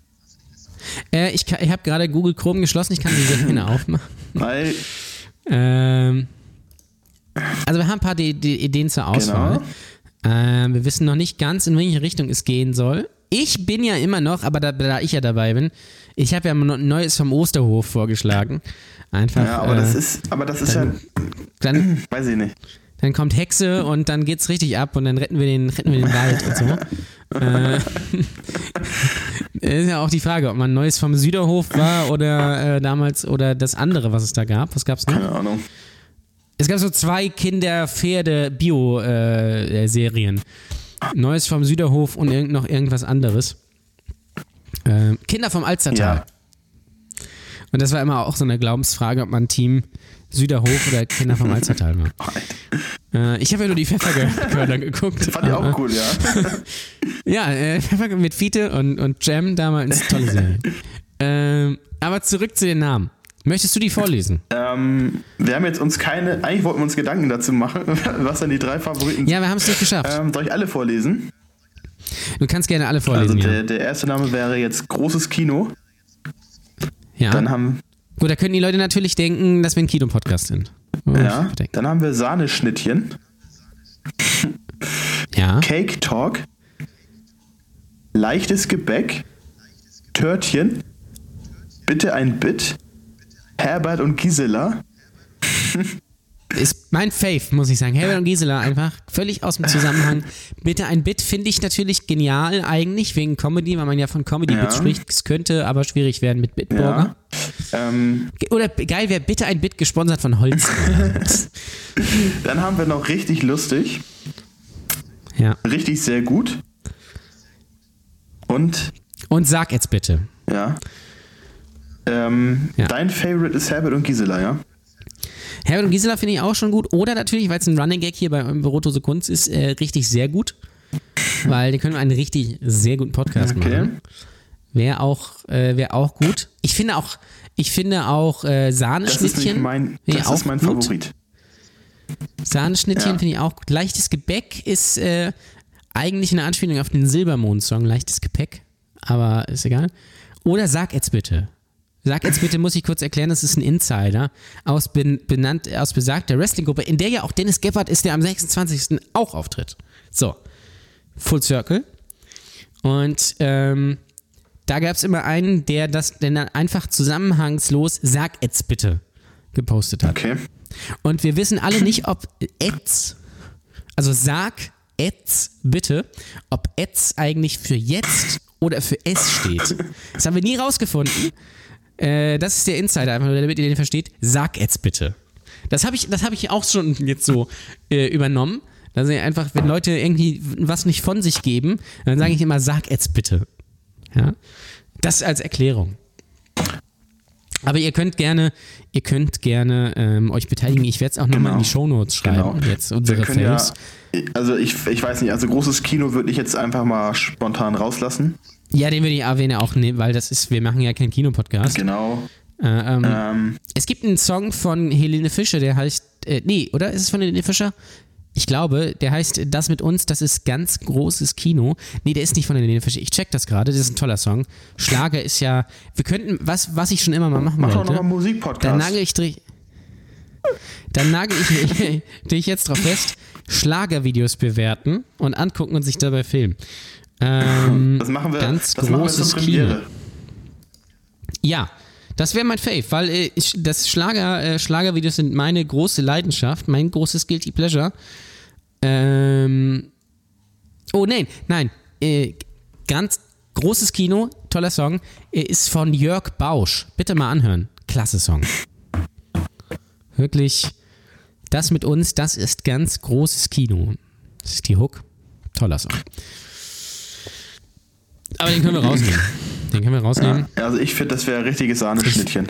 Speaker 2: Äh, ich kann- ich habe gerade Google Chrome geschlossen, ich kann die Sekunde aufmachen.
Speaker 3: Weil,
Speaker 2: Ähm, also wir haben ein paar die, die Ideen zur Auswahl.
Speaker 3: Genau.
Speaker 2: Ähm, wir wissen noch nicht ganz, in welche Richtung es gehen soll. Ich bin ja immer noch, aber da, da ich ja dabei bin, ich habe ja mal ein neues vom Osterhof vorgeschlagen. Einfach.
Speaker 3: ja, aber
Speaker 2: äh,
Speaker 3: das ist, aber das ist
Speaker 2: dann-
Speaker 3: ja,
Speaker 2: dann,
Speaker 3: weiß ich nicht.
Speaker 2: dann kommt Hexe und dann geht's richtig ab und dann retten wir den, retten wir den Wald und so. äh, ist ja auch die Frage, ob man ein neues vom Süderhof war oder äh, damals oder das andere, was es da gab. Was gab's noch?
Speaker 3: Keine Ahnung.
Speaker 2: Es gab so zwei Kinder-Pferde-Bio-Serien. Neues vom Süderhof und irgend noch irgendwas anderes. Ähm, Kinder vom Alstertal.
Speaker 3: Ja.
Speaker 2: Und das war immer auch so eine Glaubensfrage, ob man Team Süderhof oder Kinder vom Alstertal war. Äh, ich habe ja nur die Pfefferkörner geguckt.
Speaker 3: Fand ich auch cool, ja.
Speaker 2: Ja, äh, Pfeffer mit Fiete und, und Jam damals. Tolle Serie. ähm, aber zurück zu den Namen. Möchtest du die vorlesen?
Speaker 3: ähm, wir haben jetzt uns keine, eigentlich wollten wir uns Gedanken dazu machen, was denn die drei Favoriten
Speaker 2: Ja, wir haben es nicht geschafft.
Speaker 3: Ähm, soll ich alle vorlesen?
Speaker 2: Du kannst gerne alle
Speaker 3: Also
Speaker 2: vorlesen, ja.
Speaker 3: der, der erste Name wäre jetzt Großes Kino.
Speaker 2: ja.
Speaker 3: Dann haben,
Speaker 2: Gut, da können die Leute natürlich denken, dass wir ein Kino-Podcast sind. Oh,
Speaker 3: ja, dann haben wir Sahneschnittchen,
Speaker 2: ja.
Speaker 3: Cake Talk, leichtes Gebäck, Törtchen, bitte ein Bit, Herbert und Gisela,
Speaker 2: Ist mein Fave, muss ich sagen. Herbert und Gisela einfach völlig aus dem Zusammenhang. Bitte ein Bit finde ich natürlich genial eigentlich, wegen Comedy, weil man ja von Comedy-Bits
Speaker 3: Ja.
Speaker 2: spricht. Es könnte aber schwierig werden mit Bitburger.
Speaker 3: ja. Ähm,
Speaker 2: Oder geil wäre bitte ein Bit gesponsert von Holz.
Speaker 3: dann haben wir noch richtig lustig,
Speaker 2: ja.
Speaker 3: richtig sehr gut und
Speaker 2: Und sag jetzt bitte.
Speaker 3: ja. Ähm,
Speaker 2: Ja.
Speaker 3: Dein Favorite ist Herbert und Gisela, ja?
Speaker 2: Herbert und Gisela finde ich auch schon gut. Oder natürlich, weil es ein Running Gag hier bei Brotose Kunst ist, äh, richtig sehr gut. Weil die können einen richtig sehr guten Podcast
Speaker 3: Okay.
Speaker 2: machen. Wäre auch, äh, wär auch gut. Ich finde auch, ich finde auch äh,
Speaker 3: Das ist
Speaker 2: Sahneschnittchen.
Speaker 3: mein, das ist mein
Speaker 2: gut.
Speaker 3: Favorit.
Speaker 2: Sahneschnittchen
Speaker 3: Ja.
Speaker 2: finde ich auch gut. Leichtes Gebäck ist äh, eigentlich eine Anspielung auf den Silbermond-Song. Leichtes Gepäck. Aber ist egal. Oder sag jetzt bitte. Sag jetzt bitte, muss ich kurz erklären, das ist ein Insider aus, ben, benannt, aus besagter Wrestling-Gruppe, in der ja auch Dennis Gebhardt ist, der am 26. auch auftritt. So, Full Circle. Und ähm, da gab es immer einen, der das dann einfach zusammenhangslos Sag jetzt bitte gepostet hat.
Speaker 3: Okay.
Speaker 2: Und wir wissen alle nicht, ob Etz, also sag Etz bitte, ob Etz eigentlich für jetzt oder für es steht. Das haben wir nie rausgefunden. Äh, das ist der Insider, einfach nur damit ihr den versteht. Sag Etz bitte. Das habe ich, das hab ich auch schon jetzt so äh, übernommen. Dass ich einfach, wenn Leute irgendwie was nicht von sich geben, dann sage ich immer, sag Etz bitte. Ja? Das als Erklärung. Aber ihr könnt gerne, ihr könnt gerne ähm, euch beteiligen. Ich werde es auch nochmal in die Shownotes schreiben.
Speaker 3: Genau.
Speaker 2: Jetzt unsere
Speaker 3: können ja,
Speaker 2: Fails.
Speaker 3: also ich, ich weiß nicht, also großes Kino würde ich jetzt einfach mal spontan rauslassen.
Speaker 2: Ja, den würde ich erwähnen auch nehmen, weil das ist, wir machen ja keinen Kinopodcast.
Speaker 3: Genau.
Speaker 2: Äh, ähm,
Speaker 3: Ähm,
Speaker 2: Es gibt einen Song von Helene Fischer, der heißt, äh, nee, oder? Ist es von Helene Fischer? Ich glaube, der heißt Das mit uns, das ist ganz großes Kino. Nee, der ist nicht von Helene Fischer. Ich check das gerade, das ist ein toller Song. Schlager ist ja, wir könnten, was, was ich schon immer mal machen
Speaker 3: mach doch
Speaker 2: wollte.
Speaker 3: nochmal
Speaker 2: Dann
Speaker 3: Musikpodcast.
Speaker 2: nagel ich dich. Dann nagel ich dich jetzt drauf fest, Schlagervideos bewerten und angucken und sich dabei filmen. Ähm,
Speaker 3: das machen wir,
Speaker 2: ganz
Speaker 3: das machen
Speaker 2: großes
Speaker 3: Premiere.
Speaker 2: Kino. Ja, das wäre mein Fave, weil äh, ich, das Schlager, äh, Schlagervideos sind meine große Leidenschaft, mein großes Guilty Pleasure. Ähm, oh nein, nein, äh, ganz großes Kino, toller Song, äh, ist von Jörg Bausch. Bitte mal anhören, klasse Song. Wirklich, das mit uns, das ist ganz großes Kino. Das ist die Hook, toller Song. Aber den können wir rausnehmen. Den können wir rausnehmen.
Speaker 3: Also ich finde, das wäre ein richtiges Sahneschnittchen.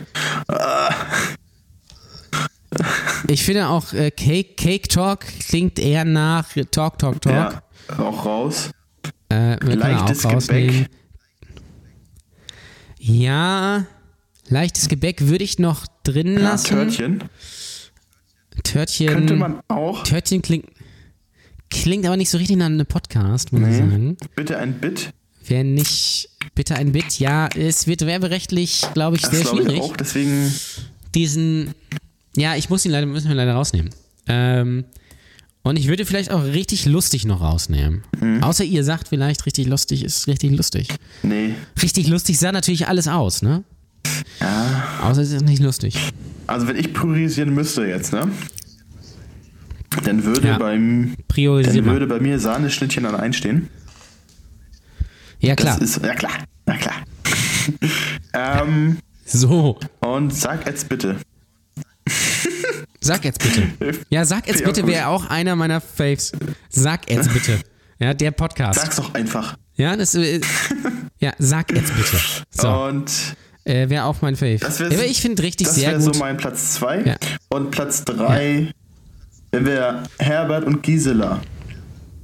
Speaker 2: Ich finde auch äh, Cake, Cake Talk klingt eher nach Talk, Talk, Talk.
Speaker 3: Ja, auch raus.
Speaker 2: Äh,
Speaker 3: Leichtes
Speaker 2: auch.
Speaker 3: Gebäck.
Speaker 2: Ja, leichtes Gebäck würde ich noch drin
Speaker 3: Ja,
Speaker 2: lassen.
Speaker 3: Törtchen.
Speaker 2: Törtchen.
Speaker 3: Könnte man auch.
Speaker 2: Törtchen klingt, klingt aber nicht so richtig nach einem Podcast, muss ich sagen.
Speaker 3: Bitte ein Bit.
Speaker 2: Wäre nicht bitte ein Bit. Ja, es wird werberechtlich, glaube ich,
Speaker 3: Das
Speaker 2: sehr
Speaker 3: glaube ich
Speaker 2: schwierig.
Speaker 3: auch. Deswegen,
Speaker 2: Diesen, ja, ich muss ihn leider, müssen wir leider rausnehmen. Ähm, und ich würde vielleicht auch richtig lustig noch rausnehmen.
Speaker 3: Mhm.
Speaker 2: Außer ihr sagt vielleicht, richtig lustig ist richtig lustig.
Speaker 3: nee.
Speaker 2: Richtig lustig sah natürlich alles aus, ne?
Speaker 3: Ja.
Speaker 2: Außer es ist nicht lustig.
Speaker 3: Also wenn ich priorisieren müsste jetzt, ne? Dann würde,
Speaker 2: Ja.
Speaker 3: beim, dann würde bei mir Sahneschnittchen an einstehen.
Speaker 2: Ja, klar.
Speaker 3: Das ist, ja klar, na klar. ähm,
Speaker 2: So,
Speaker 3: und sag jetzt bitte.
Speaker 2: sag jetzt bitte. Ja, sag jetzt
Speaker 3: Ja,
Speaker 2: bitte wäre auch einer meiner Faves. Sag jetzt bitte. Ja, der Podcast.
Speaker 3: Sag's doch einfach.
Speaker 2: Ja, das äh, Ja, sag jetzt bitte. So,
Speaker 3: Und
Speaker 2: äh, wäre auch mein Fave.
Speaker 3: das wäre
Speaker 2: Aber ich finde richtig
Speaker 3: das
Speaker 2: sehr
Speaker 3: wär
Speaker 2: gut.
Speaker 3: so mein Platz 2.
Speaker 2: Ja.
Speaker 3: Und Platz 3, wenn wir Herbert und Gisela.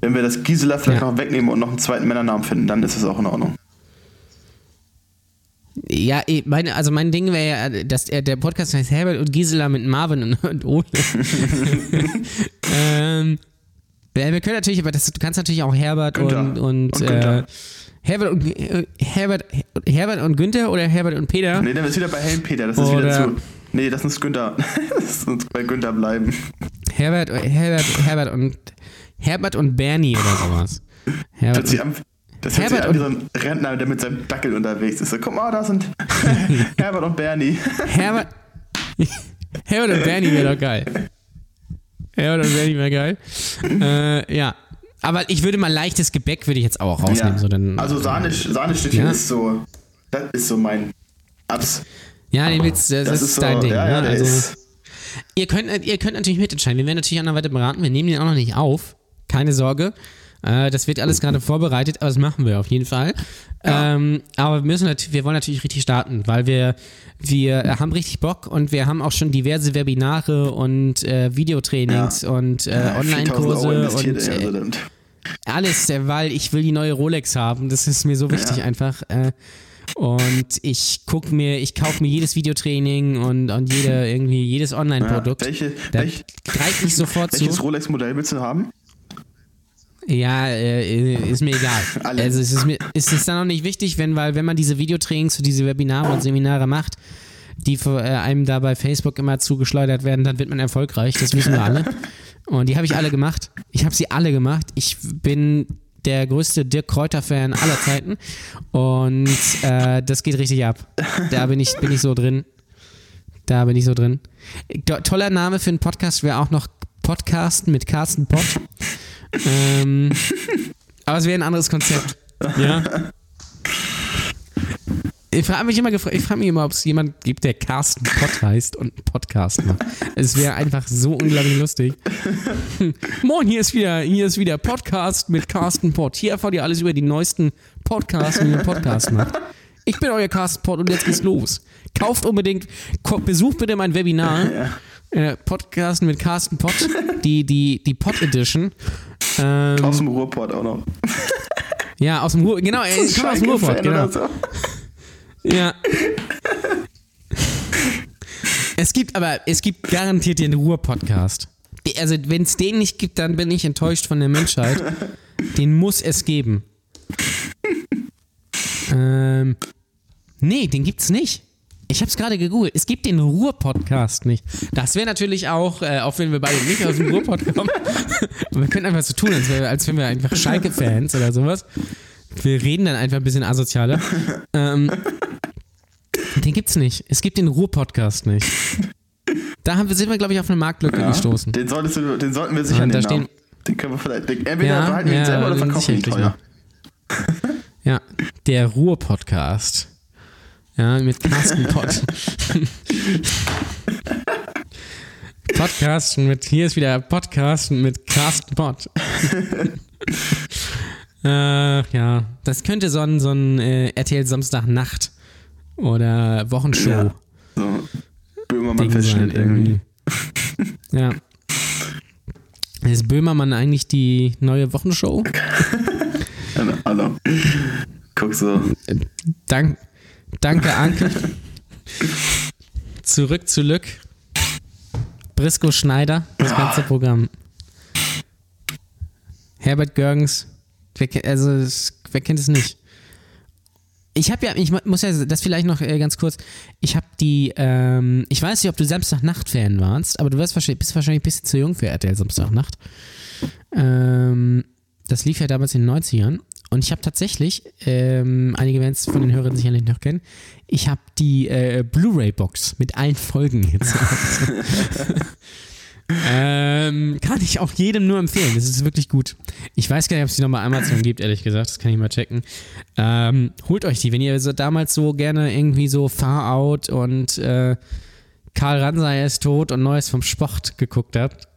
Speaker 3: Wenn wir das Gisela vielleicht
Speaker 2: Ja.
Speaker 3: noch wegnehmen und noch einen zweiten Männernamen finden, dann ist es auch in Ordnung.
Speaker 2: Ja, meine, also mein Ding wäre ja, dass er, der Podcast heißt Herbert und Gisela mit Marvin und, Ole. ähm, wir können natürlich, aber das, du kannst natürlich auch Herbert
Speaker 3: Günther.
Speaker 2: und, und,
Speaker 3: Und
Speaker 2: äh,
Speaker 3: Günther.
Speaker 2: Herbert und äh, Herbert, Herbert und Günther oder Herbert und Peter.
Speaker 3: Nee, dann ist wieder bei Helmpeter. Das ist wieder zu. Nee, das muss Günther. das muss bei Günther bleiben.
Speaker 2: Herbert, Herbert, Herbert und Herbert und Bernie oder sowas. Herbert und,
Speaker 3: an, das hört sich an wie so ein Rentner, der mit seinem Dackel unterwegs ist. So, guck mal, da sind Herbert und Bernie.
Speaker 2: Herbert, Herbert und Bernie wäre doch geil. Herbert und Bernie wäre geil. Äh, ja. Aber ich würde mal leichtes Gebäck würde ich jetzt auch rausnehmen.
Speaker 3: Ja.
Speaker 2: So dann,
Speaker 3: also Sahne, Sahnestückchen
Speaker 2: Ja.
Speaker 3: ist so, das ist so mein Abs.
Speaker 2: ja, den willst, das,
Speaker 3: Das
Speaker 2: ist,
Speaker 3: ist so,
Speaker 2: dein Ding.
Speaker 3: ja,
Speaker 2: ne? also, ihr, könnt, ihr könnt natürlich mitentscheiden. Wir werden natürlich weiter beraten. Wir nehmen den auch noch nicht auf. Keine Sorge. Äh, das wird alles gerade vorbereitet, aber das machen wir auf jeden Fall. Ähm, aber wir, müssen wir wollen natürlich richtig starten, weil wir, wir haben richtig Bock und wir haben auch schon diverse Webinare und äh, Videotrainings und äh,
Speaker 3: 4000 Euro
Speaker 2: Online-Kurse und äh, alles, äh, weil ich will die neue Rolex haben. Das ist mir so wichtig
Speaker 3: Ja.
Speaker 2: einfach. Äh, und ich gucke mir, ich kaufe mir jedes Videotraining und, und jede, irgendwie jedes
Speaker 3: ja,
Speaker 2: Online-Produkt.
Speaker 3: welche,
Speaker 2: Da
Speaker 3: welch,
Speaker 2: greife ich sofort
Speaker 3: welches
Speaker 2: zu.
Speaker 3: Rolex-Modell willst du haben?
Speaker 2: Ja, äh, ist mir egal. Also es ist mir ist es dann auch nicht wichtig, wenn, weil wenn man diese Videotrainings für diese Webinare und Seminare macht, die für, äh, einem da bei Facebook immer zugeschleudert werden, dann wird man erfolgreich. Das wissen wir alle. Und die habe ich alle gemacht. Ich habe sie alle gemacht. Ich bin der größte Dirk Kräuter-Fan aller Zeiten. Und äh, das geht richtig ab. Da bin ich, bin ich so drin. Da bin ich so drin. To- Toller Name für einen Podcast wäre auch noch Podcasten mit Carsten Pott. Ähm, aber es wäre ein anderes Konzept. Ja. Ich frage mich immer, ich frage mich immer, ob es jemand gibt, der Carsten Pott heißt und einen Podcast macht. Es wäre einfach so unglaublich lustig. Moin, hier ist wieder, hier ist wieder Podcast mit Carsten Pott. Hier erfahrt ihr alles über die neuesten Podcasts, wie man Podcast macht. Ich bin euer Carsten Pott und jetzt geht's los. Kauft unbedingt, besucht bitte mein Webinar. Äh, Podcasten mit Carsten Pott, die, die, die Pott Edition. Ähm,
Speaker 3: Aus dem Ruhrport auch noch.
Speaker 2: ja, aus dem Ruhr, genau, er kommt aus dem Ruhrpott,
Speaker 3: Schalke-Fan
Speaker 2: genau.
Speaker 3: so.
Speaker 2: Ja. Es gibt aber, es gibt garantiert den Ruhr-Podcast. Also, wenn es den nicht gibt, dann bin ich enttäuscht von der Menschheit. Den muss es geben. Ähm, nee, den gibt's nicht. Ich habe es gerade gegoogelt. Es gibt den Ruhr-Podcast nicht. Das wäre natürlich auch, äh, auch wenn wir beide nicht aus dem Ruhr-Pod kommen, aber wir können einfach so tun, als, wär, als wären wir einfach Schalke-Fans oder sowas. Wir reden dann einfach ein bisschen asozialer. Ähm, den gibt's nicht. Es gibt den Ruhr-Podcast nicht. Da haben wir, sind wir, glaube ich, auf eine Marktlücke
Speaker 3: Ja,
Speaker 2: gestoßen.
Speaker 3: Den, du, den sollten wir sicher nehmen.
Speaker 2: stehen-
Speaker 3: Den können wir vielleicht. Den, entweder
Speaker 2: Ja,
Speaker 3: behalten wir ihn
Speaker 2: ja,
Speaker 3: selber oder verkaufen ihn teuer.
Speaker 2: Ja, der Ruhr-Podcast. Ja, mit Carsten Pott. Podcasten mit, hier ist wieder Podcasten mit Carsten Pott. Ach ja, das könnte so ein, so ein äh, RTL Samstagnacht oder Wochenshow
Speaker 3: Ja. So. Böhmermann
Speaker 2: Ding sein
Speaker 3: Festschnitt irgendwie.
Speaker 2: irgendwie. Ja. Ist Böhmermann eigentlich die neue Wochenshow?
Speaker 3: Also, guck so.
Speaker 2: Dank, danke, Anke. Zurück zu Lück. Brisco Schneider, das ganze Programm. Herbert Görgens. Wer, also, wer kennt es nicht? Ich habe ja, ich mu- muss ja, das vielleicht noch äh, ganz kurz. Ich habe die, ähm, ich weiß nicht, ob du Samstagnacht-Fan warst, aber du wirst wahrscheinlich, bist wahrscheinlich ein bisschen zu jung für RTL Samstagnacht. Ähm, das lief ja damals in den 90ern. Und ich habe tatsächlich, ähm, einige werden es von den Hörern sicherlich noch kennen, ich habe die äh, Blu-ray-Box mit allen Folgen jetzt. ähm, kann ich auch jedem nur empfehlen. Das ist wirklich gut. Ich weiß gar nicht, ob es die noch bei Amazon gibt, ehrlich gesagt. Das kann ich mal checken. Ähm, holt euch die, wenn ihr so damals so gerne irgendwie so Far Out und äh, Karl Ransay ist tot und Neues vom Sport geguckt habt.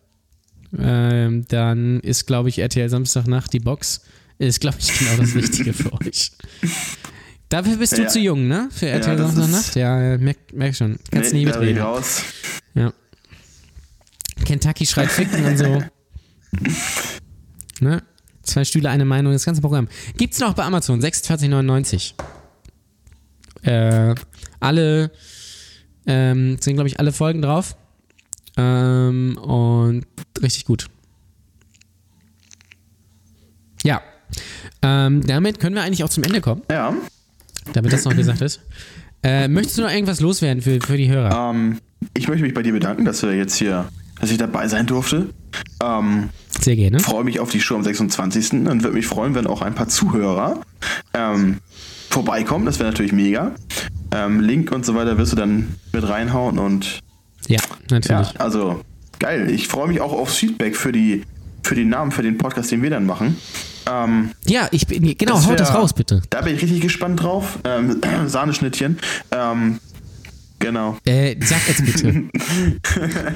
Speaker 2: Ähm, dann ist, glaube ich, RTL Samstagnacht die Box. Ist, glaube ich, genau das Richtige für euch. Dafür bist du
Speaker 3: Ja.
Speaker 2: zu jung, ne? Für RTL
Speaker 3: ist-
Speaker 2: Samstagnacht? Ja, merk, merk schon. Kannst nie
Speaker 3: bin ich
Speaker 2: mitreden.
Speaker 3: raus.
Speaker 2: Ja. Kentucky schreit Ficken und so. Ne? Zwei Stühle, eine Meinung, das ganze Programm. Gibt's noch bei Amazon, 46,99. Äh, alle, ähm, sind, glaube ich, alle Folgen drauf. Ähm, und richtig gut. Ja. Ähm, damit können wir eigentlich auch zum Ende kommen,
Speaker 3: Ja,
Speaker 2: damit das noch gesagt ist. Äh, möchtest du noch irgendwas loswerden für, für die Hörer?
Speaker 3: ähm, ich möchte mich bei dir bedanken, dass wir jetzt hier, dass ich dabei sein durfte. Ähm,
Speaker 2: Sehr gerne.
Speaker 3: freue mich auf die Show am 26. und würde mich freuen, wenn auch ein paar Zuhörer ähm, vorbeikommen. Das wäre natürlich mega. Ähm, Link und so weiter wirst du dann mit reinhauen und
Speaker 2: Ja,
Speaker 3: ja,
Speaker 2: natürlich.
Speaker 3: also geil. Ich freue mich auch aufs Feedback für die für den Namen für den Podcast, den wir dann machen. Ähm,
Speaker 2: Ja, ich bin, genau,
Speaker 3: Das
Speaker 2: haut das
Speaker 3: wär-
Speaker 2: raus, bitte.
Speaker 3: da bin ich richtig gespannt drauf. Ähm, Sahneschnittchen. Ähm, genau.
Speaker 2: Äh, sag jetzt bitte.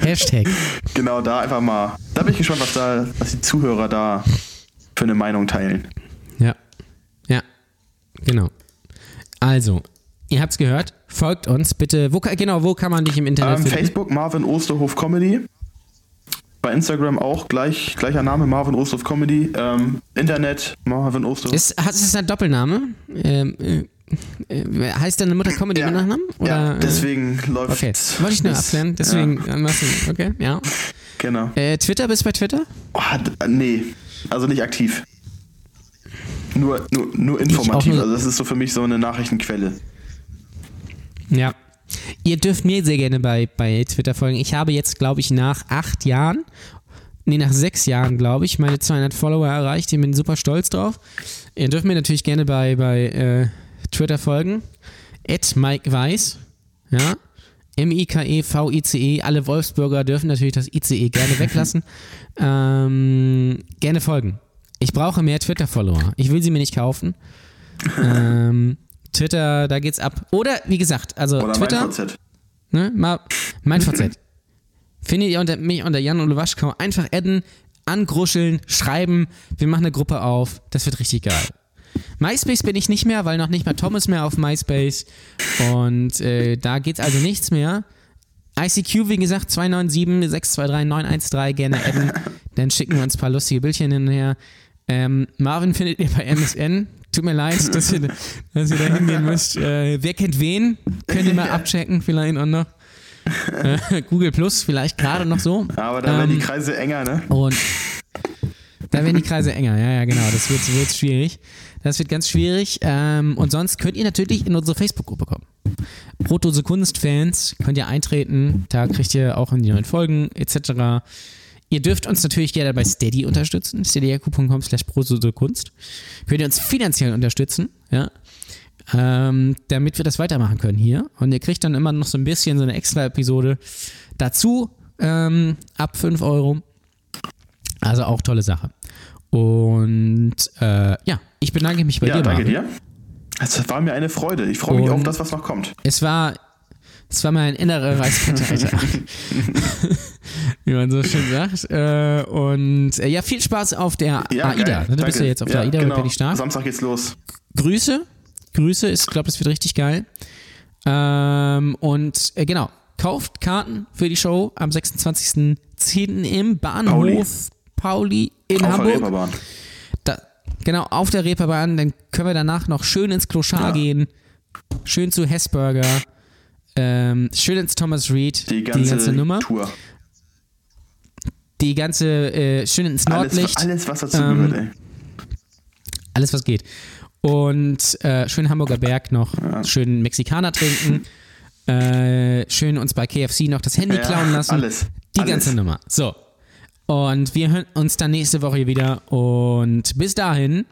Speaker 2: Hashtag.
Speaker 3: Genau, da einfach mal. Da bin ich gespannt, was da, was die Zuhörer da für eine Meinung teilen.
Speaker 2: Ja. Ja. Genau. Also, ihr habt's gehört. Folgt uns bitte. Wo, genau, wo kann man dich im Internet
Speaker 3: Ähm,
Speaker 2: finden?
Speaker 3: Facebook Marvin Osterhof Comedy. Bei Instagram auch gleich, gleicher Name Marvin Osterhof Comedy. Ähm, Internet Marvin Osterhof.
Speaker 2: Ist, hat, ist das ein Doppelname? Ähm, äh, äh, heißt deine Mutter Comedy
Speaker 3: Ja.
Speaker 2: mit Nachnamen? Oder,
Speaker 3: ja,
Speaker 2: äh,
Speaker 3: deswegen läuft
Speaker 2: Okay, wollte ich nur abklären. Deswegen, äh, machst du- okay, ja.
Speaker 3: Ja, genau.
Speaker 2: Äh, Twitter, bist du bei Twitter?
Speaker 3: Oh, nee, also nicht aktiv. Nur, nur, nur informativ.
Speaker 2: nur-
Speaker 3: Also das ist so für mich so eine Nachrichtenquelle.
Speaker 2: Ja. Ihr dürft mir sehr gerne bei, bei Twitter folgen. Ich habe jetzt, glaube ich, nach acht Jahren, nee, nach sechs Jahren, glaube ich, meine 200 Follower erreicht. Ich bin super stolz drauf. Ihr dürft mir natürlich gerne bei, bei äh, Twitter folgen. At Mike Weiß. Ja. M-I-K-E-V-I-C-E. Alle Wolfsburger dürfen natürlich das ICE gerne weglassen. ähm, gerne folgen. Ich brauche mehr Twitter-Follower. Ich will sie mir nicht kaufen. ähm, Twitter, da geht's ab. Oder, wie gesagt, also
Speaker 3: Oder
Speaker 2: Twitter,
Speaker 3: mein VZ.
Speaker 2: ne, mal, mein VZ. Findet ihr unter, mich unter Jan und Waschkau einfach adden, angruscheln, schreiben. Wir machen eine Gruppe auf. Das wird richtig geil. MySpace bin ich nicht mehr, weil noch nicht mal Tom ist mehr auf MySpace. Und äh, da geht's also nichts mehr. ICQ, wie gesagt, 297 623 913 gerne adden. Dann schicken wir uns ein paar lustige Bildchen hin und her. Ähm, Marvin findet ihr bei MSN. Tut mir leid, dass ihr, dass ihr da hingehen müsst. Äh, wer kennt wen? Könnt ihr mal abchecken, vielleicht auch noch. Äh, Google Plus, vielleicht gerade noch so.
Speaker 3: Aber da werden
Speaker 2: Ähm,
Speaker 3: die Kreise enger, ne?
Speaker 2: und da werden die Kreise enger, ja, ja, genau. Das wird, wird schwierig. Das wird ganz schwierig. Ähm, und sonst könnt ihr natürlich in unsere Facebook-Gruppe kommen. Brotdose Kunst-Fans könnt ihr eintreten. Da kriegt ihr auch in die neuen Folgen etc. Ihr dürft uns natürlich gerne bei Steady unterstützen. steadyhq.com slash Kunst. Könnt ihr uns finanziell unterstützen, ja. Ähm, damit wir das weitermachen können hier. Und ihr kriegt dann immer noch so ein bisschen so eine extra Episode dazu ähm, ab 5 Euro. Also auch tolle Sache. Und äh, ja, ich bedanke mich bei
Speaker 3: Ja,
Speaker 2: dir,
Speaker 3: danke
Speaker 2: Marvin.
Speaker 3: dir. Es war mir eine Freude. Ich freue mich auf das, was noch kommt.
Speaker 2: Es war, es war mein innerer Reichsparteitag. Wie man so schön sagt. Äh, und äh, ja, viel Spaß auf der
Speaker 3: Ja,
Speaker 2: AIDA.
Speaker 3: geil.
Speaker 2: Du bist
Speaker 3: Danke.
Speaker 2: ja jetzt auf der
Speaker 3: ja,
Speaker 2: AIDA
Speaker 3: genau.
Speaker 2: bei Penny Stark.
Speaker 3: Samstag geht's los.
Speaker 2: Grüße. Grüße. Ich glaube, das wird richtig geil. Ähm, und äh, genau, kauft Karten für die Show am 26.10. im Bahnhof Pauli, in
Speaker 3: Auf der
Speaker 2: Hamburg.
Speaker 3: Reeperbahn.
Speaker 2: Da, genau, auf der Reeperbahn. Dann können wir danach noch schön ins Kloschar
Speaker 3: Ja.
Speaker 2: gehen, schön zu Hessburger, ähm, schön ins Thomas Reed,
Speaker 3: Die ganze,
Speaker 2: Nummer.
Speaker 3: Tour.
Speaker 2: Die ganze, äh, schön ins Nordlicht.
Speaker 3: Alles, alles was dazu
Speaker 2: Ähm,
Speaker 3: gehört, ey.
Speaker 2: alles was geht. Und äh, schön Hamburger Berg noch,
Speaker 3: Ja.
Speaker 2: schön Mexikaner trinken, äh, schön uns bei KFC noch das Handy
Speaker 3: Ja,
Speaker 2: klauen lassen.
Speaker 3: alles,
Speaker 2: Die
Speaker 3: alles.
Speaker 2: ganze Nummer. So. Und wir hören uns dann nächste Woche wieder. Und bis dahin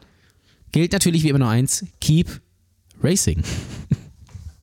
Speaker 2: gilt natürlich wie immer nur eins: Keep Racing.